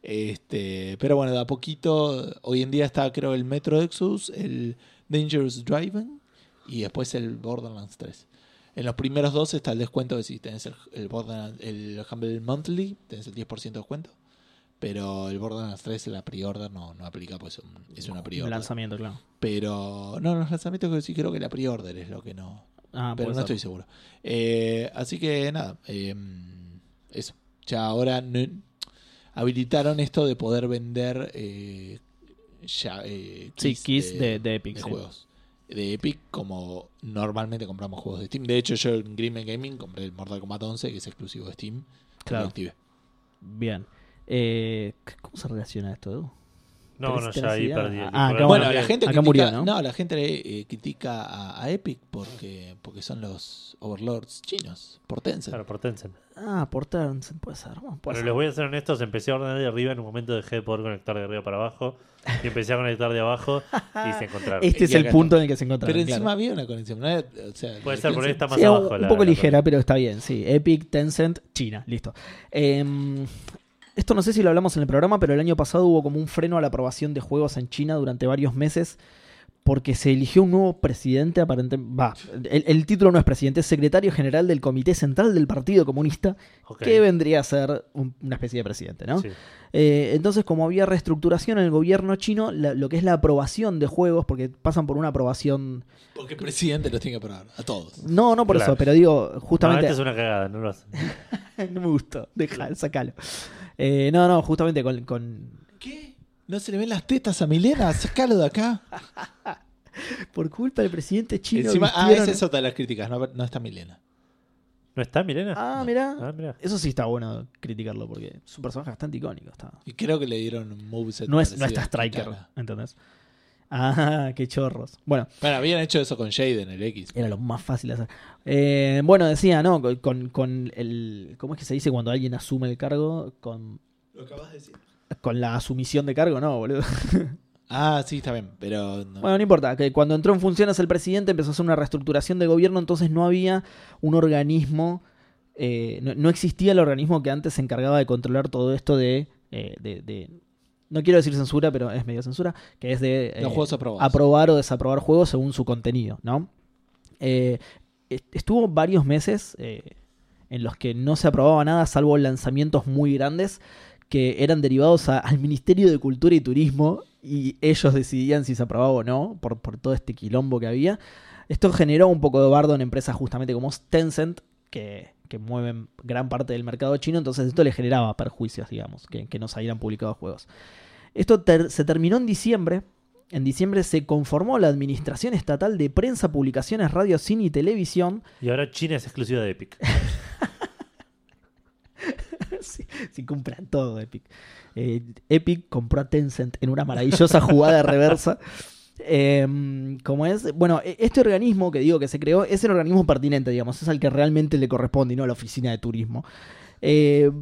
Este, pero bueno, de a poquito, hoy en día está creo el Metro Exodus, el Dangerous Driving y después el Borderlands 3. En los primeros dos está el descuento de si tenés el, el Borderlands, el Humble Monthly, tenés el 10% de descuento. Pero el Borderlands 3, la pre-order no, no aplica, pues es un- es una pre-order. lanzamiento, claro. Pero no, los lanzamientos sí creo que la pre-order es lo que no, Ah, pero no ser. estoy seguro. Eh, así que nada, eh, eso. Ya ahora no- habilitaron esto de poder vender eh, ya, eh, Sí, keys de, de Epic. de sí. juegos. De Epic, como normalmente compramos juegos de Steam. De hecho, yo en Greenman Gaming compré el Mortal Kombat 11, que es exclusivo de Steam. Claro. Bien. Eh, ¿Cómo se relaciona esto, Edu? No, no, ¿Tenés ya ahí perdí. Ah, acá no Bueno, la gente acá critica, murió, ¿no? la gente eh, critica a, a Epic porque, porque son los overlords chinos, por Tencent. Claro, por Tencent. Ah, por Tencent puede ser. puede Pero ser. les voy a ser honestos, empecé a ordenar de arriba, en un momento dejé de poder conectar de arriba para abajo y empecé a conectar de abajo y se encontraron. Este es el punto en el que se encontraron. Pero encima claro. había una conexión. ¿no? O sea, Puede ser, por ahí está más Sí, abajo. un, la- poco la ligera, cosa. pero está bien. Sí, Epic, Tencent, China, listo. Em, esto no sé si lo hablamos en el programa, pero el año pasado hubo como un freno a la aprobación de juegos en China durante varios meses porque se eligió un nuevo presidente, aparentemente. Va, el, el título no es presidente, es secretario general del Comité Central del Partido Comunista, que vendría a ser un- una especie de presidente, ¿no? Sí. Eh, entonces, como había reestructuración en el gobierno chino, la- lo que es la aprobación de juegos, porque pasan por una aprobación. Porque el presidente los tiene que aprobar a todos. No, no por Claro. eso, pero digo, No, justamente. esta es una cagada, no lo hacen. no me gustó, deja, sacalo. Eh, no, no, justamente con, con- ¿Qué? ¿No se le ven las tetas a Milena? Sácalo de acá. Por culpa del presidente chino. Encima, ah, esa es otra de las críticas. No, no está Milena. ¿No está, Milena? Ah, No. mirá. Ah, mirá. Eso sí está bueno criticarlo porque es un personaje bastante icónico. Está. Y creo que le dieron un moveset. No, es, no está Striker. ¿entendés? Ah, qué chorros. Bueno, Bueno, habían hecho eso con Jade en el X. era lo más fácil de hacer. Eh, bueno, decía, ¿no? Con, con- con el. ¿Cómo es que se dice cuando alguien asume el cargo? Con, Lo acabas de decir. Con la asumición de cargo, no, boludo. Ah, sí, está bien, pero no. Bueno, no importa, que cuando entró en funciones el presidente empezó a hacer una reestructuración del gobierno, entonces no había un organismo, eh, no, no existía el organismo que antes se encargaba de controlar todo esto de, eh, de- de- no quiero decir censura, pero es medio censura, que es de eh, Los juegos aprobados. aprobar o desaprobar juegos según su contenido, ¿no? Eh, est- estuvo varios meses eh, en los que no se aprobaba nada salvo lanzamientos muy grandes que eran derivados a- al Ministerio de Cultura y Turismo y ellos decidían si se aprobaba o no por, por todo este quilombo que había. Esto generó un poco de bardo en empresas justamente como Tencent, que, que mueven gran parte del mercado chino, entonces esto le generaba perjuicios, digamos, que, que no salieran publicados juegos. Esto ter- se terminó en diciembre. En diciembre se conformó la Administración Estatal de Prensa, Publicaciones, Radio, Cine y Televisión. Y ahora China es exclusiva de Epic. si, compran todo Epic. Eh, Epic compró a Tencent en una maravillosa jugada reversa. Eh, como es, bueno, e- este organismo que digo que se creó es el organismo pertinente, digamos, es al que realmente le corresponde y no a la oficina de turismo. Eh,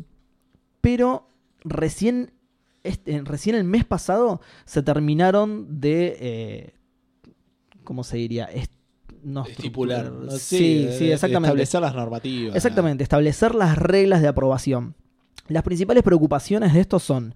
pero recién, este, recién el mes pasado se terminaron de, eh, ¿cómo se diría? Est- no Estipular. Sí, sí, exactamente. Establecer las normativas. Exactamente, establecer las reglas de aprobación. Las principales preocupaciones de esto son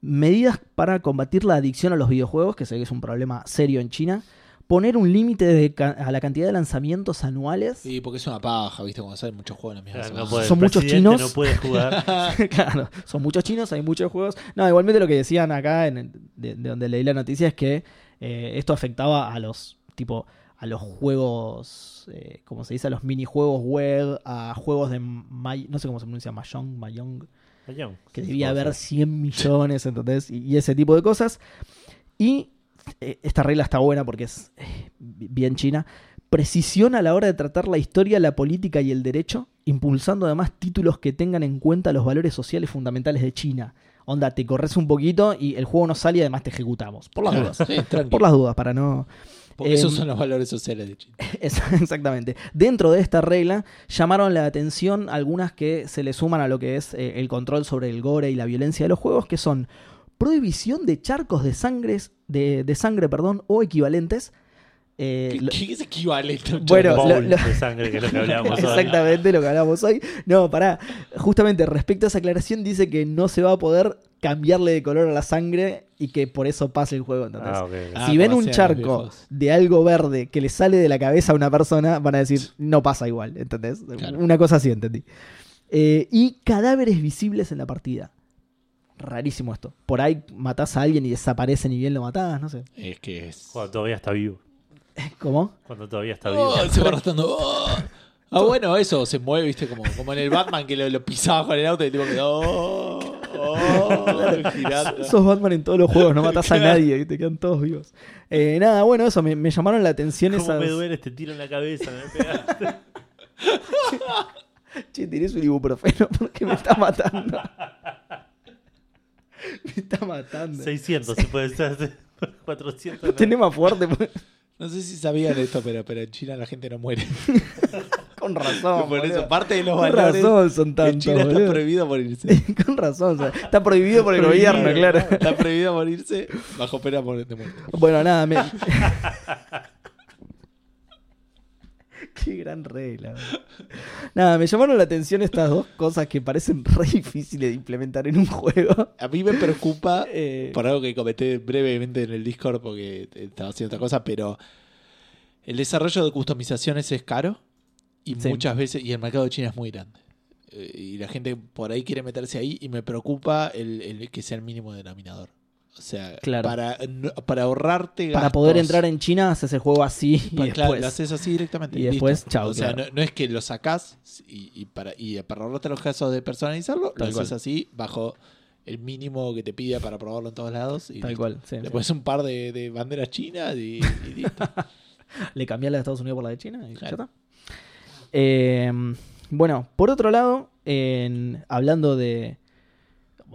medidas para combatir la adicción a los videojuegos, que sé que es un problema serio en China, poner un límite a la cantidad de lanzamientos anuales. Sí, porque es una paja, ¿viste? Cuando salen muchos juegos en la misma Claro, semana. no puede- Son el muchos chinos. No puede jugar. claro, son muchos chinos, hay muchos juegos. No, igualmente lo que decían acá, en el- de, de donde leí la noticia, es que eh, esto afectaba a los tipo a los juegos, eh, como se dice, a los minijuegos web, a juegos de May- no sé cómo se pronuncia, Mahjong, Mahjong. Que debía haber ser. 100 millones, ¿entendés? Y, y ese tipo de cosas. Y eh, esta regla está buena porque es eh, bien china. Precisión a la hora de tratar la historia, la política y el derecho, impulsando además títulos que tengan en cuenta los valores sociales fundamentales de China. Onda, te corres un poquito y el juego no sale y además te ejecutamos. Por las Claro, dudas. sí. Por las dudas, para no... Porque esos Em, son los valores sociales de China. Es- Exactamente. Dentro de esta regla llamaron la atención algunas que se le suman a lo que es eh, el control sobre el gore y la violencia de los juegos, que son prohibición de charcos de sangre, de, de sangre perdón, o equivalentes. Eh, ¿Qué, lo- qué es equivalente a un Bueno, lo- lo- de sangre, que es lo que hablábamos hoy. Exactamente lo que hablamos hoy. No, pará. Justamente respecto a esa aclaración dice que no se va a poder cambiarle de color a la sangre y que por eso pase el juego. ¿entendés? Ah, ok. Ah, si ven un charco viejos. de algo verde que le sale de la cabeza a una persona, van a decir, no pasa igual, ¿entendés? Claro. Una cosa así, entendí. Eh, y cadáveres visibles en la partida. Rarísimo esto. Por ahí matás a alguien y desaparece ni bien lo matás, no sé. Es que es. Cuando todavía está vivo. ¿Cómo? Cuando todavía está vivo. Oh, se va arrastrando. Oh. Ah, bueno, eso se mueve, viste, como, como en el Batman que lo, lo pisaba con el auto y tipo quedó. Oh, oh, girando. Sos Batman en todos los juegos, no matás a nadie y te quedan todos vivos. Eh, nada, bueno, eso, me, me llamaron la atención ¿Cómo esas... me duele este tiro en la cabeza? Me pegaste. Che, tenés un ibuprofeno porque me está matando. Me está matando. 600, si puede ser. 400. no. Tenés más fuerte. pues. No sé si sabían esto, pero, pero en China la gente no muere. Con razón. Por eso, parte de los Con valores. razón son En tantos. China está prohibido morirse. Con razón. o sea, está prohibido por el Prohibido, gobierno, claro. Está prohibido morirse bajo pena de muerte. Bueno, nada, me... Qué gran regla. Nada, me llamaron la atención estas dos cosas que parecen re difíciles de implementar en un juego. A mí me preocupa Eh, por algo que comenté brevemente en el Discord porque estaba haciendo otra cosa, pero el desarrollo de customizaciones es caro y Sí. muchas veces, y el mercado de China es muy grande. Eh, Y la gente por ahí quiere meterse ahí y me preocupa el, el que sea el mínimo denominador. O sea, Claro. para, para ahorrarte gastos. para poder entrar en China, haces el juego así y Claro, después. lo haces así directamente. y listo. después, chao, O sea, no, no es que lo sacás y, y para, y para ahorrarte los casos de personalizarlo, Tal lo cual. haces así bajo el mínimo que te pide para probarlo en todos lados. Y Tal listo. cual. sí, Le sí. pones un par de, de banderas chinas y, y listo. Le cambiás la de Estados Unidos por la de China y ya Claro. está. Eh, bueno, por otro lado, en- hablando de.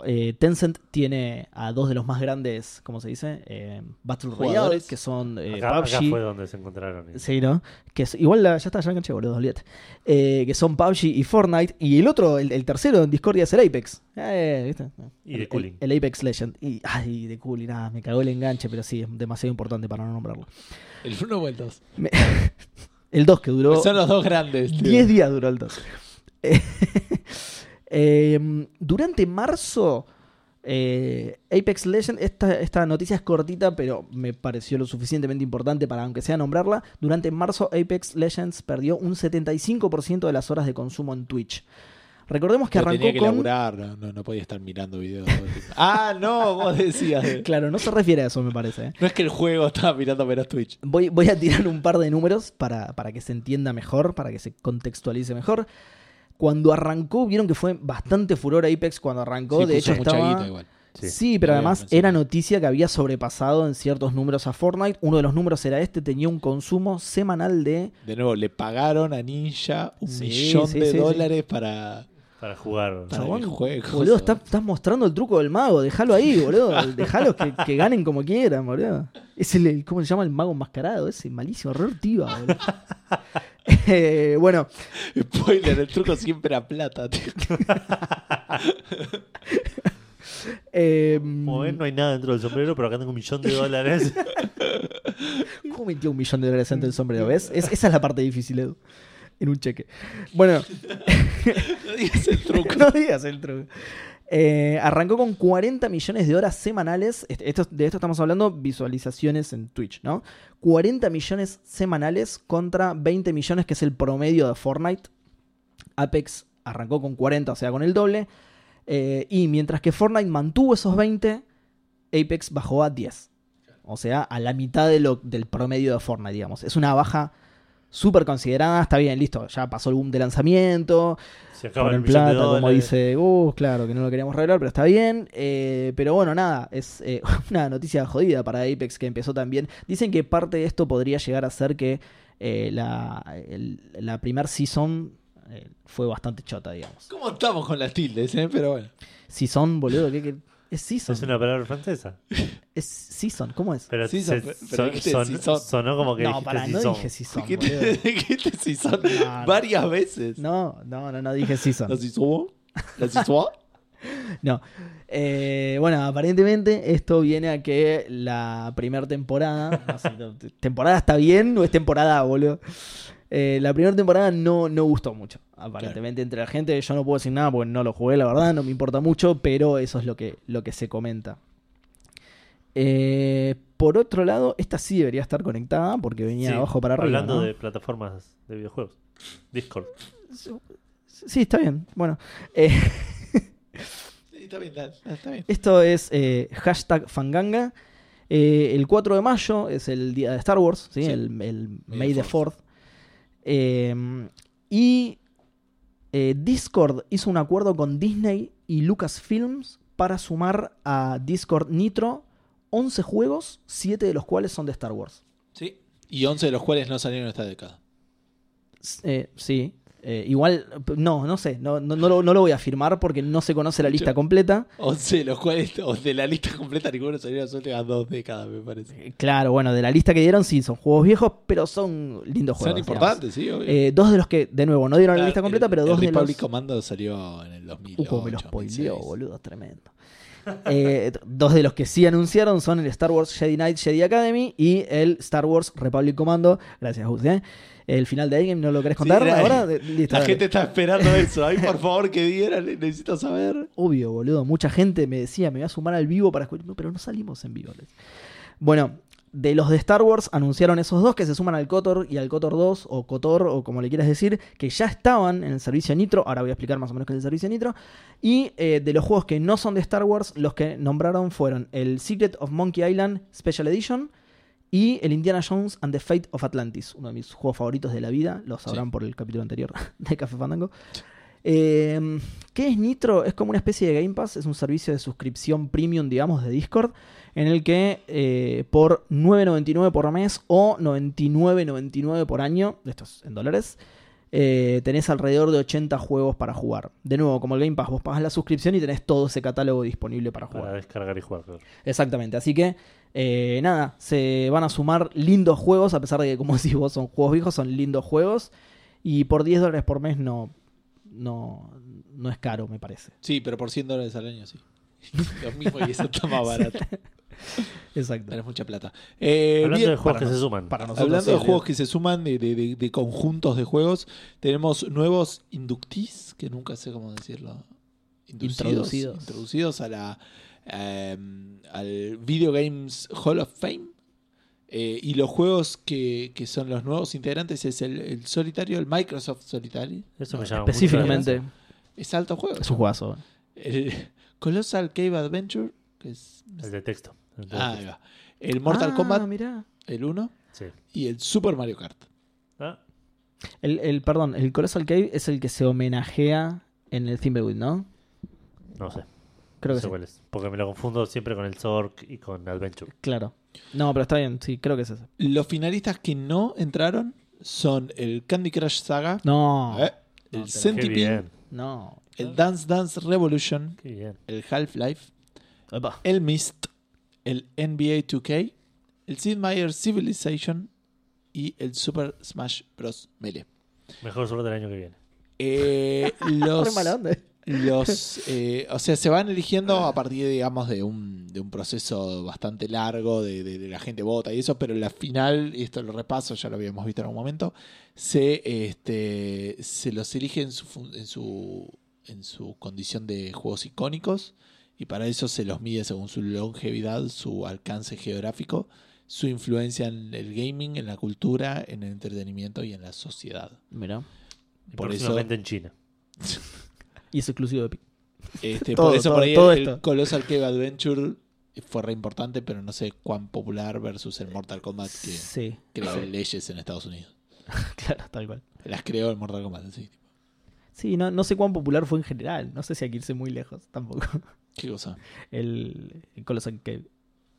eh, Tencent tiene a dos de los más grandes, ¿cómo se dice? Eh, Battle Royale, Jugadores. que son eh, Acá, acá PUBG. fue donde se encontraron. y- Sí, ¿no? Que es, igual la- ya está, ya enganché, boludo, olvídate. Eh, que son PUBG y Fortnite. Y el otro, el, el tercero en Discordia es el Apex. Eh, ¿viste? Y El- de Cooling. El, el Apex Legend. Y, ay, de Cooling, nada, me cagó el enganche, pero sí, es demasiado importante para no nombrarlo. El 1 o el 2. Me- el 2 que duró Son los dos grandes. tío. 10 días duró el 2. Eh, durante marzo, eh, Apex Legends, esta, esta noticia es cortita, pero me pareció lo suficientemente importante para, aunque sea nombrarla. Durante marzo, Apex Legends perdió un 75% de las horas de consumo en Twitch. Recordemos que Pero arrancó tenía que con. laburar, no, no, no podía estar mirando videos. ah, no, vos decías. Claro, no se refiere a eso, me parece. ¿eh? No es que el juego estaba mirando menos Twitch. Voy, voy a tirar un par de números para, para que se entienda mejor, para que se contextualice mejor. Cuando arrancó, vieron que fue bastante furor Apex cuando arrancó. Sí, de hecho, mucha estaba. guita igual. Sí, Sí. pero además era noticia que había sobrepasado en ciertos números a Fortnite. Uno de los números era este, tenía un consumo semanal de... De nuevo, le pagaron a Ninja un Sí, millón sí, de dólares para, Para jugar. Chabón, el juego. Boludo, está- estás mostrando el truco del mago, déjalo ahí, boludo. Déjalos que, que ganen como quieran, boludo. Es el, el- ¿cómo se llama? El mago enmascarado, ese malísimo, re ortiva, boludo. Eh, bueno, Spoiler, el truco siempre a plata, tío. eh, Como ven, no hay nada dentro del sombrero, pero acá tengo un millón de dólares. ¿cómo metió un millón de dólares dentro del sombrero? ¿Ves? Es- esa es la parte difícil, Edu. En un cheque. Bueno, No digas el truco. no digas el truco. Eh, arrancó con 40 millones de horas semanales. Esto, de esto estamos hablando visualizaciones en Twitch, ¿no? 40 millones semanales contra 20 millones, que es el promedio de Fortnite. Apex arrancó con 40, o sea, con el doble. Eh, y mientras que Fortnite mantuvo esos 20, Apex bajó a 10. O sea, a la mitad de lo, del promedio de Fortnite, digamos. Es una baja súper considerada. Está bien, listo. Ya pasó el boom de lanzamiento. Se acaba el de plata, como dice Gus, claro, que no lo queríamos revelar, pero está bien. Eh, pero bueno, nada, es eh, una noticia jodida para Apex que empezó también. Dicen que parte de esto podría llegar a ser que eh, la, el- la primer season eh, fue bastante chota, digamos. ¿Cómo estamos con las tildes, eh? Pero bueno. Season, boludo, ¿qué, qué? Es season. Es una palabra francesa. Es season, ¿cómo es? Pero, Sí, se- son- pero son- dijiste son- si son. sonó como que No, dijiste para, si no dije season, ¿Qué boludo. te, ¿Qué te si son No, no. varias veces? No, no, no, no dije season. ¿Las hizo? ¿Las hizo? No. Eh, bueno, aparentemente esto viene a que la primera temporada. no sé, ¿Temporada está bien o es temporada, boludo? Eh, la primera temporada no, no gustó mucho. Aparentemente entre la gente. Yo no puedo decir nada porque no lo jugué, la verdad, no me importa mucho, pero eso es lo que, lo que se comenta. Eh, por otro lado, esta sí debería estar conectada porque venía Sí, de abajo para arriba. Hablando ¿no? de plataformas de videojuegos. Discord. Sí, está bien. Bueno, eh, Está bien, está está bien. Esto es eh, hashtag Fanganga. Eh, el 4 de mayo es el día de Star Wars, ¿sí? Sí. el, el May May the the 4th. Eh, y eh, Discord hizo un acuerdo con Disney y Lucasfilms para sumar a Discord Nitro 11 juegos, 7 de los cuales son de Star Wars. Sí. Y 11 de los cuales no salieron esta década. Eh, sí. Eh, igual, no, no sé, no, no, no lo, no lo voy a afirmar porque no se conoce la lista Yo- completa. 11 de los cuales, o de la lista completa, ninguno salió las últimas dos décadas, me parece. Eh, Claro, bueno, de la lista que dieron sí, son juegos viejos, pero son lindos juegos. Son digamos. importantes, sí, obvio. Eh, dos de los que, de nuevo, no dieron la lista completa, el- pero el dos de Republic los... Commando salió en el 2008. Uh, me lo spoileó, 2006. boludo, tremendo. Eh, dos de los que sí anunciaron son el Star Wars Jedi Knight Jedi Academy y el Star Wars Republic Commando. Gracias, ¿eh? El final de Endgame, ¿no lo querés Sí, contar ahora? Listo, La dale. gente está esperando eso. Ay, por favor, que dieran. Necesito saber. Obvio, boludo. Mucha gente me decía, me voy a sumar al vivo para escuchar. No, pero no salimos en vivo. Bueno, de los de Star Wars anunciaron esos dos que se suman al KOTOR y al KOTOR 2 o KOTOR o como le quieras decir, que ya estaban en el servicio Nitro. Ahora voy a explicar más o menos qué es el servicio Nitro. Y eh, de los juegos que no son de Star Wars, los que nombraron fueron el Secret of Monkey Island Special Edition y el Indiana Jones and the Fate of Atlantis, uno de mis juegos favoritos de la vida. Lo sabrán Sí. por el capítulo anterior de Café Fandango. Eh, ¿Qué es Nitro? Es como una especie de Game Pass, es un servicio de suscripción premium, digamos, de Discord, en el que eh, por 9.99 por mes o 99.99 por año, esto es en dólares, eh, tenés alrededor de 80 juegos para jugar. De nuevo, como el Game Pass, vos pagas la suscripción y tenés todo ese catálogo disponible para jugar. Para descargar y jugar. claro. Exactamente, así que eh, nada, se van a sumar lindos juegos, a pesar de que, como decís vos, son juegos viejos, son lindos juegos. Y por 10 dólares por mes no, no, no es caro, me parece. Sí, pero por 100 dólares al año, sí. Lo mismo y eso está más barato. Exacto. Tenés mucha plata. Eh, Hablando bien, de juegos para que nos- se suman. para nosotros. Hablando sí, de juegos que se suman, de, de- de- de conjuntos de juegos, tenemos nuevos inductees, que nunca sé cómo decirlo. Inducidos, Introducidos. introducidos a la, eh, al Video Games Hall of Fame. Eh, y los juegos que, que son los nuevos integrantes es el, el solitario, el Microsoft Solitario. Eso me No, llama mucho la Específicamente. Es alto juego. es un juegazo. El Colossal Cave Adventure, que es... El de texto. El de Ah, ahí texto. va. El Mortal Ah, Kombat, mirá. el 1, Sí. y el Super Mario Kart. Ah, El, el, perdón, el Colossal Cave es el que se homenajea en el Thimbleweed, ¿no? no sé. Creo no que sé sí. cuál es. Porque me lo confundo siempre con el Zork y con Adventure. Claro. No, pero está bien, sí, creo que es ese. Los finalistas que no entraron son el Candy Crush Saga, No, eh, No, el Qué Centipede, bien. no. el Dance Dance Revolution, Qué bien. el Half-Life, el Myst, el NBA 2K, el Sid Meier's Civilization y el Super Smash Bros. Melee. Mejor suerte el año que viene. Eh, los, mala onda. Los eh, o sea se van eligiendo a partir digamos de un, de un proceso bastante largo de, de- de la gente vota y eso pero la final y esto lo repaso ya lo habíamos visto en algún momento se este se los elige en su fun- en su en su condición de juegos icónicos y para eso se los mide según su longevidad su alcance geográfico su influencia en el gaming en la cultura en el entretenimiento y en la sociedad Mira. Por eso- en China. Y es exclusivo de Epic. Este, Todo, por eso todo, por ahí todo el, esto. Colossal Cave Adventure fue re importante, pero no sé cuán popular versus el Mortal Kombat que Sí, creó leyes en Estados Unidos. claro, tal cual. Las creó el Mortal Kombat, sí. Sí, no, no sé cuán popular fue en general. No sé si hay que irse muy lejos tampoco. ¿Qué cosa? El, el Colossal Cave.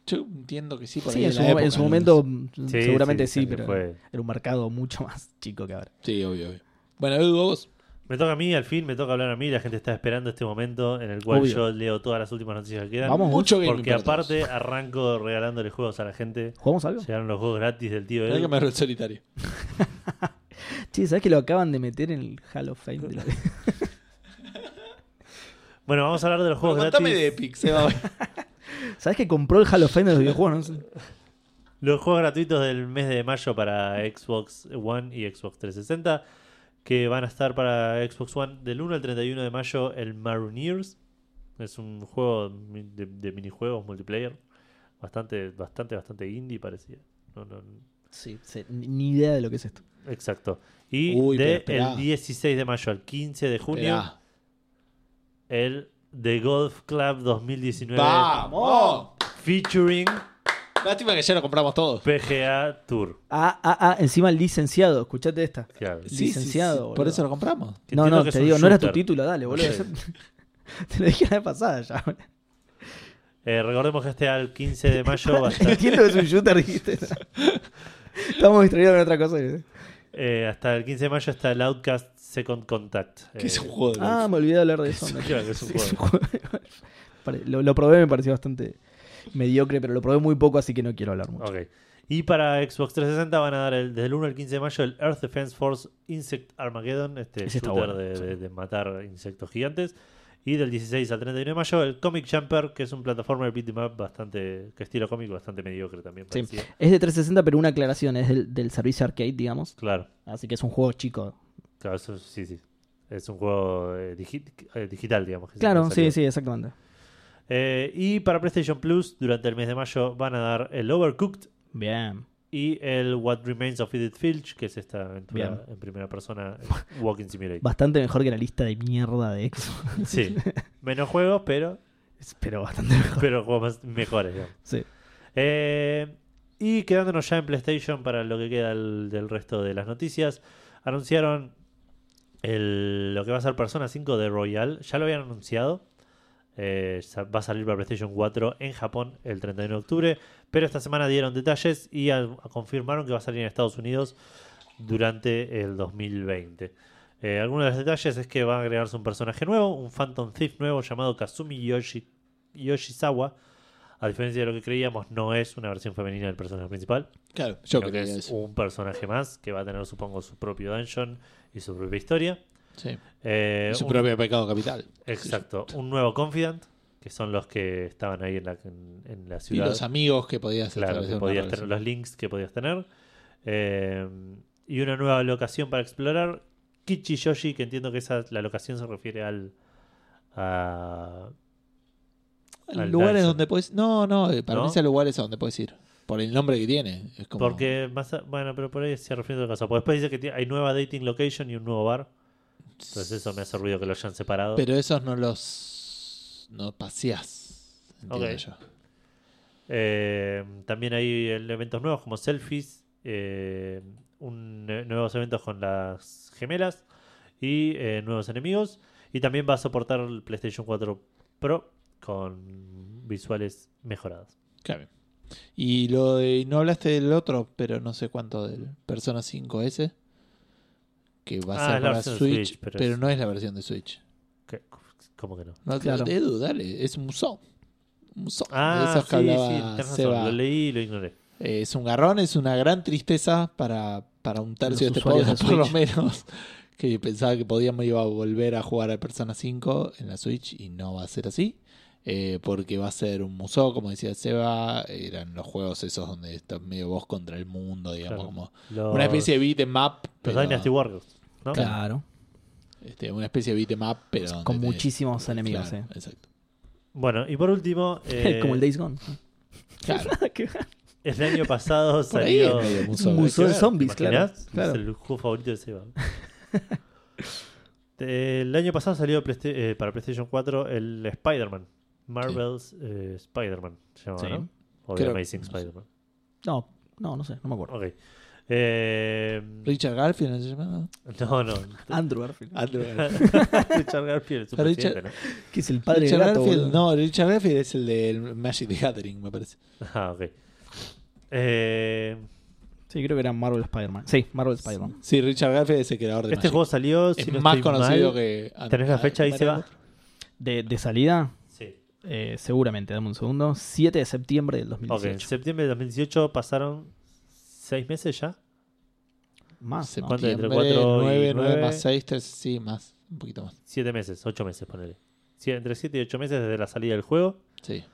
Yo entiendo que sí, por Sí, ahí en en su, época, en su momento mm, Sí, seguramente sí, sí, pero fue- era un mercado mucho más chico que ahora. Sí, obvio, obvio. Bueno, Edu, vos. Me toca a mí, al fin, me toca hablar a mí. La gente está esperando este momento en el cual Obvio. yo leo todas las últimas noticias que quedan. Vamos, Mucho Porque aparte todos. arranco regalándole juegos a la gente. ¿Jugamos algo? Llegaron los juegos gratis del tío Edu. que me el solitario. Sí, ¿sabes que lo acaban de meter en el Hall of Fame? de la- Bueno, vamos a hablar de los juegos Contame gratis. de Epic, Seba. ¿Sabes que compró el Hall of Fame de los videojuegos? No sé. Los juegos gratuitos del mes de mayo para Xbox One y Xbox 360. Que van a estar para Xbox One del 1 al 31 de mayo el Marooniers. Es un juego de, de minijuegos multiplayer. Bastante, bastante, bastante indie parecía. No, no, Sí, sí, ni idea de lo que es esto. exacto. Y Uy, de el 16 de mayo al 15 de junio Esperá. el The Golf Club 2019 ¡Vamos! featuring Lástima que ya lo compramos todos. PGA Tour. Ah, ah, ah, encima licenciado, escuchate esta. Claro. Sí, sí, Licenciado, sí. Por eso lo compramos. No, no, te digo, no era tu título, dale, boludo. Te lo dije la vez pasada ya. boludo. Eh, recordemos que este al 15 de mayo va a estar Entiendo que es un shooter, dijiste. Estamos distraídos con otra cosa. Eh, hasta el 15 de mayo está el Outcast Second Contact. Que es Eh, un juego de Ah, me olvidé de hablar de eso. Claro que es un juego. lo, lo probé, me pareció bastante mediocre, pero lo probé muy poco, así que no quiero hablar mucho. Ok. Y para Xbox 360 van a dar el, desde el 1 al 15 de mayo el Earth Defense Force Insect Armageddon, este Ese shooter bueno, de, sí. de- de matar insectos gigantes. Y del 16 al 31 de mayo el Comic Jumper, que es un plataforma beat 'em up bastante, que estilo cómic bastante mediocre también. Sí. Es de 360, pero una aclaración, es del, del servicio arcade, digamos. Claro, Así que es un juego chico. claro, eso sí, sí. Es un juego eh, digi- eh, digital, digamos. que Claro, sí, sí, exactamente. Eh, y para PlayStation Plus, durante el mes de mayo, van a dar el Overcooked Bien. y el What Remains of Edith Filch, que es esta aventura Bien. en primera persona, Walking Simulator. Bastante mejor que la lista de mierda de Xbox. Sí, menos juegos, pero, Pero bastante mejor. pero juegos mejores, digamos. Sí. Eh, y quedándonos ya en PlayStation para lo que queda el- del resto de las noticias, anunciaron el- lo que va a ser Persona 5 de Royal. Ya lo habían anunciado. Eh, va a salir para PlayStation 4 en Japón el 31 de octubre. Pero esta semana dieron detalles y confirmaron que va a salir en Estados Unidos durante el 2020. Eh, algunos de los detalles es que va a agregarse un personaje nuevo, un Phantom Thief nuevo llamado Kazumi Yoshi, Yoshizawa. A diferencia de lo que creíamos, no es una versión femenina del personaje principal. Claro, yo sino que es eso. un personaje más que va a tener, supongo, su propio dungeon y su propia historia. Sí. Eh, Y su un- propio pecado capital. Exacto. Un nuevo Confidant, que son los que estaban ahí en la, en, en la Y ciudad. los amigos que podías Claro, que podías tener, los links que podías tener. Eh, y una nueva locación para explorar. Kichi Yoshi, que entiendo que esa la locación se refiere al. a- al lugares dungeon. donde puedes. No, no, eh, para ¿No? mí son lugares a donde puedes ir. Por el nombre que tiene. Es como... Porque más a- bueno, pero por ahí se refiere a otra cosa. Porque después dice que hay nueva dating location y un nuevo bar. Entonces eso me hace ruido que lo hayan separado. Pero esos no los. No paseás. Entiendo Ok. yo. Eh, también hay elementos nuevos como selfies, eh, un- nuevos eventos con las gemelas y eh, nuevos enemigos. Y también va a soportar el PlayStation 4 Pro con visuales mejorados. Claro. Y lo de. No hablaste del otro, pero no sé cuánto del Persona 5S. Que va a Ah, ser para versión de Switch, Switch, pero pero, es- no es la versión de Switch. ¿Qué? ¿Cómo que no? No, Claro. Edu, dale, es un musón. Un musón. de Ah, esos que sí, sí, hablaba Seba. lo leí y lo ignoré. Eh, es un garrón, es una gran tristeza para, para un tercio de Los este podcast, de por lo menos. Que pensaba que podíamos iba a volver a jugar a Persona 5 en la Switch y no va a ser así. eh, porque va a ser un museo, como decía Seba. Eran los juegos esos donde estás medio vos contra el mundo, digamos, Claro. como Los, una especie de beat em up. los pero- Dynasty Warriors, ¿no? Claro. este, una especie de beat em up, pero donde Con tenés- muchísimos enemigos, Claro, eh. Exacto. Bueno, y por último, eh, Como el Days Gone. Claro. el año pasado salió... ver. zombies, ¿Te claro. Es el juego favorito de Seba. el año pasado salió eh, para PlayStation 4 el Spider-Man. Marvel's eh, Spider-Man. Se llama, Sí. ¿no? O Creo- The Amazing Spider-Man. No, no, no sé, no me acuerdo. Ok. Eh, Richard Garfield, ¿no se llama? no, no. Andrew Garfield. Richard Garfield es su presidente, ¿no? Que es el padre Richard de gato, Garfield, boludo. no, Richard Garfield es el de Magic the Gathering, me parece. Ah, ok. Eh, Sí, creo que era Marvel Spider-Man. Sí, Marvel Spider-Man. Sí, Richard Garfield es el creador de este Magic. juego salió, si es no más conocido mal- que... ¿Tenés la fecha ahí, ¿cómo Seba? era? De, de salida, Sí. eh, seguramente, dame un segundo. 7 de septiembre del Ok, en 2018. septiembre de 2018 pasaron seis meses ya. Más, ¿no? ¿Cuánto? Entre Septiembre, cuatro y 9, 9 nueve. más 6, 3, sí, más, un poquito más. Siete meses, ocho meses, ponele. Sí, entre siete y ocho meses desde la salida del juego. Sí.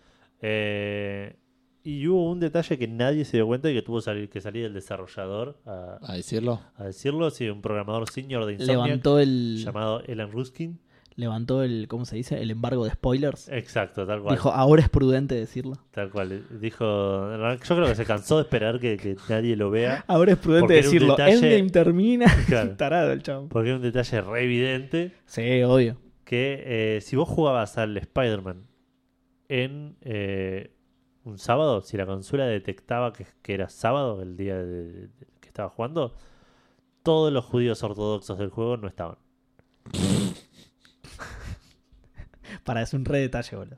Eh, y hubo un detalle que nadie se dio cuenta y que tuvo salir, que salir el desarrollador a, A decirlo. a decirlo. Sí, un programador senior de Insomniac Levantó el, llamado Elan Ruskin. Levantó el, ¿cómo se dice? El embargo de spoilers. Exacto, tal cual. Dijo, ahora es prudente decirlo. Tal cual. Dijo, yo creo que se cansó de esperar que, que nadie lo vea. Ahora es prudente decirlo. detalle- Endgame termina. Claro. Tarado el chavo. Porque es un detalle re evidente Sí, obvio. que eh, si vos jugabas al Spider-Man en eh, un sábado, si la consola detectaba que, que era sábado, el día de- de- que estaba jugando, todos los judíos ortodoxos del juego no estaban. Para, es un re detalle, boludo.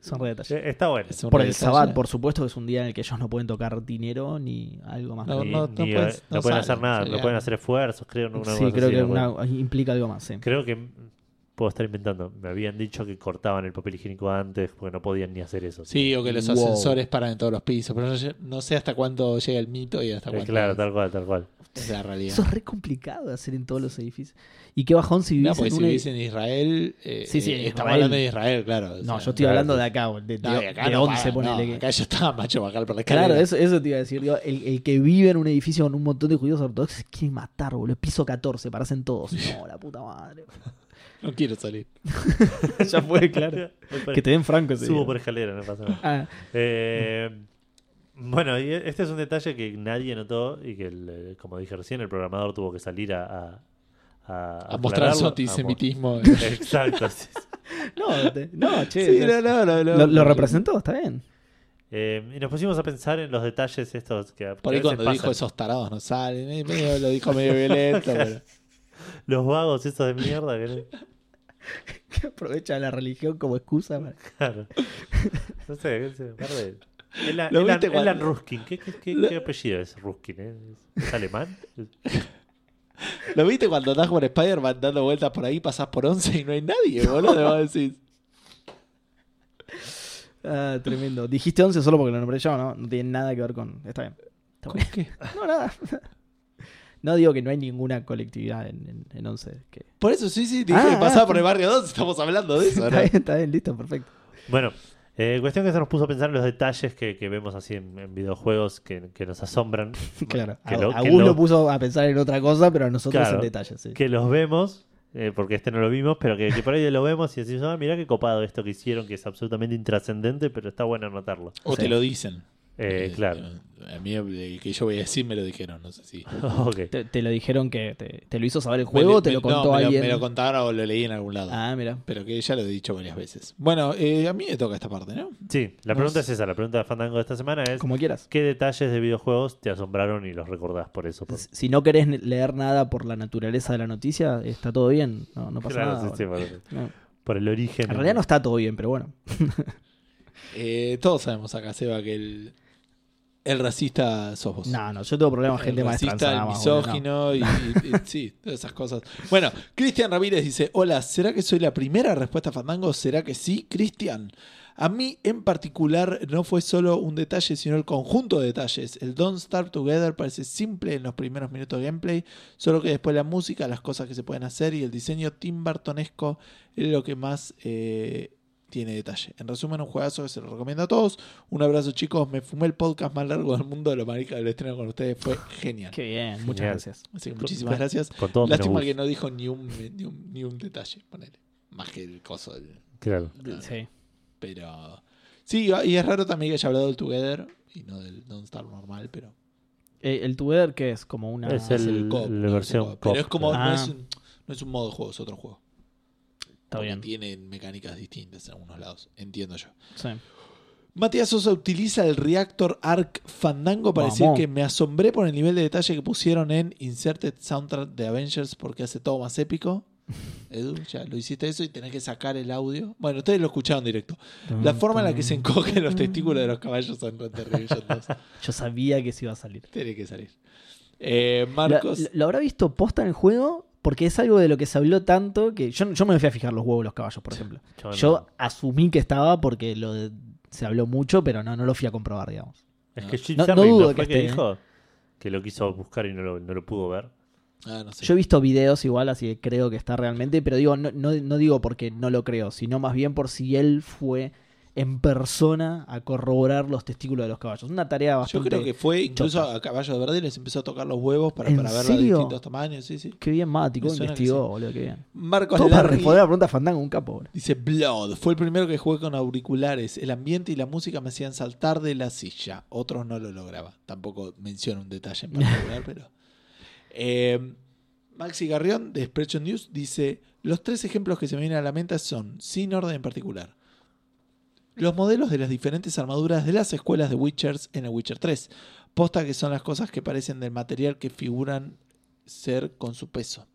Son re detalles. Está bueno. Es Por el detalle. Sabbat, por supuesto, que es un día en el que ellos no pueden tocar dinero ni algo más. No, Ni- no, ni, no puedes- no no pueden sale, hacer nada, sería- no pueden hacer esfuerzos, creo. Una sí, cosa creo así, que una- implica algo más. Sí. Creo que puedo estar inventando. Me habían dicho que cortaban el papel higiénico antes porque no podían ni hacer eso. Sí, o que los Wow. ascensores paran en todos los pisos, pero no, sé- no sé hasta cuándo llega el mito y hasta Eh, cuándo claro, es, tal cual, tal cual. es la realidad. Eso es re complicado de hacer en todos los edificios. ¿Y qué bajón si vivís No, porque en si un vivís en Israel, eh, Sí, sí, eh, estamos Israel. hablando de Israel, claro. o No, sea, yo estoy claro, hablando de acá, de, de, no, acá de no 11, pagan, ponele no, que- Acá yo estaba macho bajar por la Claro, escalera. eso, eso te iba a decir. digo, el, el que vive en un edificio con un montón de judíos ortodoxos quiere matar, boludo. Piso 14, parecen todos. No, la puta madre. No quiero salir. ya fue, claro. Que te den franco ese Subo día. por escalera, no pasa nada. Ah, Eh, bueno, y este es un detalle que nadie notó y que, el, eh, como dije recién, el programador tuvo que salir a, a, a, A mostrar su antisemitismo. Mo- Exacto. sí. no, te- no, che. Sí, no, no, no, lo, lo representó, está bien. Eh, y nos pusimos a pensar en los detalles estos que, Por ahí cuando dijo esos tarados no salen. eh, medio- lo dijo medio violento, pero... Los vagos estos de mierda. Que, Que aprovecha la religión como excusa. para- claro. No sé, qué sé, par de- Elan, ¿Lo Elan- viste cuando- Elan Ruskin. ¿Qué, qué, qué- Lo- qué apellido es Ruskin? eh? ¿Es alemán? ¿Lo viste cuando andás por Spider-Man dando vueltas por ahí, pasás por 11 y no hay nadie, boludo? Vos decís, Ah, tremendo. Dijiste 11 solo porque lo nombré yo, ¿no? No tiene nada que ver con. Está bien. Está ¿con bien. qué? No, nada. No digo que no hay ninguna colectividad en, en, en 11. Que... Por eso sí, sí, dije Ah, que pasaba ah, por el barrio 2, estamos hablando de eso, ¿no? está bien, está bien, listo, perfecto. Bueno, eh, cuestión que se nos puso a pensar en los detalles que, que vemos así en, en videojuegos que, que nos asombran. Claro. Que a, lo- a que Gus lo- lo puso a pensar en otra cosa, pero a nosotros Claro. en detalles. Sí. que los vemos, eh, porque este no lo vimos, pero que, que por ahí lo vemos y decimos, ah, mirá qué copado esto que hicieron, que es absolutamente intrascendente, pero está bueno anotarlo. O Sí. te lo dicen. Eh, Eh, claro. A mí el que yo voy a decir me lo dijeron, no sé si. Te, te lo dijeron que te, te lo hizo saber el juego, Me- te lo me- no, contó me alguien. me lo contaron o lo leí en algún lado. Ah, mira. Pero que ya lo he dicho varias veces. Bueno, eh, a mí me toca esta parte, ¿no? Sí, la pregunta es esa, la pregunta de Fandango de esta semana es, Como quieras. ¿qué detalles de videojuegos te asombraron y los recordás por eso? Por- Si no querés leer nada por la naturaleza de la noticia, está todo bien. No, no pasa Claro, nada. sí, sí, bueno. por, No. por el origen. En realidad no está todo bien, pero bueno. Eh, todos sabemos acá, Seba, que el, el racista sos vos. No, no, yo tengo problemas con gente el más racista, el boludo, no. misógino y, y- y- sí, todas esas cosas. Bueno, Cristian Ramírez dice, hola, ¿será que soy la primera respuesta a Fandango? ¿Será que sí, Cristian? A mí en particular no fue solo un detalle, sino el conjunto de detalles. El Don't Start Together parece simple en los primeros minutos de gameplay, solo que después la música, las cosas que se pueden hacer y el diseño Tim Burtonesco es lo que más eh, tiene detalle. En resumen, un juegazo que se lo recomiendo a todos. Un abrazo chicos, me fumé el podcast más largo del mundo de lo marica del estreno con ustedes, fue genial. Qué bien, muchas Genial. gracias. Así que muchísimas gracias. Con todo Lástima que no dijo ni un, ni un, ni un detalle, ponele. Más que el coso del. Claro. Sí. Pero. Sí, y es raro también que haya hablado del Together y no del Don't Start normal, pero. Eh, el Together, que es como una. Es es el- co-op, la no es el versión co-op. Pero es como. No, es un, no es un modo de juego, es otro juego. Está bien. Tienen mecánicas distintas en algunos lados, entiendo yo. Sí. Matías Sosa utiliza el Reactor Arc Fandango para Vamos. decir que me asombré por el nivel de detalle que pusieron en Inserted Soundtrack de Avengers porque hace todo más épico. Edu, ya lo hiciste eso y tenés que sacar el audio. Bueno, ustedes lo escucharon directo. La forma en la que se encogen los testículos de los caballos son 2. Yo sabía que eso iba a salir. Tiene que salir. Eh, Marcos. la- ¿Lo habrá visto posta en el juego? Porque es algo de lo que se habló tanto que yo, yo me fui a fijar los huevos de los caballos, por ejemplo. Yo no. Yo asumí que estaba porque lo de- se habló mucho, pero no, no lo fui a comprobar, digamos. Es que Jim No- dudo fue que que esté, dijo que lo quiso buscar y no lo, no lo pudo ver. Ah, no sé. Yo he visto videos igual, así que creo que está realmente, pero digo, no, no, no digo porque no lo creo, sino más bien por si él fue en persona a corroborar los testículos de los caballos. Una tarea Yo bastante... creo que fue incluso chota. a Caballo de Verde les empezó a tocar los huevos para, ¿En para ver los distintos tamaños. Sí, sí. Qué bien Mático, investigó, sí. boludo, qué bien. Marcos Todo para Larry responder a la pregunta Fandango, un capo, boludo. dice Blood. Fue el primero que jugué con auriculares. El ambiente y la música me hacían saltar de la silla. Otros no lo lograba. Tampoco menciono un detalle en particular, pero. Eh, Maxi Garrión de Expression News dice: Los tres ejemplos que se me vienen a la mente son, sin orden en particular. Los modelos de las diferentes armaduras de las escuelas de Witchers en el Witcher 3. Posta que son las cosas que parecen del material que figuran ser con su peso.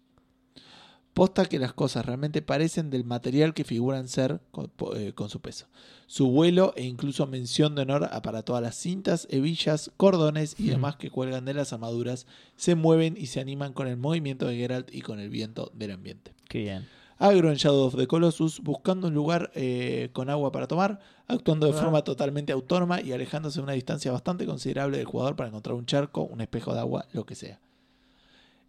Posta que las cosas realmente parecen del material que figuran ser con, eh, con su peso. Su vuelo e incluso mención de honor a para todas las cintas, hebillas, cordones y demás que cuelgan de las armaduras se mueven y se animan con el movimiento de Geralt y con el viento del ambiente. Qué bien. Agro en Shadow of the Colossus, buscando un lugar eh, con agua para tomar, actuando de Ah. forma totalmente autónoma y alejándose a una distancia bastante considerable del jugador para encontrar un charco, un espejo de agua, lo que sea.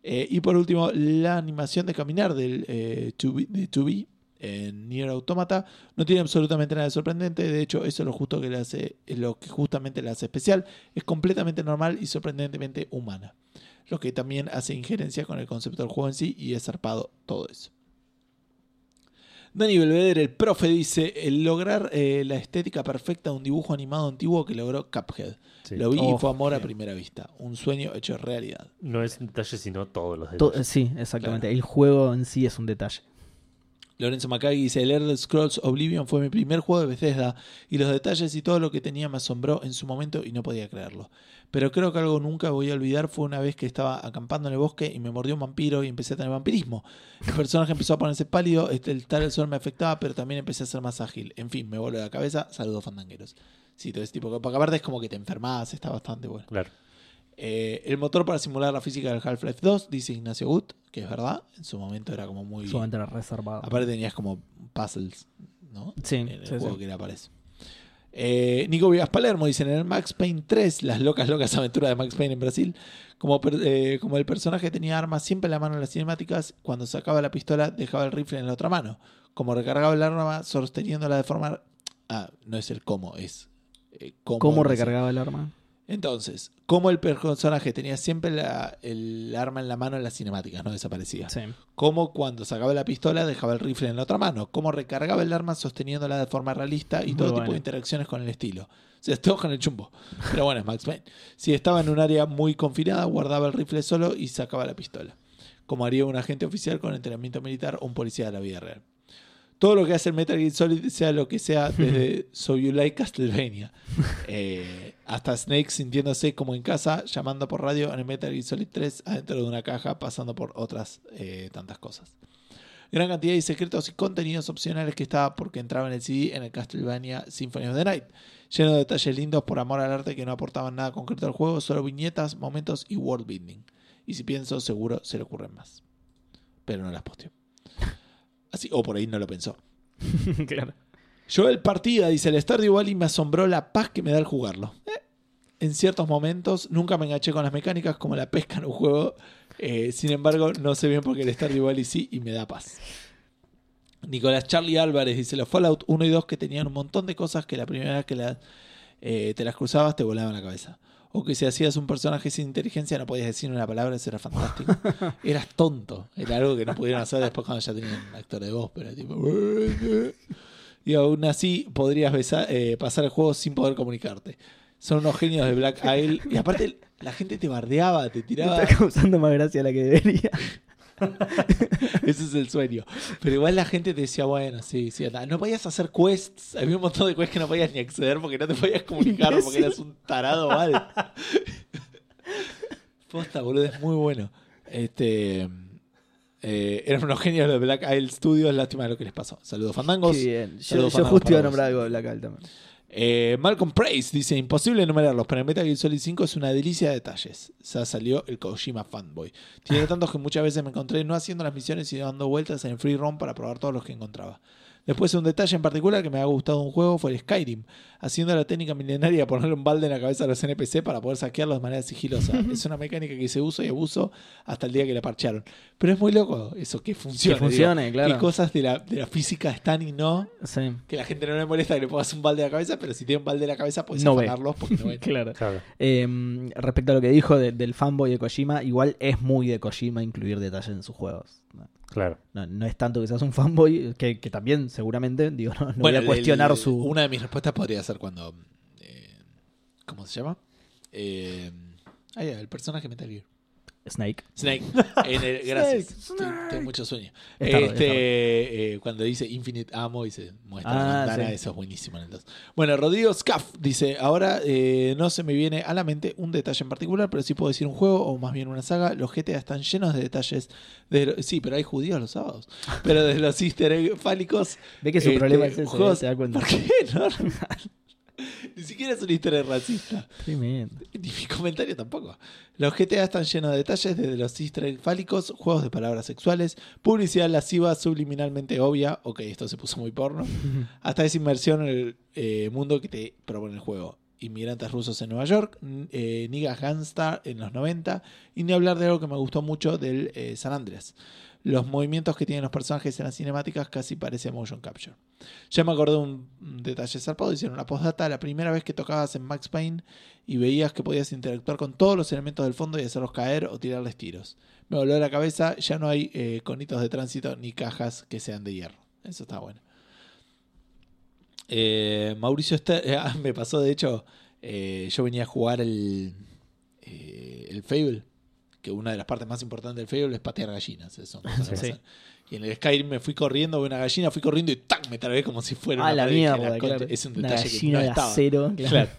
Eh, y por último, la animación de caminar del eh, 2B de 2B en Nier Automata no tiene absolutamente nada de sorprendente. De hecho, eso es lo justo que le hace, es lo que justamente le hace especial. Es completamente normal y sorprendentemente humana. Lo que también hace injerencia con el concepto del juego en sí y es zarpado todo eso. Dani Belvedere, el profe, dice: el lograr eh, la estética perfecta de un dibujo animado antiguo que logró Cuphead. Sí. Lo vi y fue amor a primera vista. Un sueño hecho realidad. No es un detalle, sino todos los To- detalles. sí, exactamente. El juego en sí es un detalle. Lorenzo Macagui dice: El Elder Scrolls Oblivion fue mi primer juego de Bethesda y los detalles y todo lo que tenía me asombró en su momento y no podía creerlo. Pero creo que algo nunca voy a olvidar fue una vez que estaba acampando en el bosque y me mordió un vampiro y empecé a tener vampirismo. El personaje empezó a ponerse pálido, este, el tal el sol me afectaba, pero también empecé a ser más ágil. En fin, me voló la cabeza. Saludos, fandangueros. Sí, todo ese tipo. Porque aparte es como que te enfermas, está bastante bueno. Claro. Eh, el motor para simular la física del Half-Life 2, dice Ignacio Gut, que es verdad. En su momento era como muy. Solamente era reservado. Aparte tenías como puzzles, ¿no? Sí, En el sí, juego sí. que era para eso. Eh, Nico Vivas Palermo dice en el Max Payne 3, las locas, locas aventuras de Max Payne en Brasil, como, per- eh, como el personaje tenía armas siempre en la mano en las cinemáticas, cuando sacaba la pistola dejaba el rifle en la otra mano. Como recargaba el arma sosteniéndola de forma... Ah, no es el cómo, es... eh, cómo, ¿Cómo recargaba el arma? Entonces, como el personaje tenía siempre la- el arma en la mano en las cinemáticas, no desaparecía Sí. como cuando sacaba la pistola dejaba el rifle en la otra mano, como recargaba el arma sosteniéndola de forma realista y Muy todo tipo de interacciones con el estilo. O sea, con el chumbo. Pero bueno, es Max Payne. Si estaba en un área muy confinada, guardaba el rifle solo y sacaba la pistola. Como haría un agente oficial con entrenamiento militar o un policía de la vida real. Todo lo que hace el Metal Gear Solid, sea lo que sea, desde So You Like Castlevania eh, hasta Snake sintiéndose como en casa, llamando por radio en el Metal Gear Solid 3 adentro de una caja, pasando por otras eh, tantas cosas. Gran cantidad de secretos y contenidos opcionales que estaba porque entraba en el CD en el Castlevania Symphony of the Night. Lleno de detalles lindos por amor al arte que no aportaban nada concreto al juego, solo viñetas, momentos y world building. Y si pienso, seguro se le ocurren más. Pero no las posteó. Así, o por ahí no lo pensó. claro. Joel Partida dice: El Stardew Valley me asombró la paz que me da al jugarlo. Eh, En ciertos momentos nunca me enganché con las mecánicas como la pesca en un juego. Eh, sin embargo, no sé bien por qué el Stardew Valley sí y me da paz. Nicolás Charlie Álvarez dice: Los Fallout 1 y 2 que tenían un montón de cosas que la primera vez que la- eh, te las cruzabas te volaban la cabeza. O que si hacías un personaje sin inteligencia no podías decir una palabra, eso era fantástico. Eras tonto. Era algo que no pudieron hacer después cuando ya tenían actor de voz, pero era tipo. Y aún así podrías besar- eh, pasar el juego sin poder comunicarte. Son unos genios de Black Isle. Y aparte, la gente te bardeaba, te tiraba. Está causando más gracia la que debería. Ese es el sueño. Pero igual la gente te decía, bueno, sí, sí, anda. No podías hacer quests. Había un montón de quests que no podías ni acceder porque no te podías comunicar porque eras un tarado mal. Posta, boludo, es muy bueno. Este. Eh, eran unos genios de Black Isle Studios. Lástima de lo que les pasó. Saludos, fandangos. Qué bien. Yo, Saludos, yo justo iba a nombrar algo de Black Isle también. Eh, Malcolm Price dice: Imposible enumerarlos, pero en Metal Gear Solid 5 es una delicia de detalles. Ya salió el Kojima fanboy. Tiene tantos que muchas veces me encontré no haciendo las misiones y dando vueltas en free roam para probar todos los que encontraba. Después, un detalle en particular que me ha gustado de un juego fue el Skyrim, haciendo la técnica milenaria de ponerle un balde en la cabeza a los NPC para poder saquearlos de manera sigilosa. es una mecánica que se usa y abuso hasta el día que la parchearon. Pero es muy loco eso, que funcione. Que funcione, digo. claro. Qué cosas de la, de la física están y no. Sí. Que la gente no le molesta que le pongas un balde en la cabeza, pero si tiene un balde en la cabeza puedes No afanarlos porque no ven. Claro. Claro. Eh, respecto a lo que dijo de- del fanboy de Kojima, igual es muy de Kojima incluir detalles en sus juegos. Claro. No, no es tanto que seas un fanboy, que, que también seguramente, digo, no, no Bueno, voy a cuestionar el- su... Una de mis respuestas podría ser cuando. eh, ¿Cómo se llama? Eh, ah, ya, el personaje Metal Gear. Snake. Snake. En el- gracias. Snake, Tengo mucho sueño. Es tarde, es este, eh, cuando dice Infinite Ammo y se muestra la Ah, ventana, sí. eso es buenísimo en el 2. Bueno, Rodrigo Scaff dice: Ahora eh, no se me viene a la mente un detalle en particular, pero sí puedo decir un juego o más bien una saga. Los GTA están llenos de detalles. De, sí, pero hay judíos los sábados. Pero de los easter egg fálicos. Ve que su este, problema es ese, juegos- cuenta. ¿Por qué? No, Ni siquiera es una historia racista. Tremendo. Ni mi comentario tampoco. Los GTA están llenos de detalles, desde los easter egg fálicos, juegos de palabras sexuales, publicidad lasciva subliminalmente obvia, ok, esto se puso muy porno, hasta esa inmersión en el eh, mundo que te propone el juego. Inmigrantes rusos en Nueva York, eh, Gangstar en los 90, y ni hablar de algo que me gustó mucho del eh, San Andreas. Los movimientos que tienen los personajes en las cinemáticas casi parece motion capture. Ya me acordé de un detalle zarpado, hicieron una postdata, la primera vez que tocabas en Max Payne y veías que podías interactuar con todos los elementos del fondo y hacerlos caer o tirarles tiros. Me voló la cabeza, ya no hay eh, conitos de tránsito ni cajas que sean de hierro. Eso está bueno. Eh, Mauricio eh, ah, me pasó de hecho, yo venía a jugar el, el Fable, que una de las partes más importantes del Fable es patear gallinas. Eso, Sí. Y en el Skyrim me fui corriendo, vi una gallina, fui corriendo y ¡tac! me trabé como si fuera Ah, una la mierda, claro. Es un detalle que no de estaba. acero. Claro. Claro.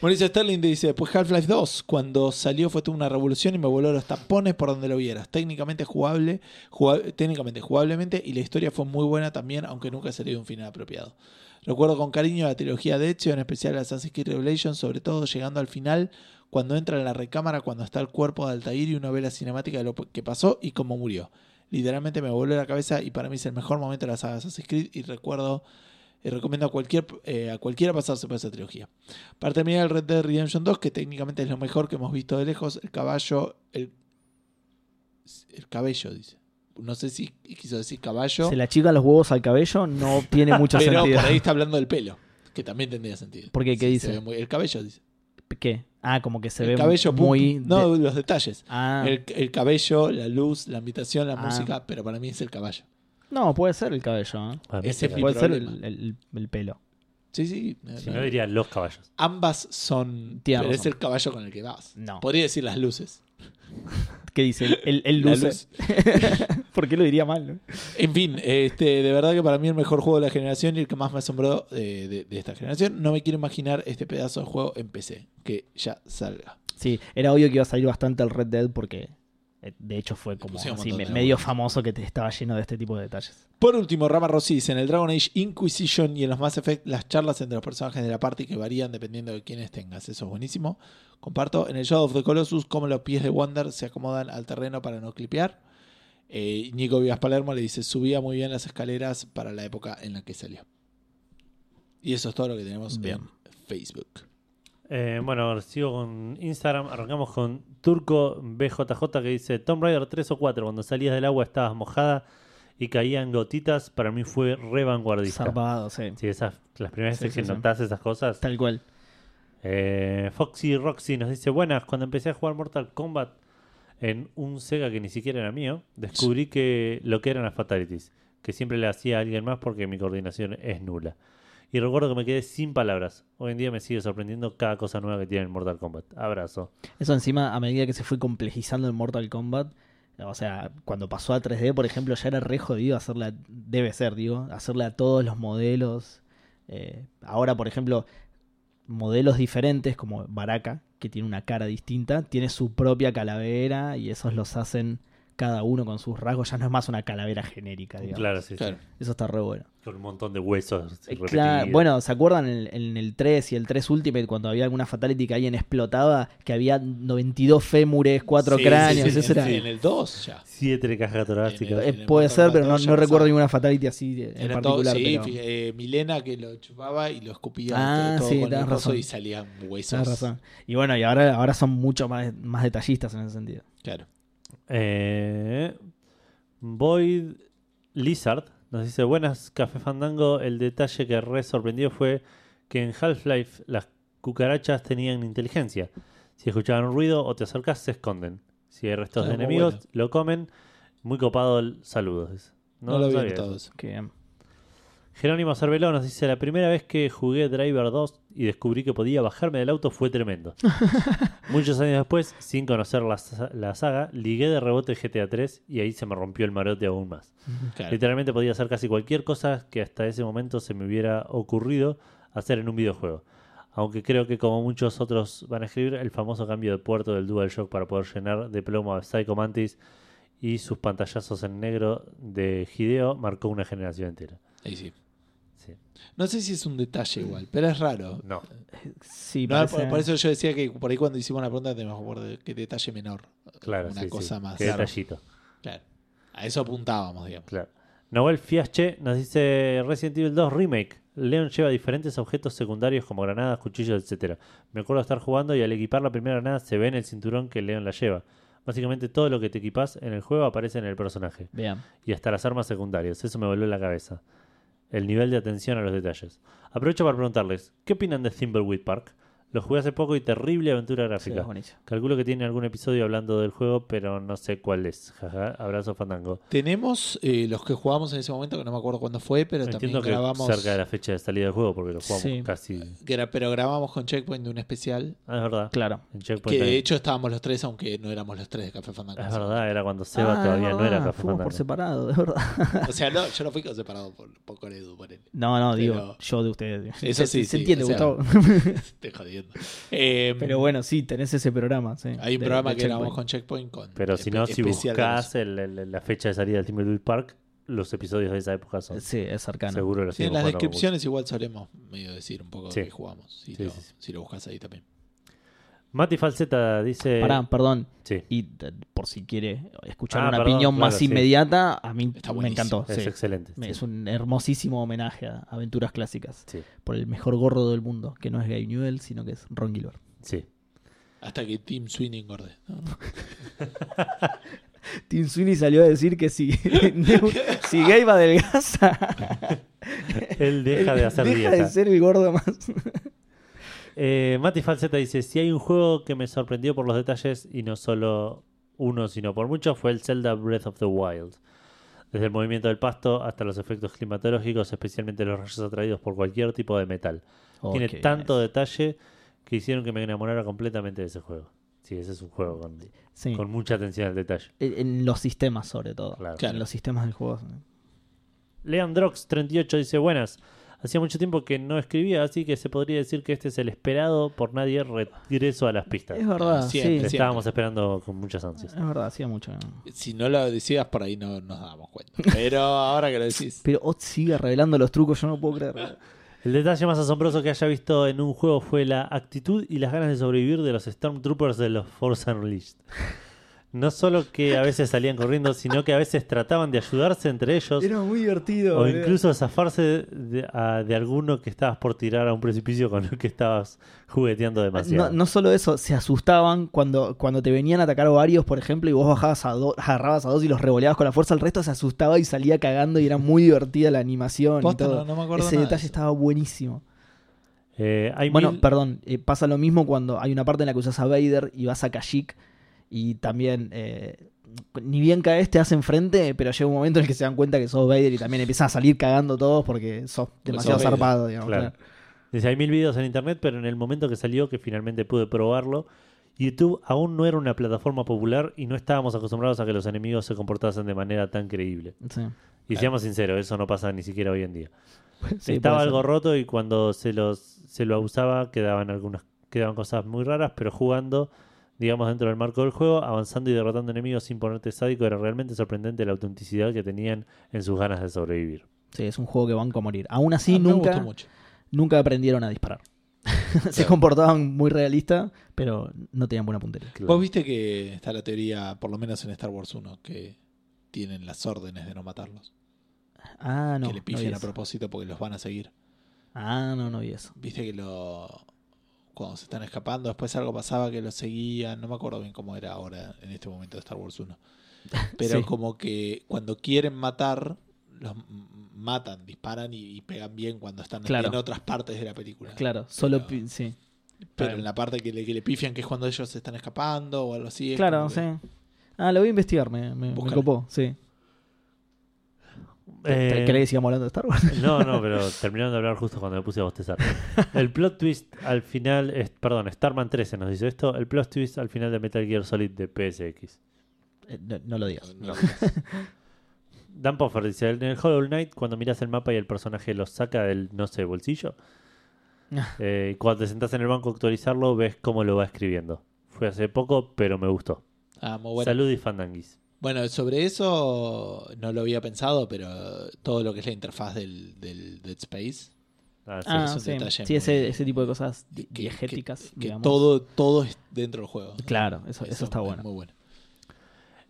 Mauricio Sterling dice, después Half-Life 2, cuando salió fue toda una revolución y me voló los tapones por donde lo vieras. Técnicamente jugable, jugab- técnicamente jugablemente y la historia fue muy buena también, aunque nunca salió de un final apropiado. Recuerdo con cariño la trilogía de Ezio, en especial Assassin's Creed Revelation, sobre todo llegando al final, cuando entra en la recámara, cuando está el cuerpo de Altair y uno ve la cinemática de lo que pasó y cómo murió. Literalmente me voló la cabeza y para mí es el mejor momento de la saga Assassin's Creed y recuerdo y recomiendo a, cualquier, eh, a cualquiera pasarse por esa trilogía. Para terminar, el Red Dead Redemption 2, que técnicamente es lo mejor que hemos visto de lejos, el caballo, el, el cabello, dice. No sé si quiso decir caballo, Se le achican los huevos al cabello, no tiene mucho pero sentido. por ahí está hablando del pelo, que también tendría sentido. ¿Por qué? ¿Qué Sí, dice? muy- el cabello, dice. ¿Qué? Ah, como que se el ve cabello, muy. pum. No, de- los detalles. Ah, El, el cabello, la luz, la ambientación, la Ah. música, pero para mí es el caballo. no, puede ser el cabello. ¿eh? Ese es Puede ser el, el- el pelo. Sí, sí. Si no diría los caballos. Ambas son. Tiene Pero es el caballo con el que vas. No. Podría decir las luces. ¿Qué dice? El, el, el La luce. luz. ¿Por qué lo diría mal? no? En fin, este, de verdad que para mí el mejor juego de la generación y el que más me asombró eh, de, de esta generación. No me quiero imaginar este pedazo de juego en PC. Que ya salga. Sí, era obvio que iba a salir bastante el Red Dead porque eh, de hecho fue como pusieron un así, montón me- de medio laburo. famoso que te estaba lleno de este tipo de detalles. Por último, Rama Rossi dice, en el Dragon Age Inquisition y en los Mass Effect, las charlas entre los personajes de la party que varían dependiendo de quiénes tengas. Eso es buenísimo. Comparto. En el Shadow of the Colossus, cómo los pies de Wander se acomodan al terreno para no clipear. Eh, Nico Vivas Palermo le dice, subía muy bien las escaleras para la época en la que salió. Y eso es todo lo que tenemos Bien. en Facebook. Eh, bueno, ahora sigo con Instagram. Arrancamos con Turco BJJ que dice: Tomb Raider 3 o 4. Cuando salías del agua estabas mojada y caían gotitas. Para mí fue re vanguardista. Zarpado, sí. Sí, esas, las primeras Sí, veces sí, que sí. notás esas cosas. Tal cual. Eh, Foxy Roxy nos dice: Buenas, cuando empecé a jugar Mortal Kombat en un Sega que ni siquiera era mío, descubrí que lo que eran las fatalities, que siempre le hacía a alguien más porque mi coordinación es nula. Y recuerdo que me quedé sin palabras. Hoy en día me sigue sorprendiendo cada cosa nueva que tiene el Mortal Kombat. Abrazo. Eso encima, a medida que se fue complejizando el Mortal Kombat, o sea, cuando pasó a 3D, por ejemplo, ya era re jodido hacerla, debe ser, digo, hacerle a todos los modelos. Eh, ahora, por ejemplo, modelos diferentes, como Baraka, que tiene una cara distinta, tiene su propia calavera y esos los hacen cada uno con sus rasgos. Ya no es más una calavera genérica, digamos. Claro, sí, sí. Claro. Eso está re bueno. Con un montón de huesos. Eh, claro, bueno, ¿se acuerdan en, en el 3 y el 3 Ultimate cuando había alguna fatality que alguien explotaba? Que había 92 fémures, 4 Sí, cráneos, sí, sí, eso en, era... en el 2 ya. Siete cajas torácicas. Eh, en el puede ser, pero no, no recuerdo ninguna fatality así en Era todo, particular. sí, pero- eh, Milena que lo chupaba y lo escupía Ah, todo, sí, con el razón. y salían huesos. Tienes razón. Y bueno, y ahora, ahora son mucho más, más detallistas en ese sentido. Claro. Eh, Void Lizard nos dice: Buenas, Café Fandango. El detalle que re sorprendió fue que en Half-Life las cucarachas tenían inteligencia. Si escuchaban un ruido o te acercas, se esconden. Si hay restos Ah, de muy enemigos, bueno. lo comen. Muy copado el saludos. dice. No, lo había notado eso. Jerónimo Cerveló nos dice: La primera vez que jugué Driver 2 y descubrí que podía bajarme del auto fue tremendo. Muchos años después, sin conocer la, la saga, ligué de rebote GTA 3 y ahí se me rompió el marote aún más. Claro. Literalmente podía hacer casi cualquier cosa que hasta ese momento se me hubiera ocurrido hacer en un videojuego. Aunque creo que como muchos otros van a escribir, el famoso cambio de puerto del DualShock para poder llenar de plomo a Psycho Mantis y sus pantallazos en negro de Hideo marcó una generación entera. Ahí sí. Sí. No sé si es un detalle igual, pero es raro. No, Sí, No, parece- por, por eso yo decía que por ahí cuando hicimos la pregunta tenemos que qué detalle menor. claro, Una sí, sí. cosa más. Qué detallito. Claro. A eso apuntábamos, digamos. Claro. Noel Fiasche nos dice Resident Evil 2 Remake. Leon lleva diferentes objetos secundarios como granadas, cuchillos, etcétera. Me acuerdo de estar jugando y al equipar la primera granada se ve en el cinturón que Leon la lleva. Básicamente todo lo que te equipas en el juego aparece en el personaje. Vean. Y hasta las armas secundarias. Eso me volvió la cabeza. El nivel de atención a los detalles. Aprovecho para preguntarles, ¿qué opinan de Thimbleweed Park? Lo jugué hace poco y terrible aventura Sí, gráfica. Calculo que tiene algún episodio hablando del juego, pero no sé cuál es. Jaja, abrazo fandango. Tenemos eh, los que jugamos en ese momento, que no me acuerdo cuándo fue, pero Entiendo también que grabamos. cerca de la fecha de salida del juego, porque lo jugamos Sí. casi. gra- pero grabamos con Checkpoint de un especial. Ah, es verdad. Claro. En Que de hecho estábamos los tres, aunque no éramos los tres de Café Fandango. Es verdad, era cuando Seba Ah, todavía no era Café Fuimos por Fandango. separado, es verdad. O sea, no, yo no fui con separado por, por con Edu, por él. No, no, digo, yo de ustedes. Eso Se- sí, Se entiende, o sea, Gustavo. Estoy jodiendo. Eh, Pero bueno, sí, tenés ese programa. sí, hay un de- programa de que grabamos con Checkpoint. Con Pero si no, si buscas el- el- la fecha de salida de Timberwolf Park, los episodios de esa época son. Sí, es cercano. Seguro los Sí, en las descripciones igual solemos medio decir un poco Sí. de qué jugamos. Si, Sí, lo, sí, sí. si lo buscas ahí también. Mati Falseta dice. Pará, perdón. Sí, Y por si quiere escuchar Ah, una perdón, opinión más sí. inmediata, a mí Está me encantó. es sí. excelente. Es un hermosísimo homenaje a aventuras clásicas. Sí, Por el mejor gordo del mundo, que no es Gabe Newell, sino que es Ron Gilbert. sí. Hasta que Team Sweeney engorde. No. Tim Sweeney salió a decir que si, si Gabe adelgaza, Él deja de hacer deja dieta. de ser el gordo más. Eh, Mati Falseta dice: Si hay un juego que me sorprendió por los detalles y no solo uno, sino por muchos, fue el Zelda Breath of the Wild. Desde el movimiento del pasto hasta los efectos climatológicos, especialmente los rayos atraídos por cualquier tipo de metal. Tiene tanto detalle que hicieron que me enamorara completamente de ese juego. Sí, ese es un juego con, Sí. con mucha atención al detalle. En en los sistemas, sobre todo. Claro. Claro. En los sistemas del juego. Leandrox38 dice: Buenas. Hacía mucho tiempo que no escribía, así que se podría decir que este es el esperado por nadie regreso a las pistas. Es verdad, Siempre, sí. Siempre. estábamos esperando con muchas ansias. Es verdad, hacía mucho. Si no lo decías, por ahí no nos dábamos cuenta. Pero ahora que lo decís. Pero Oz sigue revelando los trucos, yo no puedo creer. El detalle más asombroso que haya visto en un juego fue la actitud y las ganas de sobrevivir de los Stormtroopers de los Force Unleashed. No solo que a veces salían corriendo, sino que a veces trataban de ayudarse entre ellos Era muy divertido. o boludo. incluso zafarse de, a- de alguno que estabas por tirar a un precipicio con el que estabas jugueteando demasiado. No, no solo eso, se asustaban cuando, cuando te venían a atacar varios, por ejemplo, y vos bajabas a dos, agarrabas a dos y los revoleabas con la fuerza, el resto se asustaba y salía cagando y era muy divertida la animación y todo. no- no me acuerdo Ese detalle estaba buenísimo. Eh, hay Bueno, mil- perdón, eh, pasa lo mismo cuando hay una parte en la que usas a Vader y vas a Kashyyyk y también, eh, ni bien caes, te hacen frente, pero llega un momento en el que se dan cuenta que sos Vader y también empiezan a salir cagando todos porque sos demasiado sos zarpado, digamos. Claro. claro. Dice, hay mil videos en internet, pero en el momento que salió, que finalmente pude probarlo, YouTube aún no era una plataforma popular y no estábamos acostumbrados a que los enemigos se comportasen de manera tan creíble. Sí. Y seamos sinceros, eso no pasa ni siquiera hoy en día. Sí, Estaba algo roto y cuando se los se lo abusaba quedaban algunas quedaban cosas muy raras, pero jugando, digamos dentro del marco del juego, avanzando y derrotando enemigos sin ponerte sádico, era realmente sorprendente la autenticidad que tenían en sus ganas de sobrevivir. Sí, es un juego que banco a morir. Aún así, Ah, nunca, nunca aprendieron a disparar. Se comportaban muy realistas, pero no tenían buena puntería. Claro. Vos viste que está la teoría, por lo menos en Star Wars 1, que tienen las órdenes de no matarlos. Ah, no. que le no pifian a propósito porque los van a seguir. Ah, no, no vi eso. Viste que lo. Cuando se están escapando, después algo pasaba que los seguían. No me acuerdo bien cómo era ahora en este momento de Star Wars 1. Pero Sí. como que cuando quieren matar, los matan, disparan y, y pegan bien cuando están Claro. en otras partes de la película. Claro, solo. Pero- pi- Sí. Pero en la parte que le, que le pifian, que es cuando ellos se están escapando o algo así. Claro, sí. que- Ah, lo voy a investigar, me, me, me copó, sí. Eh, ¿Querés que sigamos hablando de Star Wars? No, no, pero terminaron de hablar justo cuando me puse a bostezar. El plot twist al final, es, perdón, Starman 13 nos dice esto. El plot twist al final de Metal Gear Solid de PSX. Eh, no, no lo digas. No. Dan Poffer dice: En el Hollow Knight, cuando miras el mapa y el personaje lo saca del, no sé, bolsillo, eh, cuando te sentás en el banco a actualizarlo, ves cómo lo va escribiendo. Fue hace poco, pero me gustó. Ah, muy bueno. Salud y fandanguis. Bueno, sobre eso no lo había pensado, pero todo lo que es la interfaz del, del Dead Space, Ah, sí. Ah, es un sí, detalle sí muy- ese, ese tipo de cosas que- diegéticas, que, que digamos. todo, todo es dentro del juego. Claro, eso, eso está es bueno. Muy bueno.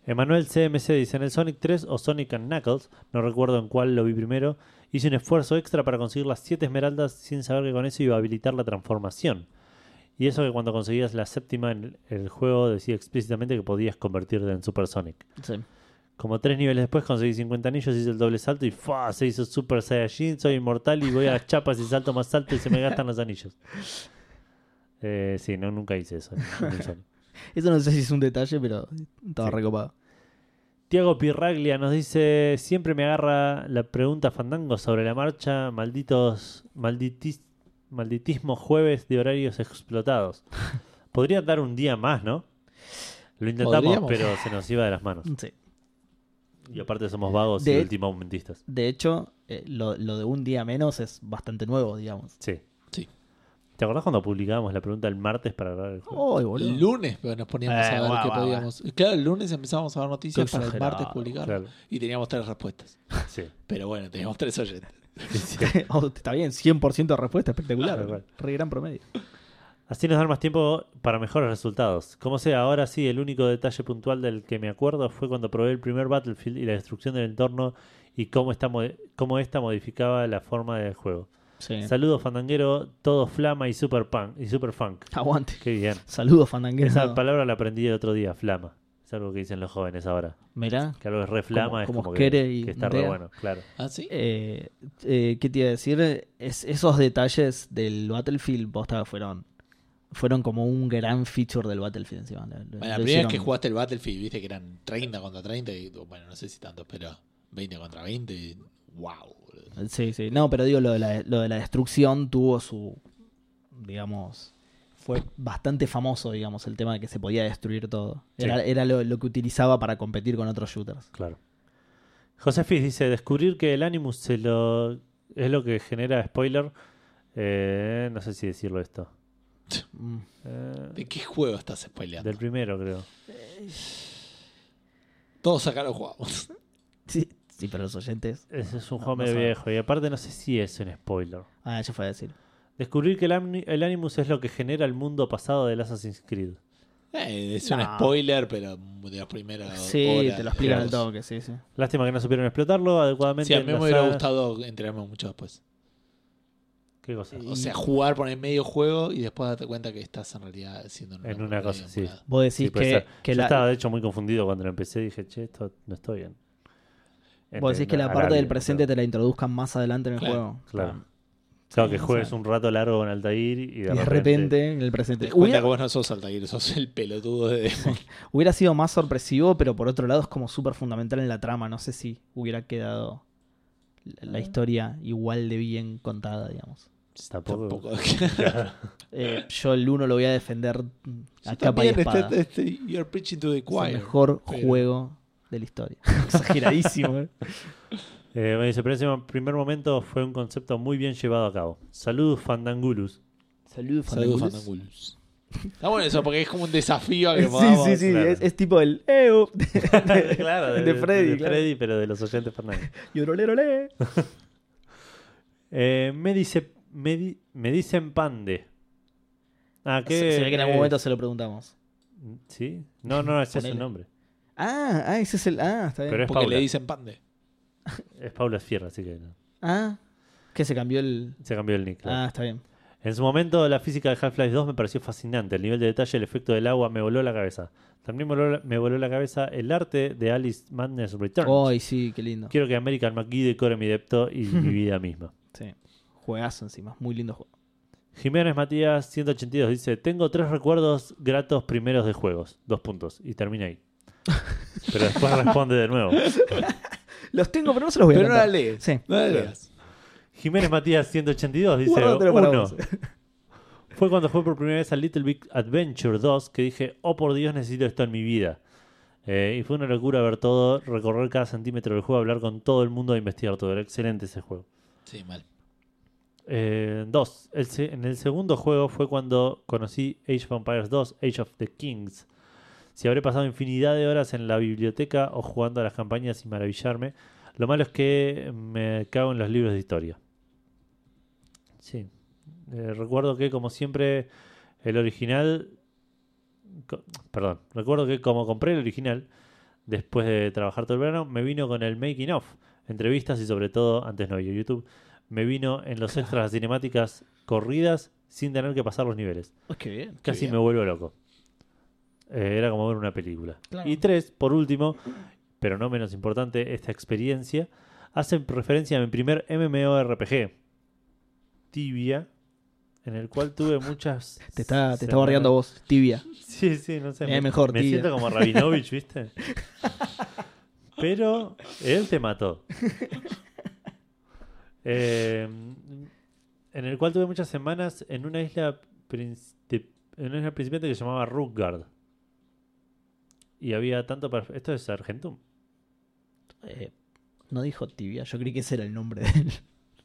Emanuel CMC dice: En el Sonic 3 o Sonic and Knuckles, no recuerdo en cuál lo vi primero, hice un esfuerzo extra para conseguir las 7 esmeraldas sin saber que con eso iba a habilitar la transformación. Y eso que cuando conseguías la séptima, en el juego decía explícitamente que podías convertirte en Super Sonic. Sí. Como tres niveles después conseguí 50 anillos, hice el doble salto y ¡fua! se hizo Super Saiyajin, soy inmortal y voy a las chapas y salto más alto y se me gastan los anillos. Eh, sí, no, nunca hice eso. Eso no sé si es un detalle, pero estaba Sí. recopado. Tiago Pirraglia nos dice, siempre me agarra la pregunta Fandango sobre la marcha, malditos, malditis, malditismo jueves de horarios explotados. Podría dar un día más, ¿no? Lo intentamos, Podríamos. pero se nos iba de las manos. Sí. Y aparte somos vagos De- y últimos momentistas. De hecho, eh, lo, lo de un día menos es bastante nuevo, digamos. Sí. Sí. ¿Te acordás cuando publicábamos la pregunta el martes para grabar el juego? El lunes pero nos poníamos Eh, a ver guau, qué guau, podíamos. Claro, el lunes empezamos a ver noticias Qué para el martes publicar. Claro. Y teníamos tres respuestas. Sí. Pero bueno, teníamos tres oyentes. Oh, está bien, 100% de respuesta, espectacular. Claro, claro. Re gran promedio. Así nos dan más tiempo para mejores resultados. Como sea, ahora sí, el único detalle puntual del que me acuerdo fue cuando probé el primer Battlefield y la destrucción del entorno y cómo esta, mo- cómo esta modificaba la forma del juego. Sí. Saludos, fandanguero, todo flama y super punk. Y super funk. Aguante. Qué bien. Saludos, fandanguero. Esa palabra la aprendí el otro día, flama. Es algo que dicen los jóvenes ahora. Mirá. Que algo es re flama, Como- es como como que, y que está re bueno, claro. ¿Ah, sí? Eh, eh, ¿Qué te iba a decir? Es, esos detalles del Battlefield posta fueron fueron como un gran feature del Battlefield encima. Lo- Bueno, la primera vez que jugaste el Battlefield, viste que eran 30 contra 30. Y, bueno, no sé si tantos, pero 20 contra 20. y- ¡Wow! Sí, sí. No, pero digo, lo de, la, lo de la destrucción tuvo su, digamos, fue bastante famoso, digamos, el tema de que se podía destruir todo. Sí. Era, era lo, lo que utilizaba para competir con otros shooters. Claro. José Fis dice, descubrir que el Animus se lo, es lo que genera spoiler. Eh, no sé si decirlo esto. Mm. Eh, ¿De qué juego estás spoileando? del primero, creo. Todos acá lo jugamos. Sí, sí, pero los oyentes... Ese es un No, juego no medio viejo. Y aparte no sé si es un spoiler. Ah, ya fue a decir. Descubrir que el, Animus es lo que genera el mundo pasado del Assassin's Creed. Eh, es un No. spoiler, pero de los primeros. Sí, horas, te lo explican al digamos. toque, sí, sí. Lástima que no supieron explotarlo adecuadamente. Sí, a en mí la me hubiera saga. gustado enterarme mucho después. ¿Qué cosa? O sea, jugar por el medio juego y después darte cuenta que estás en realidad haciendo En una cosa, sí. Vos decís Sí, puede que, ser. que Yo la, estaba de hecho muy confundido cuando lo empecé. Dije, che, esto no estoy bien. vos decís que la parte del presente pero- te la introduzcan más adelante en el Claro, juego. Claro. Claro, Sí, que o juegues sea, un rato largo con Altair y de, Y de repente, repente, en el presente. Te cuenta Hubiera, que vos no sos Altair, sos el pelotudo de Demon. hubiera sido más sorpresivo, pero por otro lado es como súper fundamental en la trama. No sé si hubiera quedado la, la historia igual de bien contada, digamos. Tampoco. Tampoco. Eh, yo el 1 lo voy a defender a Yo capa y espada. este, este, you're preaching to the es el choir. mejor pero- juego de la historia. Exageradísimo, eh. Eh, me dice, pero ese primer momento fue un concepto muy bien llevado a cabo. Saludos, Fandangulus. Saludos, Saludos, Fandangulus. Está bueno eso porque es como un desafío a que Sí, podamos. sí, sí. claro. Es, es tipo el EO de, claro, de Freddy. de claro. Freddy, pero de los oyentes Fernández. Y orolero, Eh, me dice, me, di- me dicen Pande. Ah, ¿qué? Se, se ve que en algún eh, momento se lo preguntamos. ¿Sí? No, no, ese es su nombre. Ah, ah, ese es el. Ah, está bien. Pero es Porque Paula. le dicen pande. Es Paula Fierra, así que no. Ah, que se cambió el. se cambió el nick. claro. Ah, está bien. En su momento, la física de Half-Life 2 me pareció fascinante. El nivel de detalle, el efecto del agua me voló la cabeza. También me voló la, me voló la cabeza el arte de Alice Madness Returns. Ay, sí, qué lindo. Quiero que American McGee decore mi depto y mi vida misma. Sí. Juegazo encima. Muy lindo juego. Jiménez Matías 182 dice: Tengo tres recuerdos gratos primeros de juegos. Dos puntos. Y termina ahí. Pero después responde de nuevo. Los tengo, pero no se los voy a Pero no la contar. lees. Sí. No la leas. Jiménez Matías 182 dice Guárdatelo para uno. vos. Fue cuando fue por primera vez al Little Big Adventure 2 que dije, oh por Dios, necesito esto en mi vida. Eh, y fue una locura ver todo, recorrer cada centímetro del juego, hablar con todo el mundo e investigar todo. Era excelente ese juego. Sí, mal. Eh, dos, el se- en el segundo juego fue cuando conocí Age of Empires 2, Age of the Kings. Si habré pasado infinidad de horas en la biblioteca o jugando a las campañas sin maravillarme, lo malo es que me cago en los libros de historia. Sí. Eh, recuerdo que, como siempre, el original. Perdón. Recuerdo que, como compré el original, después de trabajar todo el verano, me vino con el making of, entrevistas y, sobre todo, antes no había YouTube, me vino en los extras las cinemáticas corridas sin tener que pasar los niveles. Oh, qué bien. Casi bien. me vuelvo loco. Eh, era como ver una película. Claro. Y tres, por último, pero no menos importante, esta experiencia hace referencia a mi primer MMORPG, Tibia, en el cual tuve muchas. Te está, te está barriendo vos, tibia. Sí, sí, no sé. Es me, mejor, me Tibia. siento como Rabinovich, ¿viste? Pero él te mató. Eh, en el cual tuve muchas semanas en una isla en una isla principiante que se llamaba Rookgard. Y había tanto para... Esto es Argentum. Eh, no dijo tibia, yo creí que ese era el nombre de él.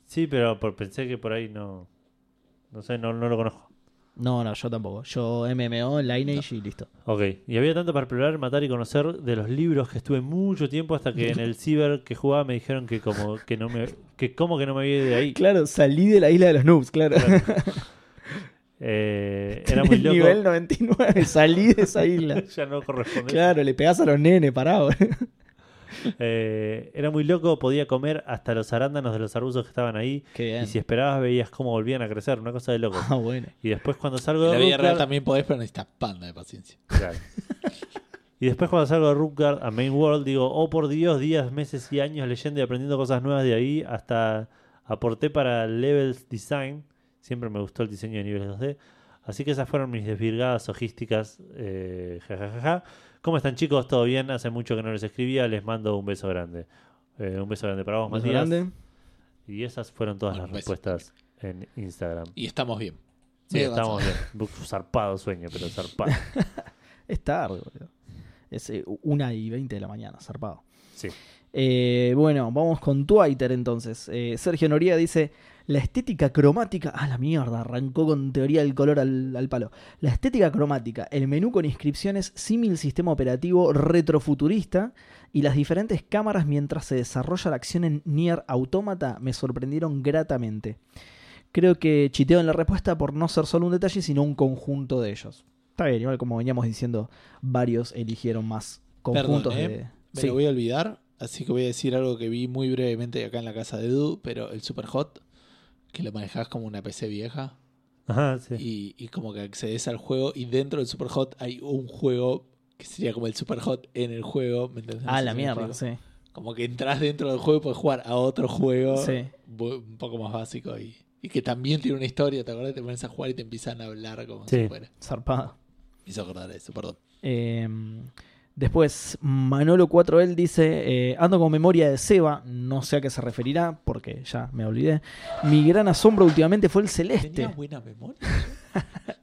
Sí, pero por- pensé que por ahí no... No sé, no, no lo conozco. No, no, yo tampoco. Yo MMO, Lineage y listo. Ok, y había tanto para explorar, matar y conocer de los libros que estuve mucho tiempo hasta que en el ciber que jugaba me dijeron que como que no me que como que no me había ido de ahí. Claro, salí de la isla de los noobs, claro. Eh, era muy loco. Nivel 99, salí de esa isla. ya no corresponde. Claro, le pegás a los nenes, parado. Eh, era muy loco, podía comer hasta los arándanos de los arbustos que estaban ahí. Qué bien. Y si esperabas veías cómo volvían a crecer, una cosa de loco. Ah, bueno. Y después cuando salgo En de la vida real también podés, pero necesitas panda de paciencia. Claro. Y después cuando salgo de Rookgard a Main World digo, oh por Dios, días, meses y años leyendo y aprendiendo cosas nuevas de ahí, hasta aporté para Levels Design, siempre me gustó el diseño de niveles 2D, así que esas fueron mis desvirgadas logísticas, eh, jajajaja. ¿Cómo están chicos? ¿Todo bien? Hace mucho que no les escribía, les mando un beso grande. Eh, un beso grande para vos, Matías. grande. Y esas fueron todas las beso. respuestas en Instagram. Y estamos bien. Sí, estamos bien. Zarpado sueño, pero zarpado. Es tarde, boludo. Es eh, una y 20 de la mañana, zarpado. Sí. Eh, bueno, vamos con Twitter entonces. Eh, Sergio Noriega dice: La estética cromática. Ah, la mierda, arrancó con teoría del color al, al palo. La estética cromática, el menú con inscripciones, símil sistema operativo retrofuturista y las diferentes cámaras mientras se desarrolla la acción en Nier Automata me sorprendieron gratamente. Creo que chiteo en la respuesta por no ser solo un detalle, sino un conjunto de ellos. Está bien, igual como veníamos diciendo, varios eligieron más conjuntos Perdón, ¿eh? de. Me Sí. lo voy a olvidar, así que voy a decir algo que vi muy brevemente acá en la casa de Edu, pero el Superhot, que lo manejás como una PC vieja Ajá, sí. y, y como que accedes al juego y dentro del Superhot hay un juego que sería como el Superhot en el juego, ¿me entendés? Ah, la mierda, sí. Como que entras dentro del juego y puedes jugar a otro juego Sí. un poco más básico y, y que también tiene una historia, ¿te acuerdas? Te pones a jugar y te empiezan a hablar como Sí. si fuera. Zarpado. Me hizo acordar de eso, perdón. Eh, después, Manolo 4L dice: eh, Ando con memoria de Seba, no sé a qué se referirá, porque ya me olvidé. Mi gran asombro últimamente fue el celeste. ¿Tenía buena memoria?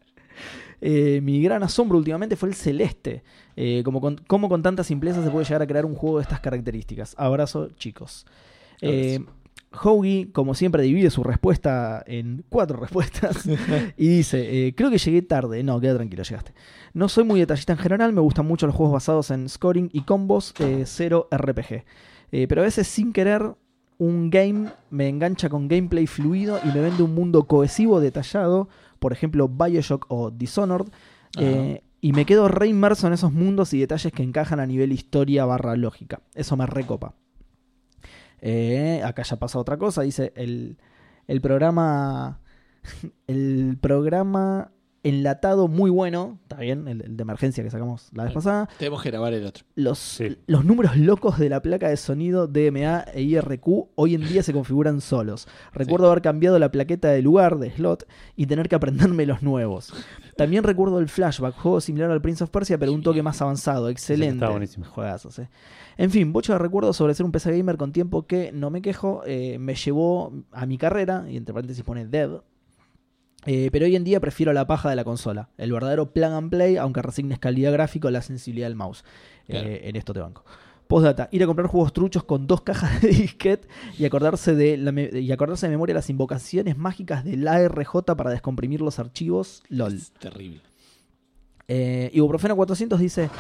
Eh, mi gran asombro últimamente fue el celeste. Eh, como, con, cómo con tanta simpleza se puede llegar a crear un juego de estas características. Abrazo, chicos. Eh, Hoagie, como siempre, divide su respuesta en cuatro respuestas y dice: eh, Creo que llegué tarde. No, queda tranquilo, llegaste. No soy muy detallista en general, me gustan mucho los juegos basados en scoring y combos, eh, cero RPG. Eh, pero a veces, sin querer, un game me engancha con gameplay fluido y me vende un mundo cohesivo, detallado, por ejemplo, Bioshock o Dishonored. eh, y me quedo re inmerso en esos mundos y detalles que encajan a nivel historia barra lógica. Eso me recopa. Eh, acá ya pasa otra cosa. Dice el, el programa. El programa enlatado muy bueno, está bien, el, el de emergencia que sacamos la vez Bueno. pasada. Tenemos que grabar el otro. Los, Sí. los números locos de la placa de sonido DMA e IRQ hoy en día se configuran solos. Recuerdo haber cambiado la plaqueta de lugar, de slot, y tener que aprenderme los nuevos. También recuerdo el Flashback, juego similar al Prince of Persia, pero un toque más avanzado. Excelente. Está buenísimo. Juegazos, eh. En fin, de recuerdos sobre ser un PC gamer con tiempo que, no me quejo, eh, me llevó a mi carrera, y entre paréntesis pone dev. Eh, pero hoy en día prefiero la paja de la consola. El verdadero plug and play, aunque resignes calidad gráfica o la sensibilidad del mouse. Eh, en esto te banco. Postdata, ir a comprar juegos truchos con dos cajas de disquete y acordarse de, la y acordarse de memoria las invocaciones mágicas del ARJ para descomprimir los archivos. LOL. Es terrible. Eh, Ibuprofeno 400 dice: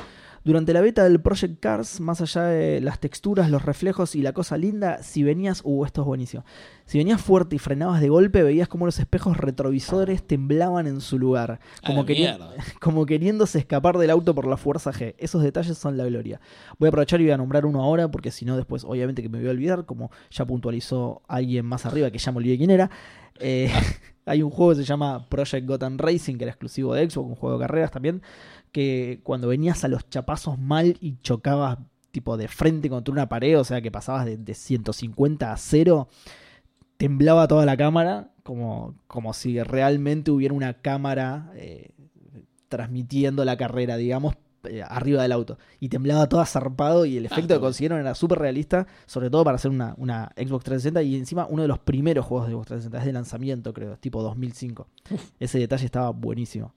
Durante la beta del Project Cars, más allá de las texturas, los reflejos y la cosa linda, si venías. Uh, esto es buenísimo. Si venías fuerte y frenabas de golpe, veías como los espejos retrovisores temblaban en su lugar. Como, queri- como queriéndose escapar del auto por la fuerza G. Esos detalles son la gloria. Voy a aprovechar y voy a nombrar uno ahora, porque si no, después, obviamente, que me voy a olvidar, como ya puntualizó alguien más arriba, que ya me olvidé quién era. Eh, hay un juego que se llama Project Gotham Racing, que era exclusivo de Xbox, un juego de carreras también, que cuando venías a los chapazos mal y chocabas tipo de frente contra una pared, o sea que pasabas de, de 150 a 0, temblaba toda la cámara, como, como si realmente hubiera una cámara eh, transmitiendo la carrera, digamos, eh, arriba del auto. Y temblaba toda zarpado y el efecto está que consiguieron era súper realista, sobre todo para hacer una, una Xbox 360 y encima uno de los primeros juegos de Xbox 360, es de lanzamiento creo, tipo 2005. Ese detalle estaba buenísimo.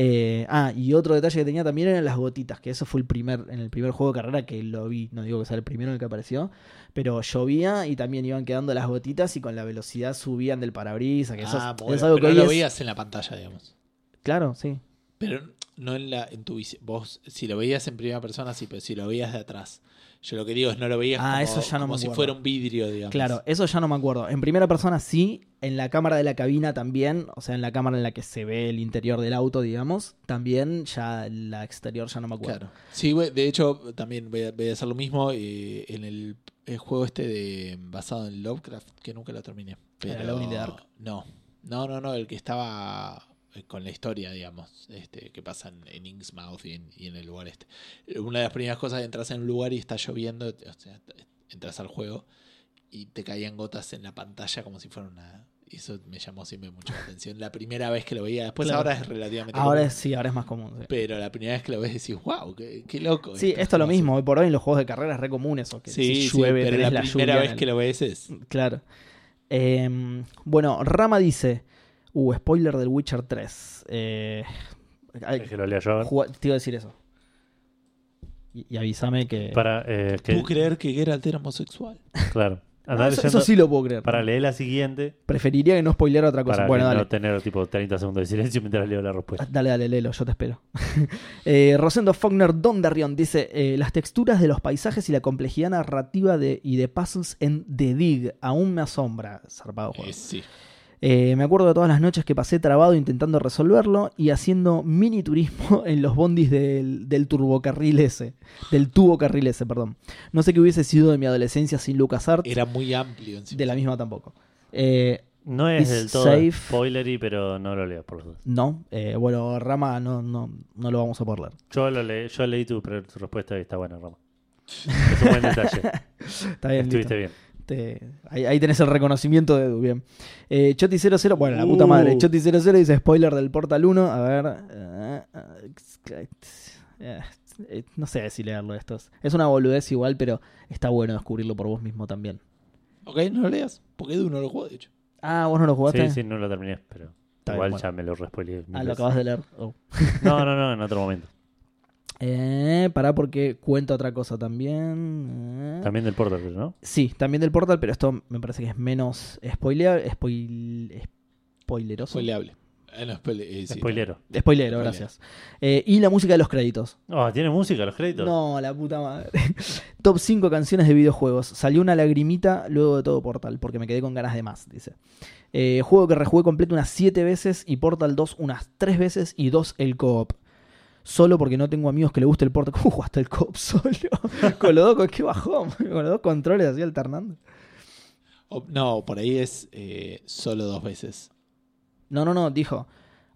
Eh, ah, y otro detalle que tenía también eran las gotitas, que eso fue el primer, en el primer juego de carrera que lo vi, no digo que sea el primero en el que apareció, pero llovía y también iban quedando las gotitas y con la velocidad subían del parabrisas, que eso Ah, es- bueno, es algo pero que lo es- veías en la pantalla, digamos. Claro, sí. Pero no en la en tu visi- vos si lo veías en primera persona sí, pero si lo veías de atrás. Yo lo que digo es no lo veías Ah, como, eso ya no como me si fuera un vidrio, digamos. Claro, eso ya no me acuerdo. En primera persona sí, en la cámara de la cabina también, o sea, en la cámara en la que se ve el interior del auto, digamos, también ya la exterior ya no me acuerdo. Claro. Sí, güey, de hecho también voy a, voy a hacer lo mismo eh, en el, el juego este de basado en Lovecraft que nunca lo terminé. ¿Era Pero Alone in the Dark? No. No, no, no, el que estaba con la historia, digamos, este que pasa en, Innsmouth y en, y en el lugar este. Una de las primeras cosas, entras en un lugar y está lloviendo, o sea, entras al juego y te caían gotas en la pantalla como si fuera una... Eso me llamó siempre mucho la atención. La primera vez que lo veía, después Claro. ahora es relativamente... Ahora común, es, sí, ahora es más común. sí. Pero la primera vez que lo ves decís, wow, qué, qué loco. Sí, esto es lo mismo. Hoy por hoy en los juegos de carrera es re común eso. Que Sí, si sí, llueve, pero tenés la, la primera vez que lo ves es. Claro. Eh, bueno, Rama dice. Uh, spoiler del Witcher 3. Eh, que lo lea yo. te iba a decir eso. Y, y avísame que. Para, eh, que- ¿Puedo creer que Geralt era homosexual? claro. Ah, eso, leyendo eso sí lo puedo creer. Para leer la siguiente. Preferiría que no spoileara otra cosa. Para bueno, que dale. no tener tipo 30 segundos de silencio mientras leo la respuesta. Dale, dale, Lelo, yo te espero. eh, Rosendo Faulkner Dondarrion dice: eh, Las texturas de los paisajes y la complejidad narrativa de, y de puzzles en The Dig aún me asombra. Zarpado juego. Eh, sí. Eh, me acuerdo de todas las noches que pasé trabado intentando resolverlo y haciendo mini turismo en los bondis del, del turbocarril ese. Del tubocarril ese, perdón. No sé qué hubiese sido de mi adolescencia sin LucasArts. Era muy amplio. encima. De la misma tampoco. Eh, No es del todo safe. spoilery, pero no lo leo por los dos. no, eh, bueno, Rama no, no, no lo vamos a poder leer. Yo, lo le- yo leí tu, tu respuesta y está buena, Rama. Es un buen detalle. Está bien, listo. Estuviste bien. Te- ahí, ahí tenés el reconocimiento de Edu, bien. Eh, Choti00, bueno, la puta Uh. madre. Choti00 dice spoiler del Portal 1. A ver. eh, eh, eh, no sé si leerlo esto. Es- Es una boludez igual, pero está bueno descubrirlo por vos mismo también. Ok, no lo leas. Porque Edu no lo jugó, de hecho. Ah, vos no lo jugaste. Sí, sí, no lo terminé, pero Está igual bien, bueno. ya me lo respoilé. Ah, lo acabas de leer. Oh. No, no, no, en otro momento. Eh, pará porque cuenta otra cosa también. Eh. También del Portal, ¿no? Sí, también del Portal, pero esto me parece que es menos spoiler, spoil, spoileroso. Spoileable. Ah, no, spoile- eh, sí, Spoilero. Spoilero, Spoiler. gracias. Eh, y la música de los créditos. Oh, ¿tiene música los créditos? No, la puta madre. Top 5 canciones de videojuegos. Salió una lagrimita luego de todo Portal, porque me quedé con ganas de más, dice. Eh, juego que rejugué completo unas 7 veces y Portal 2 unas 3 veces y 2 el co-op. Solo porque no tengo amigos que le guste el Portal. ¿Cómo jugaste el co-op solo? con los dos, con qué bajón. Con los dos controles así alternando. No, por ahí es eh, solo dos veces. No, no, no, dijo.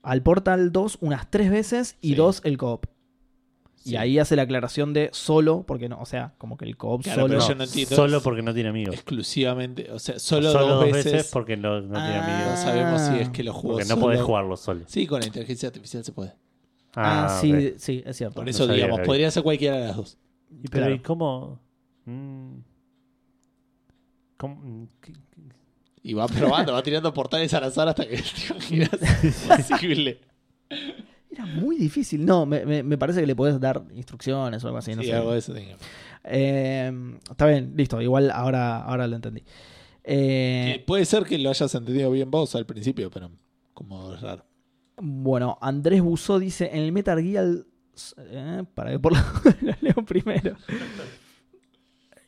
al Portal 2 unas tres veces y Sí. dos el co-op. Y Sí. ahí hace la aclaración de solo, porque no, o sea, como que el co-op Claro, solo. pero No, yo no entiendo. solo porque no tiene amigos. Exclusivamente, o sea, solo, Solo, dos, veces. porque no, no tiene Ah. amigos. No sabemos si es que lo jugó Porque no solo. podés jugarlo solo. Sí, con la inteligencia artificial se puede. Ah, sí, ok. sí, es cierto. Por no eso, sabía digamos, podría ser cualquiera de las dos. Y pero Claro. ¿y cómo? Mm. ¿Cómo? Mm, ¿Qué- Y va probando, va tirando portales al azar hasta que te imaginas posible. Era muy difícil. No, me, me- me parece que le podés dar instrucciones o algo así. No Sí, sé. algo de eso. Eh, está bien, listo. Igual ahora, ahora lo entendí. Eh, puede ser que lo hayas entendido bien vos al principio, pero como es raro. Bueno, Andrés Busó dice: En el Metal Gear. Eh, para que por lo, lo leo primero.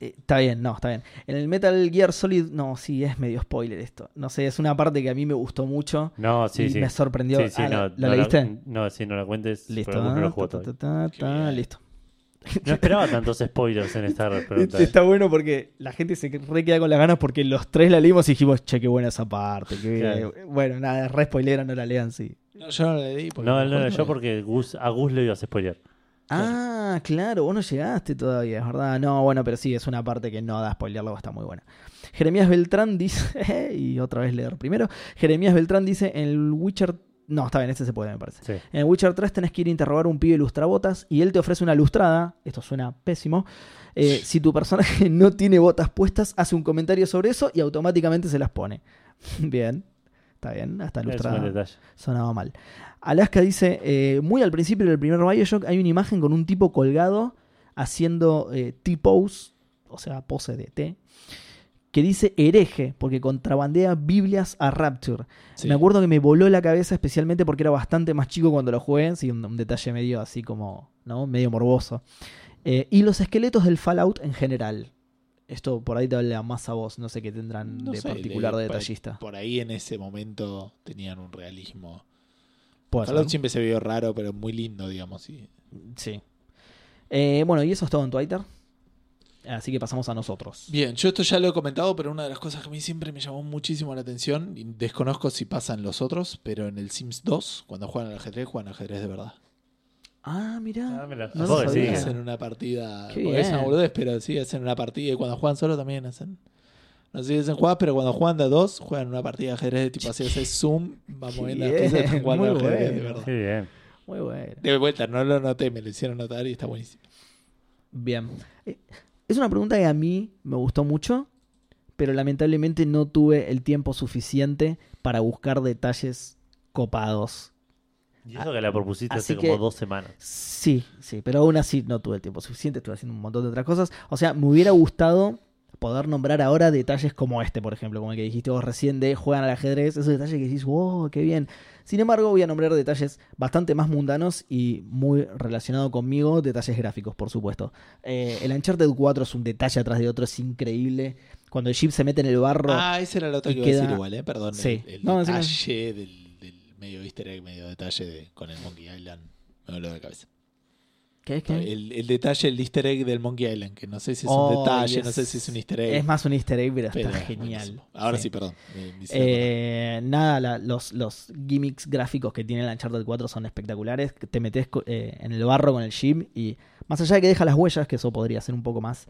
Eh, Está bien, no, está bien. En el Metal Gear Solid, no, sí, es medio spoiler esto. No sé, es una parte que a mí me gustó mucho No, sí, y sí. me sorprendió. Sí, sí, Ah, no, ¿lo- ¿Lo no la- leíste? no, sí, no la cuentes. Listo. ta, ta, ta, listo. No esperaba tantos spoilers en esta pregunta. Está bueno porque la gente se re queda con las ganas porque los tres la leímos y dijimos, che, qué buena esa parte. qué bien". Claro. Bueno, nada, re spoilera, no la lean, sí. No, yo no le di. porque No, me no, yo porque Gus, a Gus le ibas a spoilear. Ah, claro, vos no llegaste todavía, es verdad. No, bueno, pero sí, es una parte que no da spoilerlo, está muy buena. Jeremías Beltrán dice, y otra vez leer primero, Jeremías Beltrán dice, en el Witcher... No, está bien, este se puede, me parece. Sí. En el Witcher 3 tenés que ir a interrogar a un pibe lustrabotas y él te ofrece una lustrada. Esto suena pésimo. Eh, si tu personaje no tiene botas puestas, hace un comentario sobre eso y automáticamente se las pone. Bien, está bien, hasta Es un buen lustrada detalle. sonaba mal. Alaska dice, eh, muy al principio del primer Bioshock hay una imagen con un tipo colgado haciendo eh, T-pose, o sea, pose de T, que dice hereje, porque contrabandea Biblias a Rapture. Sí. Me acuerdo que me voló la cabeza especialmente porque era bastante más chico cuando lo jugué, sí, un, un detalle medio así como, ¿no? Medio morboso. Eh, y los esqueletos del Fallout en general. Esto por ahí te habla más a vos, no sé qué tendrán No de sé, particular de detallista. Por ahí en ese momento tenían un realismo. Fallout siempre se vio raro, pero muy lindo, digamos. y- Sí. Eh, bueno, y eso es todo en Twitter. Así que pasamos a nosotros. Bien, yo esto ya lo he comentado, pero una de las cosas que a mí siempre me llamó muchísimo la atención, y desconozco si pasa en los otros, pero en el Sims 2, cuando juegan al ajedrez, juegan al ajedrez de verdad. Ah, mirá. Ah, No lo supongo que sabía. sí. Hacen una partida. Qué porque es una bien. boludez, pero sí, hacen una partida y cuando juegan solo también hacen. No sé si hacen jugadas, pero cuando juegan de a dos, juegan una partida de ajedrez de tipo así, hace zoom, va Qué moviendo las piezas y están bien, jugando muy al ajedrez de bueno. verdad. Qué bien. Muy bueno. De vuelta, no lo noté, me lo hicieron notar y está buenísimo. Bien. Eh, Es una pregunta que a mí me gustó mucho, pero lamentablemente no tuve el tiempo suficiente para buscar detalles copados. Y eso que la propusiste Así hace que- como dos semanas. Sí, sí, pero aún así no tuve el tiempo suficiente, estuve haciendo un montón de otras cosas. O sea, me hubiera gustado poder nombrar ahora detalles como este, por ejemplo, como el que dijiste vos recién de juegan al ajedrez, esos detalles que decís, wow, qué bien. Sin embargo, voy a nombrar detalles bastante más mundanos y muy relacionados conmigo, detalles gráficos, por supuesto. Eh, el Uncharted 4 es un detalle atrás de otro, es increíble. Cuando el jeep se mete en el barro, Ah, ese era lo otro que iba a decir igual, ¿eh? Perdón. Sí. El, el No, del, del medio easter egg, medio detalle de- con el Monkey Island. Me voló la cabeza. ¿qué es que? El, el detalle, el easter egg del Monkey Island, que no sé si es Oh, un detalle, yes. no sé si es un easter egg. Es más un easter egg, pero, pero está es genial. buenísimo. Ahora sí, perdón. Eh, nada, la- los, los gimmicks gráficos que tiene el Uncharted 4 son espectaculares. Te metes eh, en el barro con el jeep y más allá de que deja las huellas, que eso podría ser un poco más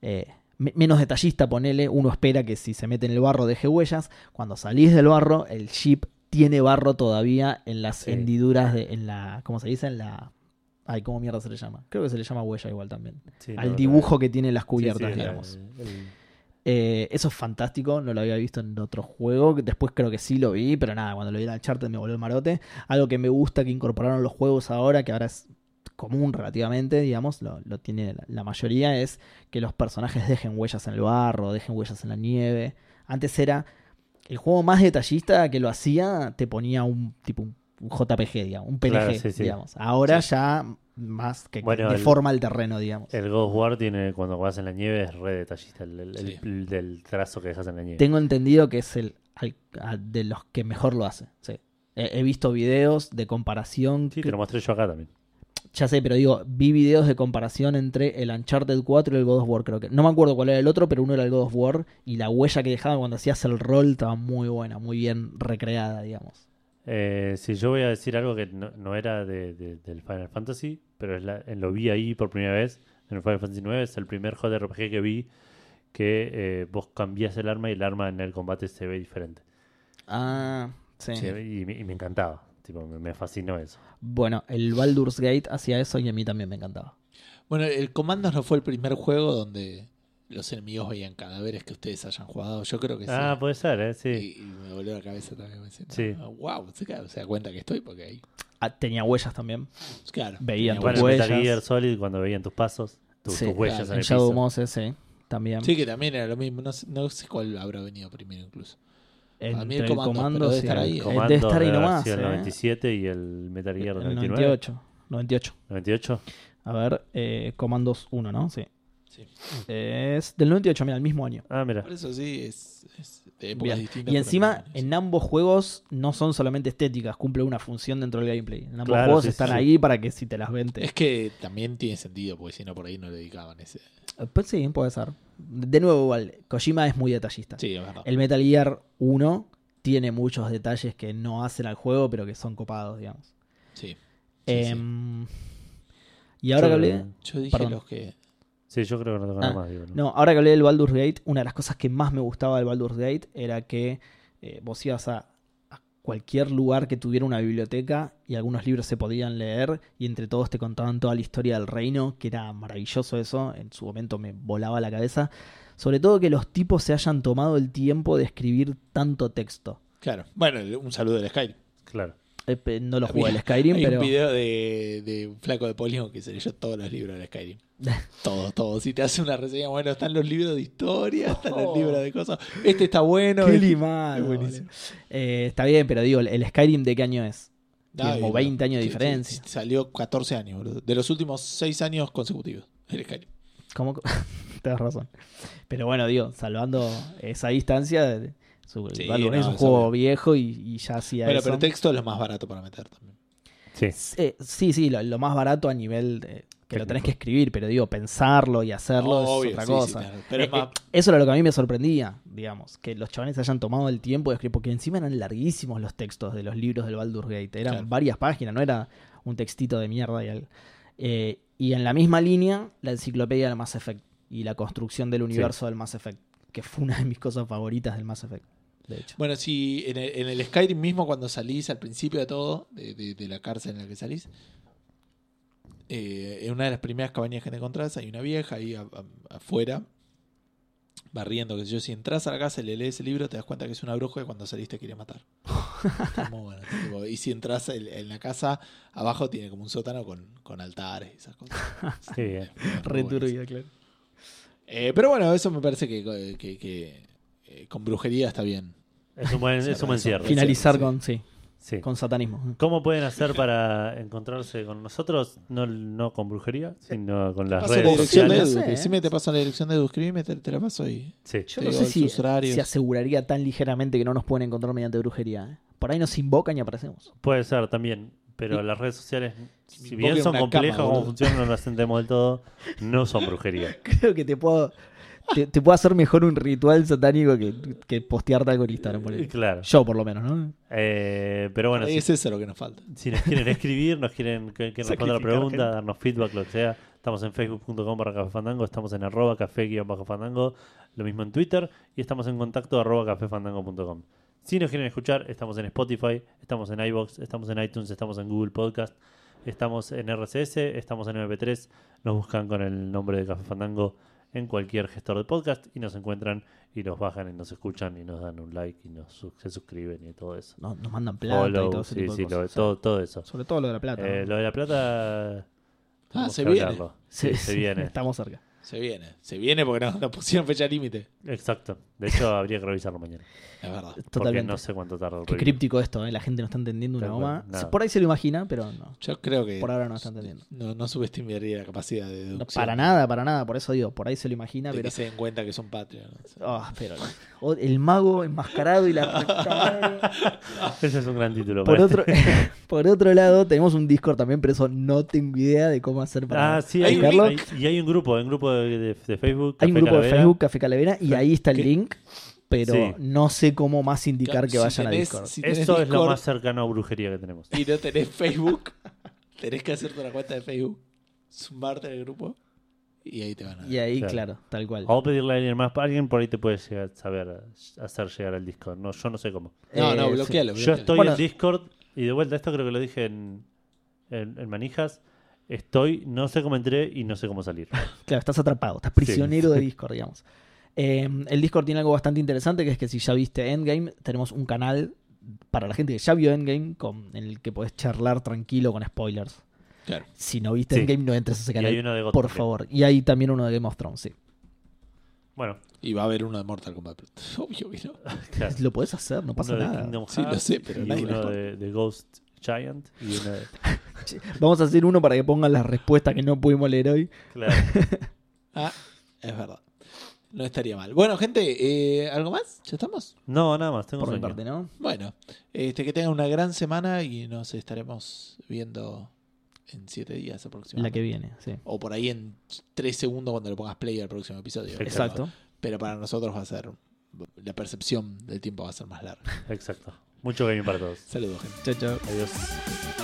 eh, me- menos detallista, ponele, uno espera que si se mete en el barro deje huellas. Cuando salís del barro, el jeep tiene barro todavía en las Sí. hendiduras, de, en la, ¿cómo se dice? En la... Ay, ¿cómo mierda se le llama? Creo que se le llama huella igual también. Sí, Al no, dibujo no, que tiene las cubiertas, sí, digamos. el- Eh, eso es fantástico, no lo había visto en otro juego. Después creo que sí lo vi, pero nada, cuando lo vi en el Uncharted me volvió el marote. Algo que me gusta que incorporaron los juegos ahora, que ahora es común relativamente, digamos, lo, lo tiene la, la mayoría, es que los personajes dejen huellas en el barro, dejen huellas en la nieve. Antes era el juego más detallista que lo hacía, te ponía un tipo un, JPG, digamos, un PNG, Claro, sí, sí. digamos. Ahora Sí. ya más que Bueno, deforma el terreno, digamos. El of War tiene, cuando vas en la nieve, es re detallista. El, el- Sí. el- del trazo que dejas en la nieve. Tengo entendido que es el al- a- de los que mejor lo hace. sí. He, he visto videos de comparación. Sí, te lo mostré yo acá también. Ya sé, pero digo, vi videos de comparación entre el Uncharted 4 y el God of War, creo que. No me acuerdo cuál era el otro, pero uno era el God of War y la huella que dejaba cuando hacías el rol estaba muy buena, muy bien recreada, digamos. Eh, si yo voy a decir algo que no, no era de, de- del Final Fantasy, pero es la- lo vi ahí por primera vez en el Final Fantasy IX, es el primer JRPG que vi que eh, vos cambiás el arma y el arma en el combate se ve diferente. Ah, sí. Y me encantaba, tipo, me, me fascinó eso. Bueno, el Baldur's Gate hacía eso y a mí también me encantaba. Bueno, el Commandos no fue el primer juego donde los enemigos veían cadáveres que ustedes hayan jugado. Yo creo que Ah, sí. puede ser, ¿eh? Sí. Y, y me volvió la cabeza también. Me decía, Sí. "Ah, wow, se, da- se da cuenta que estoy porque ahí. Ah, tenía huellas también. Claro. Veían tus Bueno, huellas. en Metal huellas. Gear Solid, cuando veían tus pasos, tus, Sí, tus huellas claro, en En el Shadow piso. Moses, sí, también. Sí, que también era lo mismo. No sé, no sé cuál habrá venido primero incluso. Entre a mí el el Comando, comando, debe sí. estar ahí, El ¿eh? Eh, comando debe estar ahí nomás. el eh. 97 y el Metal Gear El 99. 98. 98. 98. A ver, eh, Comandos 1, ¿no? Sí. Sí. Es del 98, mira, el mismo año. Ah, mira. Por eso sí, es, es de épocas Bien. distintas. Y encima, en ambos juegos no son solamente estéticas, cumple una función dentro del gameplay. En ambos Claro, juegos sí, están sí. ahí para que si te las vente. Es que también tiene sentido, porque si no por ahí no le dedicaban ese. Pues sí, puede ser. De nuevo, igual, Kojima es muy detallista. Sí, es verdad. El Metal Gear 1 tiene muchos detalles que no hacen al juego, pero que son copados, digamos. Sí. Sí, Em, Y ahora Yo que hablé. Yo dije perdón. los que. Sí, yo creo que no tengo Ah, nada más. digo, ¿no? No, ahora que hablé del Baldur's Gate, una de las cosas que más me gustaba del Baldur's Gate era que eh, vos ibas a cualquier lugar que tuviera una biblioteca y algunos libros se podían leer y entre todos te contaban toda la historia del reino, que era maravilloso eso, en su momento me volaba la cabeza. Sobre todo que los tipos se hayan tomado el tiempo de escribir tanto texto. Claro. Bueno, un saludo del Skyrim. Claro. Eh, no lo jugué el Skyrim, Hay pero... un video de, de un flaco de Polygon que se leyó todos los libros del Skyrim. Todos, todos. Si te hace una reseña, bueno, están los libros de historia, están los Oh. libros de cosas. Este está bueno. Qué este- limado, buenísimo. Eh, está bien, pero digo, el Skyrim de qué año es? Ay, como no. 20 años de Sí, diferencia. sí, Salió 14 años, boludo. De los últimos 6 años consecutivos. El Skyrim. ¿Cómo? Tienes razón. Pero bueno, digo, salvando esa distancia, su, Sí, es un eso juego bien. viejo y, y ya hacía Bueno, eso. pero texto es lo más barato para meter también. Sí. Eh, sí, sí, lo, lo más barato a nivel de, que lo tenés que escribir, pero digo, pensarlo y hacerlo Obvio, es otra sí, cosa. sí, claro. Pero Eh, es más- eh, eso era lo que a mí me sorprendía, digamos, que los chavales hayan tomado el tiempo de escribir, porque encima eran larguísimos los textos de los libros del Baldur's Gate, eran Claro. varias páginas, no era un textito de mierda. Y, al- eh, y en la misma línea, la enciclopedia del Mass Effect y la construcción del universo del Mass Effect, que fue una de mis cosas favoritas del Mass Effect, de hecho. Bueno, si en el, en el Skyrim mismo, cuando salís al principio de todo, de, de- de la cárcel en la que salís, eh, en una de las primeras cabañas que te encontrás, hay una vieja ahí a- a- afuera, barriendo, que sé yo, si entras a la casa y le lees el libro, te das cuenta que es una bruja y cuando saliste quiere matar. Está muy bueno, tipo, y si entras en, en la casa, abajo tiene como un sótano con, con altares y esas cosas. Bien. Es muy Re turbio, claro. Eh, pero bueno, eso me parece que, que- que, eh, con brujería está bien. Es un buen, es un buen cierre. Finalizar con, sí, Sí. con satanismo. ¿Cómo pueden hacer para encontrarse con nosotros? No, no con brujería, sino con las redes dirección de sociales. Edu. ¿eh? Te paso la dirección de Edu. Escribime, te, te la paso ahí. Sí. Yo Te no sé si se aseguraría tan ligeramente que no nos pueden encontrar mediante brujería. ¿eh? Por ahí nos invocan y aparecemos. Puede ser también, pero las redes sociales, Si bien son complejas cama, como funcionan, no las entendemos del todo, no son brujería. Creo que te puedo, te, te puedo hacer mejor un ritual satánico que, que postearte algo en Instagram. por ahí. Claro. Yo, por lo menos, ¿no? Eh, pero bueno, Ahí si, es eso lo que nos falta. si nos quieren escribir, nos quieren que, que responder la pregunta, gente. darnos feedback, lo que sea, estamos en facebook.com barra café fandango, estamos en arroba café guion bajo fandango, lo mismo en Twitter, y estamos en contacto arroba cafefandango.com. Si nos quieren escuchar, estamos en Spotify, estamos en iBox, estamos en iTunes, estamos en Google Podcast, estamos en RCS, estamos en MP3, nos buscan con el nombre de Café Fandango en cualquier gestor de podcast y nos encuentran y nos bajan y nos escuchan y nos dan un like y nos su- se suscriben y todo eso. No- nos mandan plata y Follow, todo ese sí, tipo de sí, lo- cosas. todo, todo eso. Sobre todo lo de la plata. Eh, ¿no? lo de la plata. tenemos se viene. Sí, se viene. Estamos cerca. Se viene. Se viene porque no, nos pusieron fecha límite. Exacto. De hecho, habría que revisarlo mañana. Es verdad. Porque Totalmente. no sé cuánto tarda el Qué review. críptico esto, ¿eh? La gente no está entendiendo una Tal goma. nada. Por ahí se lo imagina, pero no. Yo creo que. Por ahora no está entendiendo. No, no subestimaría la capacidad de No, deducción. para nada, para nada. Por eso digo, por ahí se lo imagina, De pero. que se den cuenta que son Patreon. ¿no? Ah, pero. O- el mago enmascarado y la puta madre. Ese es un gran título. Por para otro, por otro lado, tenemos un Discord también, pero eso no tengo idea de cómo hacer para. Ah, sí, Hay hay, un hay- y hay un grupo, hay un grupo de, de- de Facebook. Hay un Café grupo de Calavera. Facebook, Café Calavera, y ahí está el link pero Sí. no sé cómo más indicar que Si vayan a tenés- Discord. si tenés Eso es lo Discord más cercano a brujería que tenemos. Y no tenés Facebook, tenés que hacerte una cuenta de Facebook, sumarte al grupo y ahí te van a Y ahí, Claro. claro, tal cual. O pedirle a alguien más. Alguien por ahí te puede llegar, saber hacer llegar al Discord. No, yo no sé cómo. No, no, Eh, bloquealo. Yo bloquealo. estoy Bueno. en Discord y de vuelta, esto creo que lo dije en, en, en Manijas. Estoy, no sé cómo entré y no sé cómo salir. Claro, estás atrapado, estás prisionero de Discord, digamos. Eh, el Discord tiene algo bastante interesante, que es que si ya viste Endgame, tenemos un canal para la gente que ya vio Endgame, con, en el que podés charlar tranquilo con spoilers. Claro. Si no viste Sí. Endgame, no entres a ese Y canal, hay uno de God por también. favor. Y hay también uno de Game of Thrones, sí. Bueno, Y va a haber uno de Mortal Kombat. Obvio que no. claro. Lo podés hacer, no pasa uno de nada. Sí, lo sé, pero y nadie uno de, de Ghost Giant y uno de... Vamos a hacer uno para que pongan las respuestas que no pudimos leer hoy. Claro. Ah, es verdad. No estaría mal. Bueno, gente, eh, ¿algo más? ¿Ya estamos? No, nada más, tengo Por mi sueño. parte, ¿no? Bueno, este, que tengan una gran semana y nos estaremos viendo en siete días La aproximadamente. que viene, sí. O por ahí en tres segundos cuando le pongas play al próximo episodio. Exacto. Pero para nosotros va a ser. La percepción del tiempo va a ser más larga. Exacto. Mucho gaming para todos. Saludos, gente. Chao, chao. Adiós.